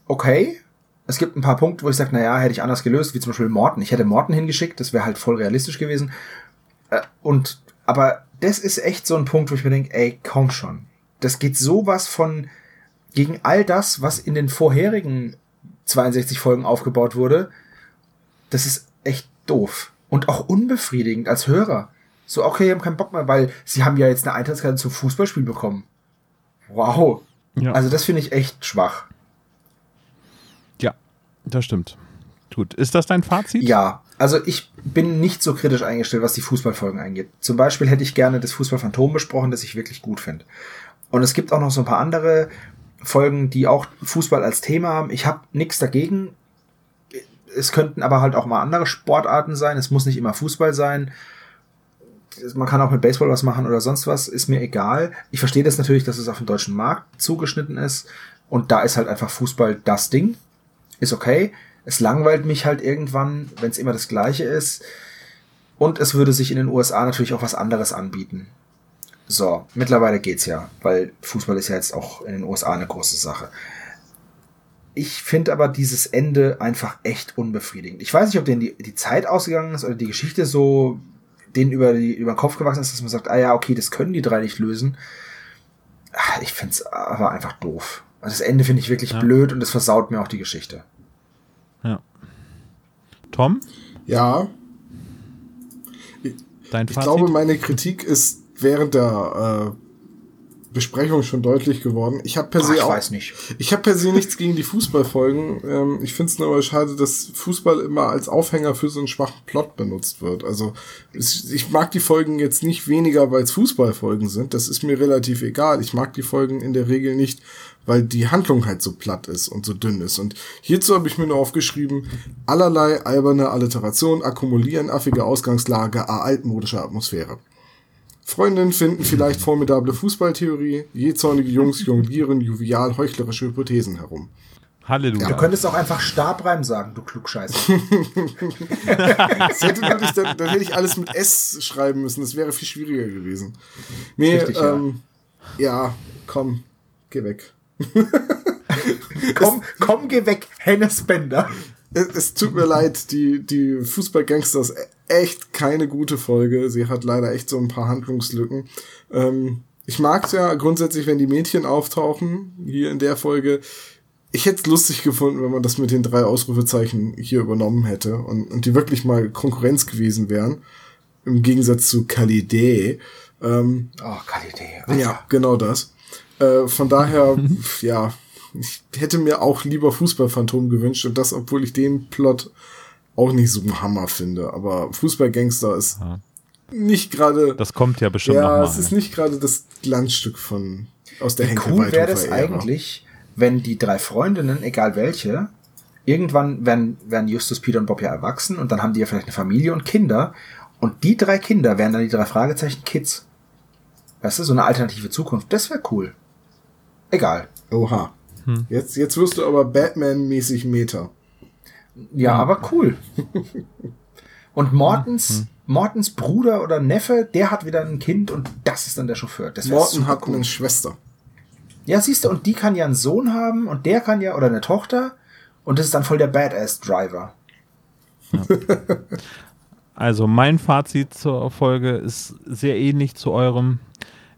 okay. Es gibt ein paar Punkte, wo ich sage, naja, hätte ich anders gelöst, wie zum Beispiel Morten. Ich hätte Morten hingeschickt, das wäre halt voll realistisch gewesen. Äh, und aber das ist echt so ein Punkt, wo ich mir denke, ey, komm schon. Das geht sowas von gegen all das, was in den vorherigen 62 Folgen aufgebaut wurde. Das ist echt doof und auch unbefriedigend als Hörer. So, okay, die haben keinen Bock mehr, weil sie haben ja jetzt eine Eintrittskarte zum Fußballspiel bekommen. Wow. Ja. Also das finde ich echt schwach. Ja, das stimmt. Gut, ist das dein Fazit? Ja, also ich bin nicht so kritisch eingestellt, was die Fußballfolgen angeht. Zum Beispiel hätte ich gerne das Fußballphantom besprochen, das ich wirklich gut finde. Und es gibt auch noch so ein paar andere Folgen, die auch Fußball als Thema haben. Ich habe nichts dagegen. Es könnten aber halt auch mal andere Sportarten sein. Es muss nicht immer Fußball sein man kann auch mit Baseball was machen oder sonst was, ist mir egal. Ich verstehe das natürlich, dass es auf den deutschen Markt zugeschnitten ist und da ist halt einfach Fußball das Ding. Ist okay. Es langweilt mich halt irgendwann, wenn es immer das gleiche ist. Und es würde sich in den USA natürlich auch was anderes anbieten. So, mittlerweile geht's ja, weil Fußball ist ja jetzt auch in den USA eine große Sache. Ich finde aber dieses Ende einfach echt unbefriedigend. Ich weiß nicht, ob denen die, die Zeit ausgegangen ist oder die Geschichte so denen über, die, über den Kopf gewachsen ist, dass man sagt, ah ja, okay, das können die drei nicht lösen. Ah, ich finde es aber einfach doof. Also das Ende finde ich wirklich ja. blöd und es versaut mir auch die Geschichte. Ja. Tom? Ja. Dein Fazit? Ich glaube, meine Kritik ist während der äh, Besprechung schon deutlich geworden. Ich habe per se Ach, ich auch, weiß nicht. Ich habe per se nichts gegen die Fußballfolgen. Ähm, ich finde es nur schade, dass Fußball immer als Aufhänger für so einen schwachen Plot benutzt wird. Also ich mag die Folgen jetzt nicht weniger, weil es Fußballfolgen sind. Das ist mir relativ egal. Ich mag die Folgen in der Regel nicht, weil die Handlung halt so platt ist und so dünn ist. Und hierzu habe ich mir nur aufgeschrieben, allerlei alberne Alliteration akkumulieren, affige Ausgangslage, altmodische Atmosphäre. Freundinnen finden vielleicht formidable Fußballtheorie, jähzornige Jungs jonglieren jovial heuchlerische Hypothesen herum. Halleluja. Du könntest auch einfach Stabreim sagen, du Klugscheißer. das hätte dann, dann, dann, hätte ich alles mit S schreiben müssen, das wäre viel schwieriger gewesen. Nee, Richtig, ähm, ja. ja, komm, geh weg. komm, komm, geh weg, Hennes Bender es, es tut mir leid, die, die Fußballgangsters echt keine gute Folge. Sie hat leider echt so ein paar Handlungslücken. Ähm, ich mag es ja grundsätzlich, wenn die Mädchen auftauchen, hier in der Folge. Ich hätte es lustig gefunden, wenn man das mit den drei Ausrufezeichen hier übernommen hätte und, und die wirklich mal Konkurrenz gewesen wären. Im Gegensatz zu Kalidee. Ähm, oh, Kalidee. Ja, genau das. Äh, von daher, ja, ich hätte mir auch lieber Fußballphantom gewünscht und das, obwohl ich den Plot auch nicht so ein Hammer finde. Aber Fußballgangster ist ja. nicht gerade. Das kommt ja bestimmt ja, noch mal. es ist nicht gerade das Glanzstück von aus der Wie cool wäre das eigentlich, wenn die drei Freundinnen, egal welche, irgendwann werden, werden Justus, Peter und Bob ja erwachsen und dann haben die ja vielleicht eine Familie und Kinder. Und die drei Kinder wären dann die drei Fragezeichen Kids. Weißt du, so eine alternative Zukunft. Das wäre cool. Egal. Oha. Hm. Jetzt, jetzt wirst du aber Batman-mäßig Meta. Ja, hm. aber cool. Und Mortens, hm. Mortens Bruder oder Neffe, der hat wieder ein Kind und das ist dann der Chauffeur. Das Morten hat cool. eine Schwester. Ja, siehst du, und die kann ja einen Sohn haben und der kann ja, oder eine Tochter, und das ist dann voll der Badass-Driver. Ja. Also mein Fazit zur Folge ist sehr ähnlich zu eurem.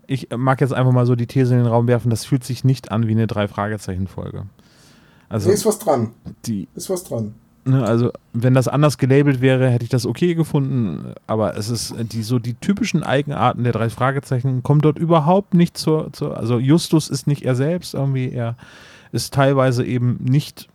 Ich mag jetzt einfach mal so die These in den Raum werfen, das fühlt sich nicht an wie eine Drei-Fragezeichen-Folge. Also, ist was dran. Die, ist was dran. Ne, also, wenn das anders gelabelt wäre, hätte ich das okay gefunden. Aber es ist die so die typischen Eigenarten der drei Fragezeichen kommt dort überhaupt nicht zur, zur. Also Justus ist nicht er selbst irgendwie. Er ist teilweise eben nicht,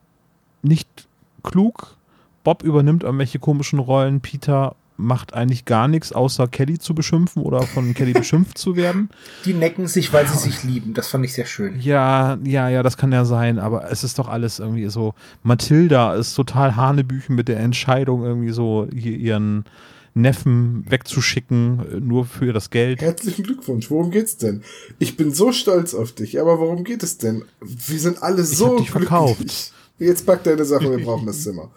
nicht klug Bob übernimmt irgendwelche komischen Rollen, Peter macht eigentlich gar nichts, außer Kelly zu beschimpfen oder von Kelly beschimpft zu werden. Die necken sich, weil sie sich lieben. Das fand ich sehr schön. Ja, ja, ja, das kann ja sein, aber es ist doch alles irgendwie so. Mathilda ist total Hanebüchen mit der Entscheidung, irgendwie so ihren Neffen wegzuschicken, äh, nur für das Geld. Herzlichen Glückwunsch. Worum geht's denn? Ich bin so stolz auf dich, aber worum geht es denn? Wir sind alle so ich hab dich verkauft. Jetzt pack deine Sache, wir brauchen das Zimmer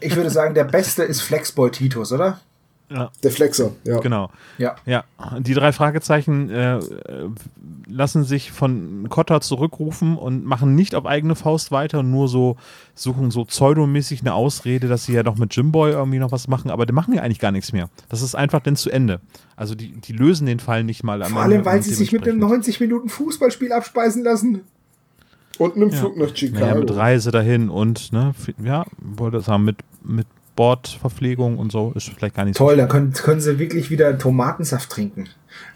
ich würde sagen, der beste ist Flexboy Titus, oder? Ja. Der Flexer, ja. Genau. Ja. ja. Die drei Fragezeichen äh, lassen sich von Kotter zurückrufen und machen nicht auf eigene Faust weiter, nur so suchen so pseudomäßig eine Ausrede, dass sie ja doch mit Jimboy irgendwie noch was machen, aber die machen ja eigentlich gar nichts mehr. Das ist einfach dann zu Ende. Also die, die lösen den Fall nicht mal. Vor allem, weil sie sich mit einem 90 Minuten Fußballspiel abspeisen lassen. Und einem ja. Flug nach Chicago. Naja, mit Reise dahin und, ne, ja, wollte sagen, mit, mit Bordverpflegung und so ist vielleicht gar nicht Toll, so dann können, können sie wirklich wieder Tomatensaft trinken.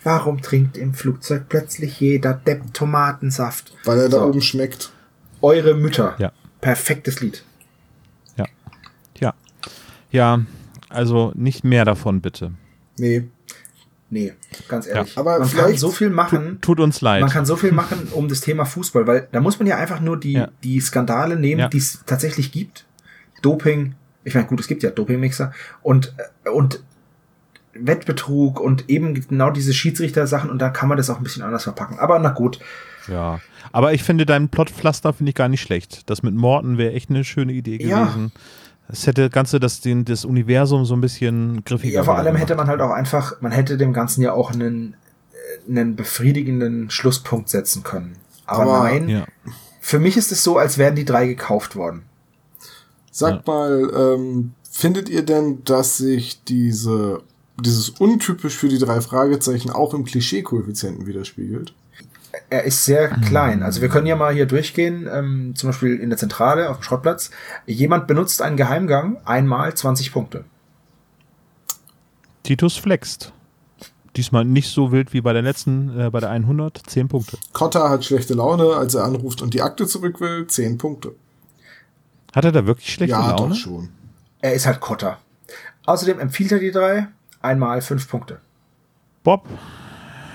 Warum trinkt im Flugzeug plötzlich jeder Depp Tomatensaft? Weil er so. da oben schmeckt. Eure Mütter. Ja. Perfektes Lied. Ja. Ja. Ja, also nicht mehr davon, bitte. Nee. Nee, ganz ehrlich. Ja. Aber man kann so viel machen. Tut, tut, uns leid. Man kann so viel machen um das Thema Fußball, weil da muss man ja einfach nur die, ja. die Skandale nehmen, ja. die es tatsächlich gibt. Doping, ich meine, gut, es gibt ja Dopingmixer und, und Wettbetrug und eben genau diese Schiedsrichter-Sachen und da kann man das auch ein bisschen anders verpacken. Aber na gut. Ja, aber ich finde dein Plotpflaster finde ich gar nicht schlecht. Das mit Morten wäre echt eine schöne Idee gewesen. Ja. Es hätte Ganze das, den, das Universum so ein bisschen griffiger Ja, vor allem gemacht. hätte man halt auch einfach, man hätte dem Ganzen ja auch einen, äh, einen befriedigenden Schlusspunkt setzen können. Aber, Aber nein, ja. für mich ist es so, als wären die drei gekauft worden. Sag ja. mal, ähm, findet ihr denn, dass sich diese, dieses untypisch für die drei Fragezeichen auch im Klischee-Koeffizienten widerspiegelt? Er ist sehr klein. Also wir können ja mal hier durchgehen, ähm, zum Beispiel in der Zentrale auf dem Schrottplatz. Jemand benutzt einen Geheimgang, einmal 20 Punkte. Titus flext. Diesmal nicht so wild wie bei der letzten, äh, bei der 100, 10 Punkte. Cotta hat schlechte Laune, als er anruft und die Akte zurück will, 10 Punkte. Hat er da wirklich schlechte ja, Laune? Ja, doch schon. Er ist halt Cotta. Außerdem empfiehlt er die drei, einmal 5 Punkte. Bob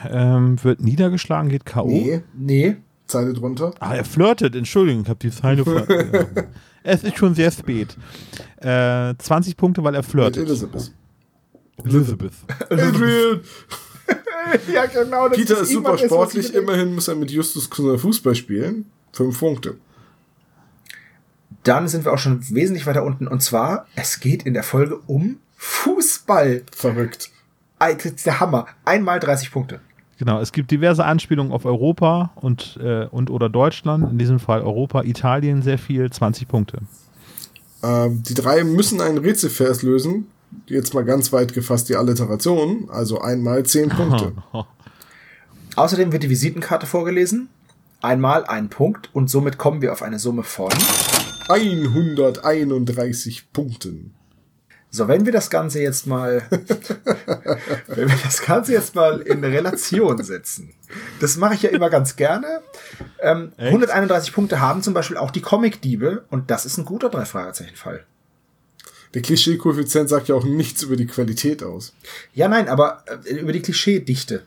ähm, wird niedergeschlagen, geht K.O. Nee, nee. Zeile drunter. Ah, er flirtet, Entschuldigung, ich habe die Zeile Es ist schon sehr spät. Äh, 20 Punkte, weil er flirtet. Mit Elizabeth. Elizabeth. Adrian! ja, genau. Peter ist super sportlich, immerhin muss er mit Justus Fußball spielen. Fünf Punkte. Dann sind wir auch schon wesentlich weiter unten. Und zwar, es geht in der Folge um Fußball. Verrückt. Das ist der Hammer. Einmal 30 Punkte. Genau, es gibt diverse Anspielungen auf Europa und, äh, und oder Deutschland, in diesem Fall Europa, Italien sehr viel, 20 Punkte. Ähm, die drei müssen einen Rätselvers lösen. Jetzt mal ganz weit gefasst die Alliteration, also einmal 10 Punkte. Außerdem wird die Visitenkarte vorgelesen. Einmal ein Punkt und somit kommen wir auf eine Summe von 131 Punkten. So, wenn wir das Ganze jetzt mal, wenn wir das Ganze jetzt mal in Relation setzen, das mache ich ja immer ganz gerne. Ähm, 131 Punkte haben zum Beispiel auch die Comic-Diebe und das ist ein guter Drei-Fragezeichen-Fall. Der Klischee-Koeffizient sagt ja auch nichts über die Qualität aus. Ja, nein, aber äh, über die Klischeedichte.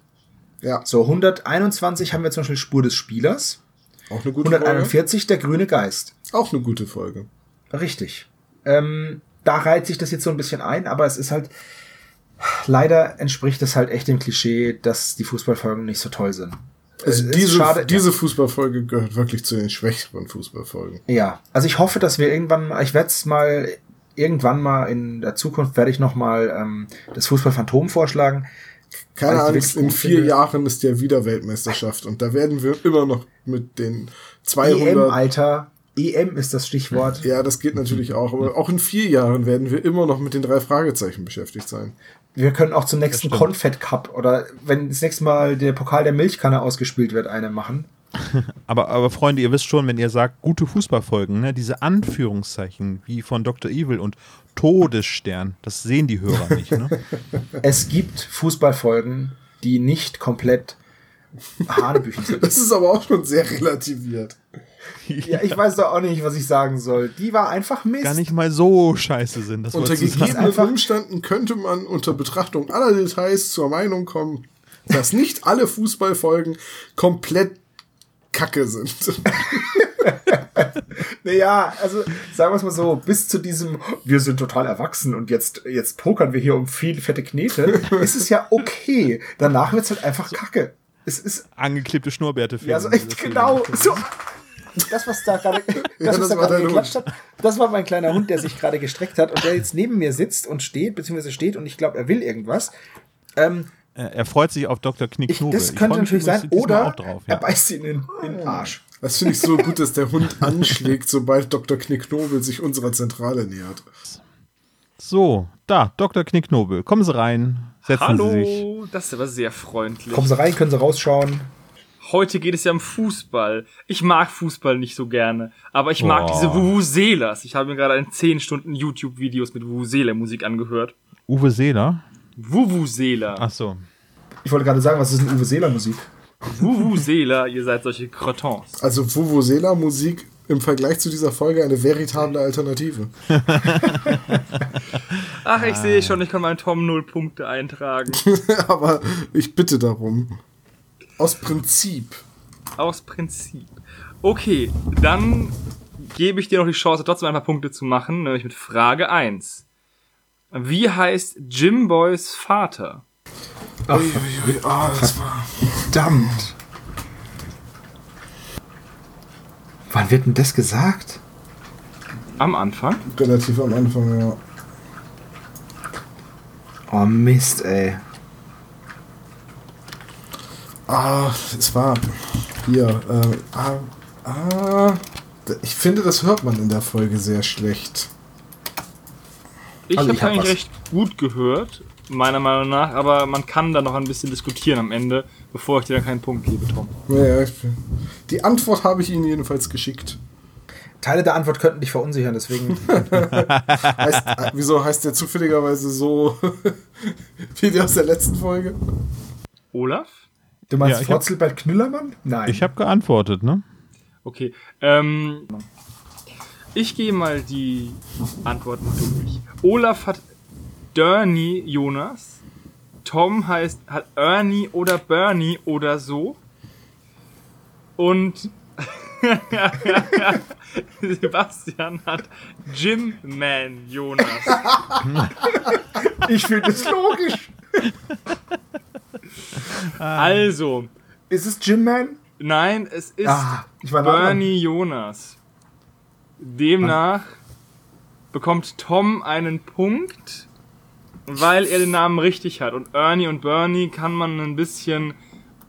Ja, So, 121 haben wir zum Beispiel Spur des Spielers. auch eine gute Folge. 141 der grüne Geist. Auch eine gute Folge. Richtig. Ähm, da reiht sich das jetzt so ein bisschen ein, aber es ist halt, leider entspricht es halt echt dem Klischee, dass die Fußballfolgen nicht so toll sind. Also diese, schade- diese Fußballfolge gehört wirklich zu den schwächeren Fußballfolgen. Ja, also ich hoffe, dass wir irgendwann mal, ich werde es mal, irgendwann mal in der Zukunft werde ich noch mal ähm, das Fußballphantom vorschlagen. Keine Angst, in vier finde. Jahren ist ja wieder Weltmeisterschaft und da werden wir immer noch mit den 200... EM, Alter. EM ist das Stichwort. ja, das geht natürlich auch, aber auch in vier Jahren werden wir immer noch mit den drei Fragezeichen beschäftigt sein. Wir können auch zum nächsten. Confed Cup oder wenn das nächste Mal der Pokal der Milchkanne ausgespielt wird, eine machen. Aber, aber Freunde, ihr wisst schon, wenn ihr sagt, gute Fußballfolgen, ne, diese Anführungszeichen wie von Dr. Evil und Todesstern, das sehen die Hörer nicht. Ne? Es gibt Fußballfolgen, die nicht komplett Hanebüchen sind. Das ist aber auch schon sehr relativiert. Ja, ich weiß doch auch nicht, was ich sagen soll. Die war einfach Mist. Gar nicht mal so scheiße sind. Das Unter gegebenen Umständen könnte man unter Betrachtung aller Details zur Meinung kommen, dass nicht alle Fußballfolgen komplett kacke sind. Naja, also sagen wir es mal so, bis zu diesem, wir sind total erwachsen und jetzt, jetzt pokern wir hier um viel fette Knete, ist es ja okay. Danach wird es halt einfach kacke. Es ist, Angeklebte Schnurrbärte ja, so echt genau, so. Das, was da gerade, das, was das da war gerade geklatscht Hund. hat, das war mein kleiner Hund, der sich gerade gestreckt hat und der jetzt neben mir sitzt und steht, beziehungsweise steht und ich glaube, er will irgendwas. Ähm, Er er freut sich auf Dr. ich, Knickknobel. das Ich könnte natürlich sein, oder auch drauf, er ja. beißt ihn in, in den Arsch. Das finde ich so gut, dass der Hund anschlägt, sobald Dr. Knickknobel sich unserer Zentrale nähert. So, da, Dr. Knickknobel. Kommen Sie rein. Setzen Sie sich. Hallo, das ist aber sehr freundlich. Kommen Sie rein, können Sie rausschauen. Heute geht es ja um Fußball. Ich mag Fußball nicht so gerne, aber ich mag Boah. diese Vuvuzelas. Ich habe mir gerade ein 10 Stunden YouTube-Videos mit Vuvuzela-Musik angehört. Uwe Seeler. Vuvuzela. Ach so. Ich wollte gerade sagen, was ist denn Uwe Seeler Musik? Vuvuzela, ihr seid solche Crotons. Also Vuvuzela Musik im Vergleich zu dieser Folge eine veritable Alternative. Ach, ich sehe schon, ich kann meinen Tom 0 Punkte eintragen. Aber ich bitte darum. Aus Prinzip. Aus Prinzip. Okay, dann gebe ich dir noch die Chance, trotzdem ein paar Punkte zu machen, nämlich mit Frage 1. Wie heißt Jimboys Vater? Ui, ui, ui, ah, das war. Verdammt. Wann wird denn das gesagt? Am Anfang? Relativ am Anfang, ja. Oh Mist, ey. Ah, es war. Hier, ähm, ah, ah. Ich finde, das hört man in der Folge sehr schlecht. Ich Also habe ich hab eigentlich was. recht gut gehört, meiner Meinung nach, aber man kann da noch ein bisschen diskutieren am Ende, bevor ich dir dann keinen Punkt gebe, Tom. Ja, ich, die Antwort habe ich Ihnen jedenfalls geschickt. Teile der Antwort könnten dich verunsichern, deswegen. Heißt, äh, wieso heißt der zufälligerweise so wie der aus der letzten Folge? Olaf? Du meinst Ja, ich hab- Knüllermann? Nein. Ich habe geantwortet, ne? Okay. Ähm, ich gehe mal die Antworten durch. Olaf hat Derny Jonas. Tom heißt hat Ernie oder Bernie oder so. Und Sebastian hat Jim Man Jonas. ich finde es logisch. Also, Ist es Jim Man? nein, es ist Ah, ich war nah dran. Bernie Jonas. Demnach bekommt Tom einen Punkt, weil er den Namen richtig hat. Und Ernie und Bernie kann man ein bisschen.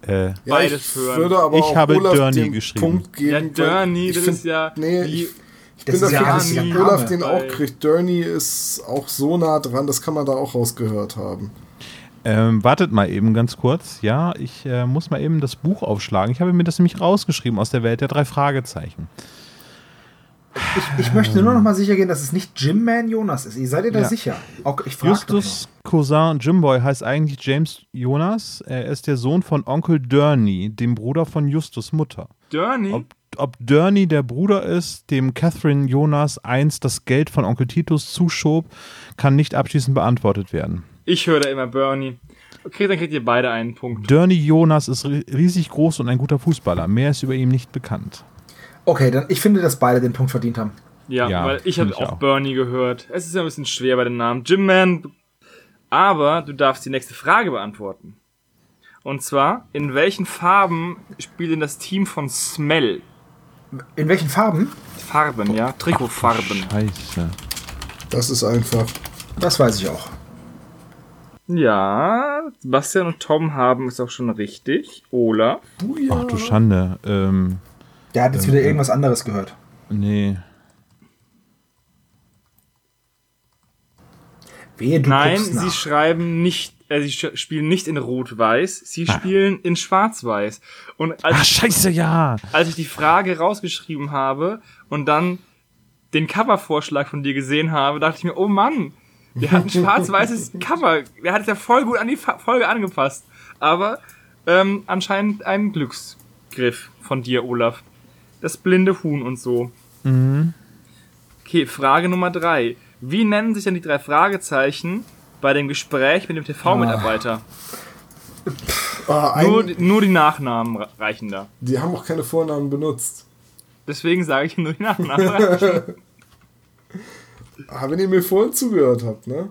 Äh, Beides ich hören. würde aber Ich habe Olaf Dörny den geschrieben. Punkt geben. Ja, ich das find- ist ja Nee, ich, ich Das bin ist ja dafür, dass ja ein Olaf den auch kriegt. Derny ist auch so nah dran, das kann man da auch rausgehört haben. Ähm, wartet mal eben ganz kurz. Ja, ich äh, muss mal eben das Buch aufschlagen. Ich habe mir das nämlich rausgeschrieben aus der Welt der drei Fragezeichen. Ich, ich möchte nur noch mal sicher gehen, dass es nicht Jim Man Jonas ist. Ihr seid ihr da Ja. sicher? Auch, ich Justus Cousin Jimboy heißt eigentlich James Jonas. Er ist der Sohn von Onkel Durney, dem Bruder von Justus Mutter. Derny? Ob, ob Durney der Bruder ist, dem Catherine Jonas einst das Geld von Onkel Titus zuschob, kann nicht abschließend beantwortet werden. Ich höre da immer Bernie. Okay, dann kriegt ihr beide einen Punkt. Durney Jonas ist ri- riesig groß und ein guter Fußballer. Mehr ist über ihn nicht bekannt. Okay, dann ich finde, dass beide den Punkt verdient haben. Ja, Ja, weil ich habe auch, auch. Bernie gehört. Es ist ja ein bisschen schwer bei den Namen. Jim Man. Aber du darfst die nächste Frage beantworten. Und zwar, in welchen Farben spielt denn das Team von Smell? In welchen Farben? Farben, ja? Trikotfarben. Scheiße. Das ist einfach. Das weiß ich auch. Ja, Sebastian und Tom haben es auch schon richtig. Olaf. Ach du Schande. Ähm, Der hat jetzt wieder irgendwas anderes gehört. nee. Wehe, du Nein, sie nach. schreiben nicht, äh, sie sch- spielen nicht in Rot-Weiß, sie spielen in Schwarz-Weiß. Und als, Ach, scheiße, ja. als ich die Frage rausgeschrieben habe und dann den Covervorschlag von dir gesehen habe, dachte ich mir, oh Mann, der hat ein schwarz-weißes Cover. Der hat es ja voll gut an die Folge angepasst. Aber ähm, anscheinend ein Glücksgriff von dir, Olaf. Das blinde Huhn und so. Okay, Frage Nummer drei. Wie nennen sich denn die drei Fragezeichen bei dem Gespräch mit dem TV-Mitarbeiter? Ah, ein, Nur, nur die Nachnamen re- reichen da. die haben auch keine Vornamen benutzt. Deswegen sage ich nur die Nachnamen. Ah, wenn ihr mir vorhin zugehört habt, ne?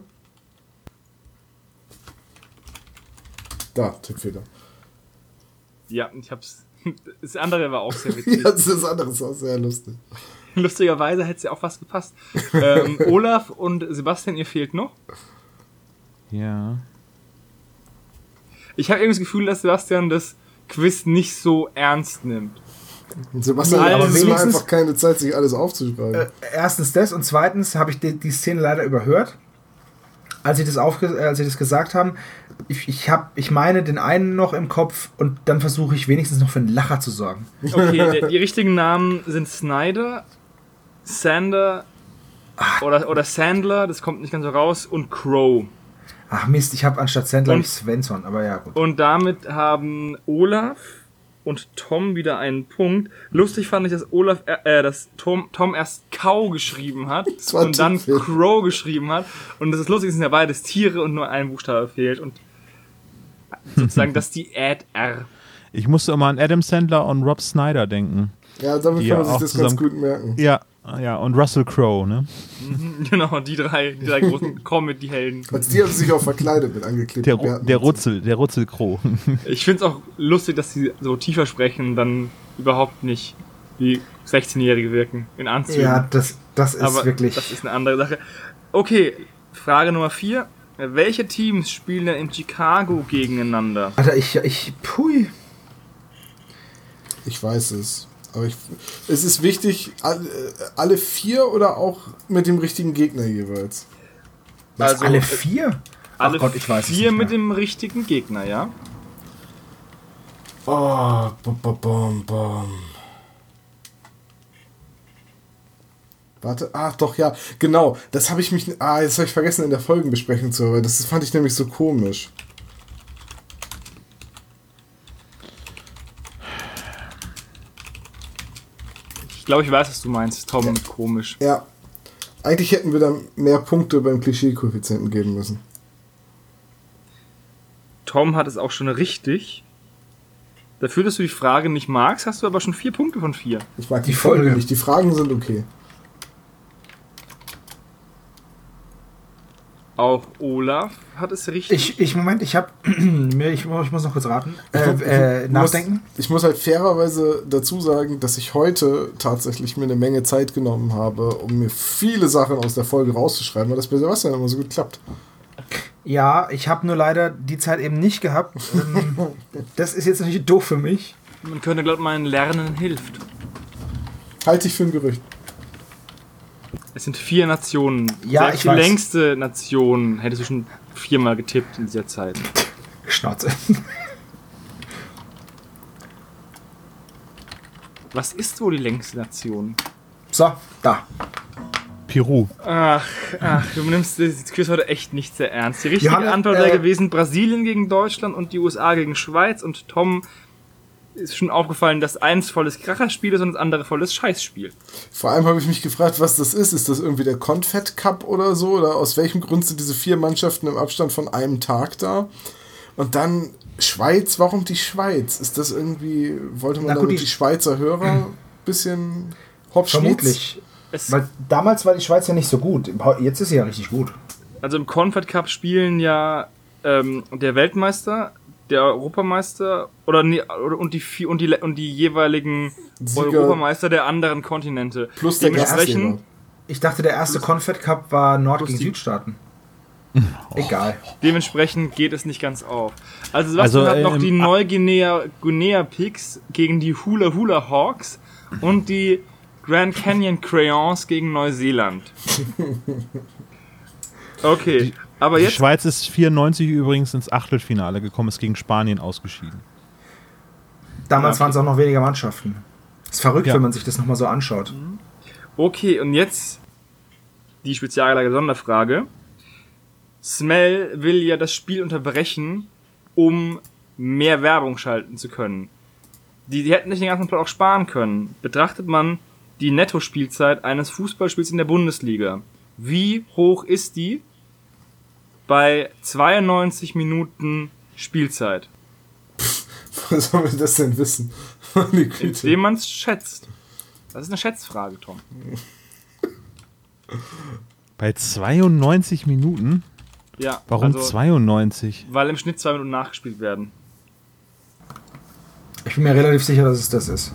Da, Tippfehler. ja, ich hab's. Das andere war auch sehr witzig. Ja, das ist anderes auch sehr lustig. Lustigerweise hätte es ja auch fast gepasst. Ähm, Olaf und Sebastian, ihr fehlt noch. Ja. Ich habe irgendwie das Gefühl, dass Sebastian das Quiz nicht so ernst nimmt. Sebastian hat aber wenigstens- einfach keine Zeit, sich alles aufzuschreiben. Äh, erstens das und zweitens habe ich die, die Szene leider überhört. Als sie das, aufge äh, als sie das gesagt haben, ich, ich, hab, ich meine den einen noch im Kopf und dann versuche ich wenigstens noch für einen Lacher zu sorgen. Okay, der, die richtigen Namen sind Snyder, Sander oder, oder Sandler, das kommt nicht ganz so raus, und Crow. Ach Mist, ich habe anstatt Sandler Und- Svensson, aber ja gut. Und damit haben Olaf und Tom wieder einen Punkt. Lustig fand ich, dass Olaf, äh, dass Tom, Tom erst Cow geschrieben hat und dann Tippfehler. Crow geschrieben hat. Und das ist lustig, es sind ja beides Tiere und nur ein Buchstabe fehlt. Und sozusagen das ist die Ad R. Ich musste immer an Adam Sandler und Rob Snyder denken. ja, damit kann man sich das ganz gut merken. Ja, ja, und Russell Crowe, ne? Genau, die drei, die drei großen Comedy-Helden. Als die haben sich auch verkleidet mit angeklebten Der, Bärten. der. Rutzel, der Rutzel Crowe. Ich finde es auch lustig, dass sie so tiefer sprechen und dann überhaupt nicht wie 16-Jährige wirken in Anzügen. Ja, das, das ist Aber wirklich. das ist eine andere Sache. Okay, Frage Nummer 4. Welche Teams spielen denn in Chicago gegeneinander? Alter, ich, ich, pui. Ich weiß es. Aber ich, es ist wichtig, alle, alle vier oder auch mit dem richtigen Gegner jeweils. Was, Also, alle äh, vier? Ach Alle Gott, ich weiß es vier mit dem richtigen Gegner, ja? Oh, bom, bom, bom, bom. Warte, ach doch, ja, genau. Das habe ich mich, ah, jetzt habe ich vergessen in der Folgenbesprechung zu hören. Das fand ich nämlich so komisch. Glaube, ich weiß, was du meinst, Tom, mit komisch. Ja, eigentlich hätten wir dann mehr Punkte beim Klischee-Koeffizienten geben müssen. Tom hat es auch schon richtig. Dafür, dass du die Frage nicht magst, hast du aber schon vier Punkte von vier. Ich mag die, Die Folge Folge. nicht. Die Fragen sind okay. Auch Olaf hat es richtig. Ich, ich, Moment, ich hab, mir- ich, ich muss noch kurz raten. Äh, äh, nachdenken. Muss, ich muss halt fairerweise dazu sagen, dass ich heute tatsächlich mir eine Menge Zeit genommen habe, um mir viele Sachen aus der Folge rauszuschreiben, weil das bei Sebastian immer so gut klappt. Ja, ich habe nur leider die Zeit eben nicht gehabt. Ähm, das ist jetzt natürlich doof für mich. Man könnte, glaube ich, meinen Lernen hilft. Halte ich für ein Gerücht. Es sind vier Nationen. Ja, Selbst ich die weiß. längste Nation hättest du schon viermal getippt in dieser Zeit. Schnauze. Was ist wohl die längste Nation? So, da. Peru. Ach, ach, du nimmst das Quiz heute echt nicht sehr ernst. Die richtige Johanna, Antwort äh, wäre gewesen Brasilien gegen Deutschland und die USA gegen Schweiz und Tom ist schon aufgefallen, dass eins volles Kracherspiel ist und das andere volles Scheißspiel. Vor allem habe ich mich gefragt, was das ist. Ist das irgendwie der Confed Cup oder so? Oder aus welchem Grund sind diese vier Mannschaften im Abstand von einem Tag da? Und dann Schweiz, warum die Schweiz? Ist das irgendwie, wollte man Na gut, damit die- die Schweizer Hörer ein bisschen hops Vermutlich. Es, Weil damals war die Schweiz ja nicht so gut. Jetzt ist sie ja richtig gut. also im Confed Cup spielen ja ähm, der Weltmeister, der Europameister oder, nee, und die und die und die jeweiligen Sieger- Europameister der anderen Kontinente. Plus der Dementsprechend. Ich dachte, der erste Confed Cup war Nord Plus gegen Südstaaten. Egal. Dementsprechend geht es nicht ganz auf. Also Sebastian Also, hat noch ähm, die Neuguinea Guinea Pigs gegen die Hula Hula Hawks und die Grand Canyon Crayons gegen Neuseeland. Okay, aber Die jetzt Schweiz ist 94 übrigens ins Achtelfinale gekommen, ist gegen Spanien ausgeschieden. Damals Ja. waren es auch noch weniger Mannschaften. Ist verrückt, Ja. wenn man sich das nochmal so anschaut. okay und jetzt die speziallage Sonderfrage. Smell will ja das Spiel unterbrechen, um mehr Werbung schalten zu können. Die, die hätten sich den ganzen Plot auch sparen können. Betrachtet man die Nettospielzeit eines Fußballspiels in der Bundesliga. Wie hoch ist die bei 92 Minuten Spielzeit? Woher sollen wir das denn wissen? Indem man es schätzt. Das ist eine Schätzfrage, Tom. Bei 92 Minuten? Ja, Warum also, 92? Weil im Schnitt zwei Minuten nachgespielt werden. Ich bin mir relativ sicher, dass es das ist.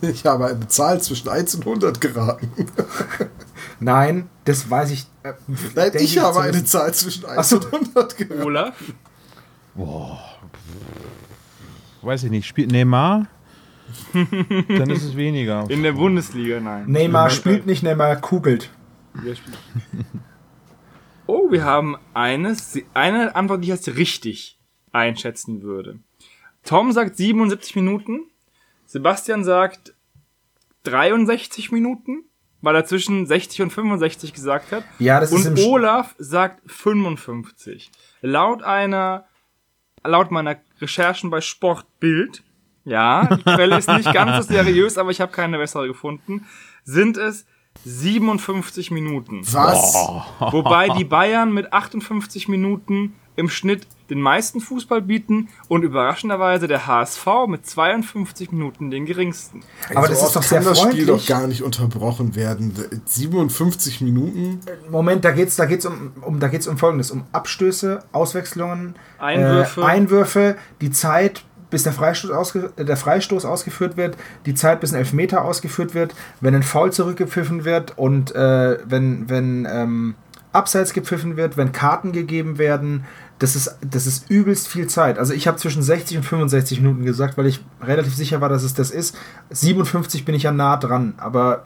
Ich habe eine Zahl zwischen 1 und 100 geraten. Nein, das weiß ich. Äh, Nein, denke ich habe eine wissen. Zahl zwischen 1 Ach so. und 100 geraten. Olaf? Weiß ich nicht. Spielt Neymar? Dann ist es weniger. In der Bundesliga, nein. Neymar spielt nicht, Neymar kugelt. Oh, wir haben eine, eine Antwort, die ich als richtig einschätzen würde. Tom sagt 77 Minuten. Sebastian sagt 63 Minuten, weil er zwischen 60 und 65 gesagt hat. Ja, das ist Und im Sch- Olaf sagt 55. Laut einer, laut meiner Recherchen bei Sportbild, ja, die Quelle ist nicht ganz so seriös, aber ich habe keine bessere gefunden, sind es 57 Minuten. Was? Wobei die Bayern mit 58 Minuten im Schnitt den meisten Fußball bieten und überraschenderweise der HSV mit 52 Minuten den geringsten. Aber das so ist doch sehr kann das Spiel freundlich. doch gar nicht unterbrochen werden. 57 Minuten? Moment, da geht's, da geht's um, um, da geht's um Folgendes: um Abstöße, Auswechslungen, Einwürfe. äh, Einwürfe, die Zeit, bis der Freistoß, ausge, äh, der Freistoß ausgeführt wird, die Zeit, bis ein Elfmeter ausgeführt wird, wenn ein Foul zurückgepfiffen wird und äh, wenn, wenn ähm, Abseits gepfiffen wird, wenn Karten gegeben werden. Das ist, das ist übelst viel Zeit. Also ich habe zwischen 60 und 65 Minuten gesagt, weil ich relativ sicher war, dass es das ist. 57 bin ich ja nah dran, aber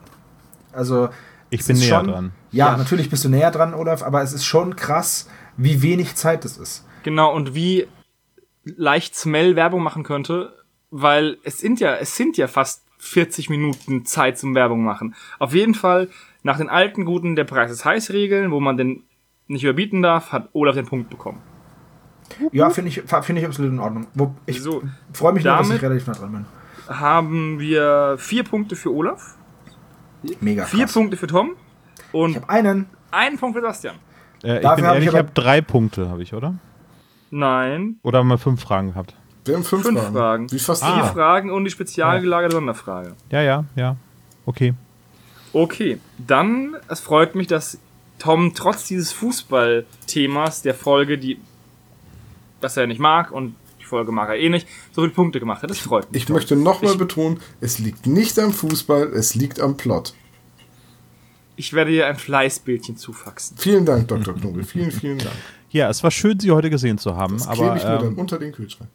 also Ich bin näher schon- dran. Ja, Ja. natürlich bist du näher dran, Olaf, aber es ist schon krass, wie wenig Zeit das ist. Genau, und wie leicht Smell Werbung machen könnte, weil es sind ja, es sind ja fast 40 Minuten Zeit zum Werbung machen. Auf jeden Fall, nach den alten guten der Preis ist heiß Regeln, wo man den nicht überbieten darf, hat Olaf den Punkt bekommen. Ja, finde ich, finde ich absolut in Ordnung. Ich So, freue mich nur, dass ich damit- relativ nah dran bin. haben wir vier Punkte für Olaf, Mega vier krass. Punkte für Tom Ich und habe einen. einen Punkt für Sebastian. Äh, ich Dafür bin ehrlich, ich ich habe drei Punkte, habe ich, oder? Nein, Oder haben wir fünf Fragen gehabt? Wir haben fünf, Fünf Fragen. Fragen. Wie fast vier Ah. Fragen und die spezial gelagerte Sonderfrage. Ja, ja, ja. Okay. Okay, dann, es freut mich, dass Tom trotz dieses Fußballthemas der Folge, die, das er nicht mag und die Folge mag er eh nicht, so viele Punkte gemacht hat. Das freut mich. Ich möchte nochmal Ich- betonen, es liegt nicht am Fußball, es liegt am Plot. Ich werde dir ein Fleißbildchen zufaxen. Vielen Dank, Dr. Knobel. Vielen, vielen Dank. Ja, es war schön, Sie heute gesehen zu haben, Das klebe aber ich mir dann ähm, unter den Kühlschrank.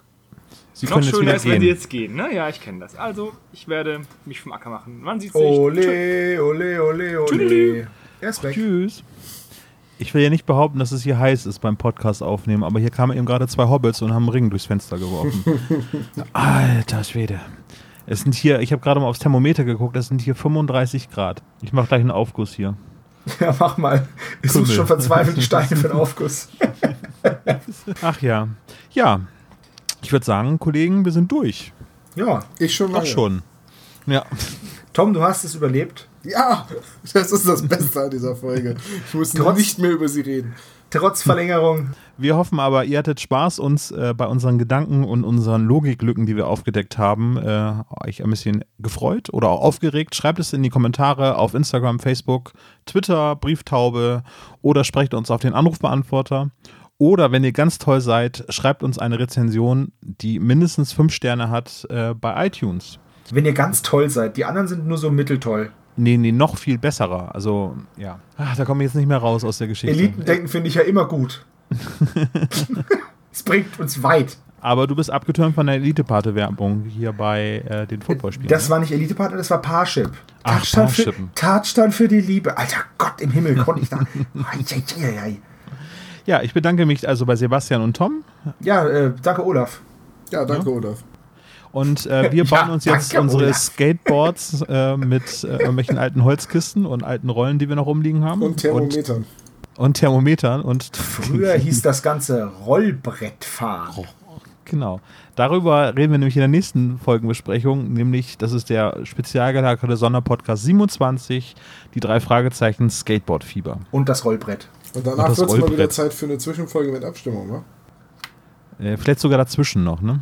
Sie Noch können jetzt schöner ist, wenn die gehen. jetzt gehen, ne? Ja, ich kenne das. Also, ich werde mich vom Acker machen. Man sieht sich. Ole, ole, ole, ole. Tschüdelü. Er ist weg. Tschüss. Ich will ja nicht behaupten, dass es hier heiß ist beim Podcast aufnehmen, aber hier kamen eben gerade zwei Hobbits und haben einen Ring durchs Fenster geworfen. Alter Schwede. Es sind hier, ich habe gerade mal aufs Thermometer geguckt, es sind hier 35 Grad. Ich mache gleich einen Aufguss hier. Ja, mach mal. Ich suche schon verzweifelt die Steine für den Aufguss. Ach ja. Ja. Ich würde sagen, Kollegen, wir sind durch. Ja, Ich schon lange. Auch schon. Ja. Tom, du hast es überlebt. Ja, das ist das Beste an dieser Folge. Ich muss Trotz- nicht mehr über sie reden. Trotz Verlängerung. Wir hoffen aber, ihr hattet Spaß, uns äh, bei unseren Gedanken und unseren Logiklücken, die wir aufgedeckt haben, äh, euch ein bisschen gefreut oder auch aufgeregt. Schreibt es in die Kommentare auf Instagram, Facebook, Twitter, Brieftaube oder sprecht uns auf den Anrufbeantworter. Oder wenn ihr ganz toll seid, schreibt uns eine Rezension, die mindestens fünf Sterne hat äh, bei iTunes. Wenn ihr ganz toll seid, die anderen sind nur so mitteltoll. Nee, nee, noch viel besserer. Also, ja. Ach, da komme ich jetzt nicht mehr raus aus der Geschichte. Elitendenken finde ich ja immer gut. Es bringt uns weit. Aber du bist abgetürmt von der Elite-Pate-Werbung hier bei äh, den Footballspielen. Das ne? war nicht Elite-Partner, das war Parship. Ach, Touchdown für, Parshipen. Touchdown für die Liebe. Alter Gott im Himmel, konnte ich da. Ei, ei, ei, ei. Ja, ich bedanke mich also bei Sebastian und Tom. Ja, äh, danke Olaf. Ja, danke, Olaf. Und äh, wir Ja, bauen uns jetzt danke, unsere Olaf. Skateboards äh, mit äh, irgendwelchen alten Holzkisten und alten Rollen, die wir noch rumliegen haben. Und Thermometern. Und, und Thermometern. Und Früher hieß das Ganze Rollbrettfahren. genau. Darüber reden wir nämlich in der nächsten Folgenbesprechung, nämlich das ist der spezial gelagerte Sonderpodcast 27, die drei Fragezeichen Skateboardfieber. Und das Rollbrett. Und danach wird es mal wieder. Zeit für eine Zwischenfolge mit Abstimmung, wa? Äh, vielleicht sogar dazwischen noch, ne?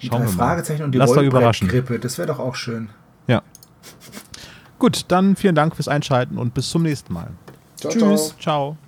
Die Schauen drei wir mal. Fragezeichen und die euch überraschen. Rollbrettgrippe. Das wäre doch auch schön. Ja. Gut, dann vielen Dank fürs Einschalten und bis zum nächsten Mal. Ciao, Tschüss. ciao. Ciao.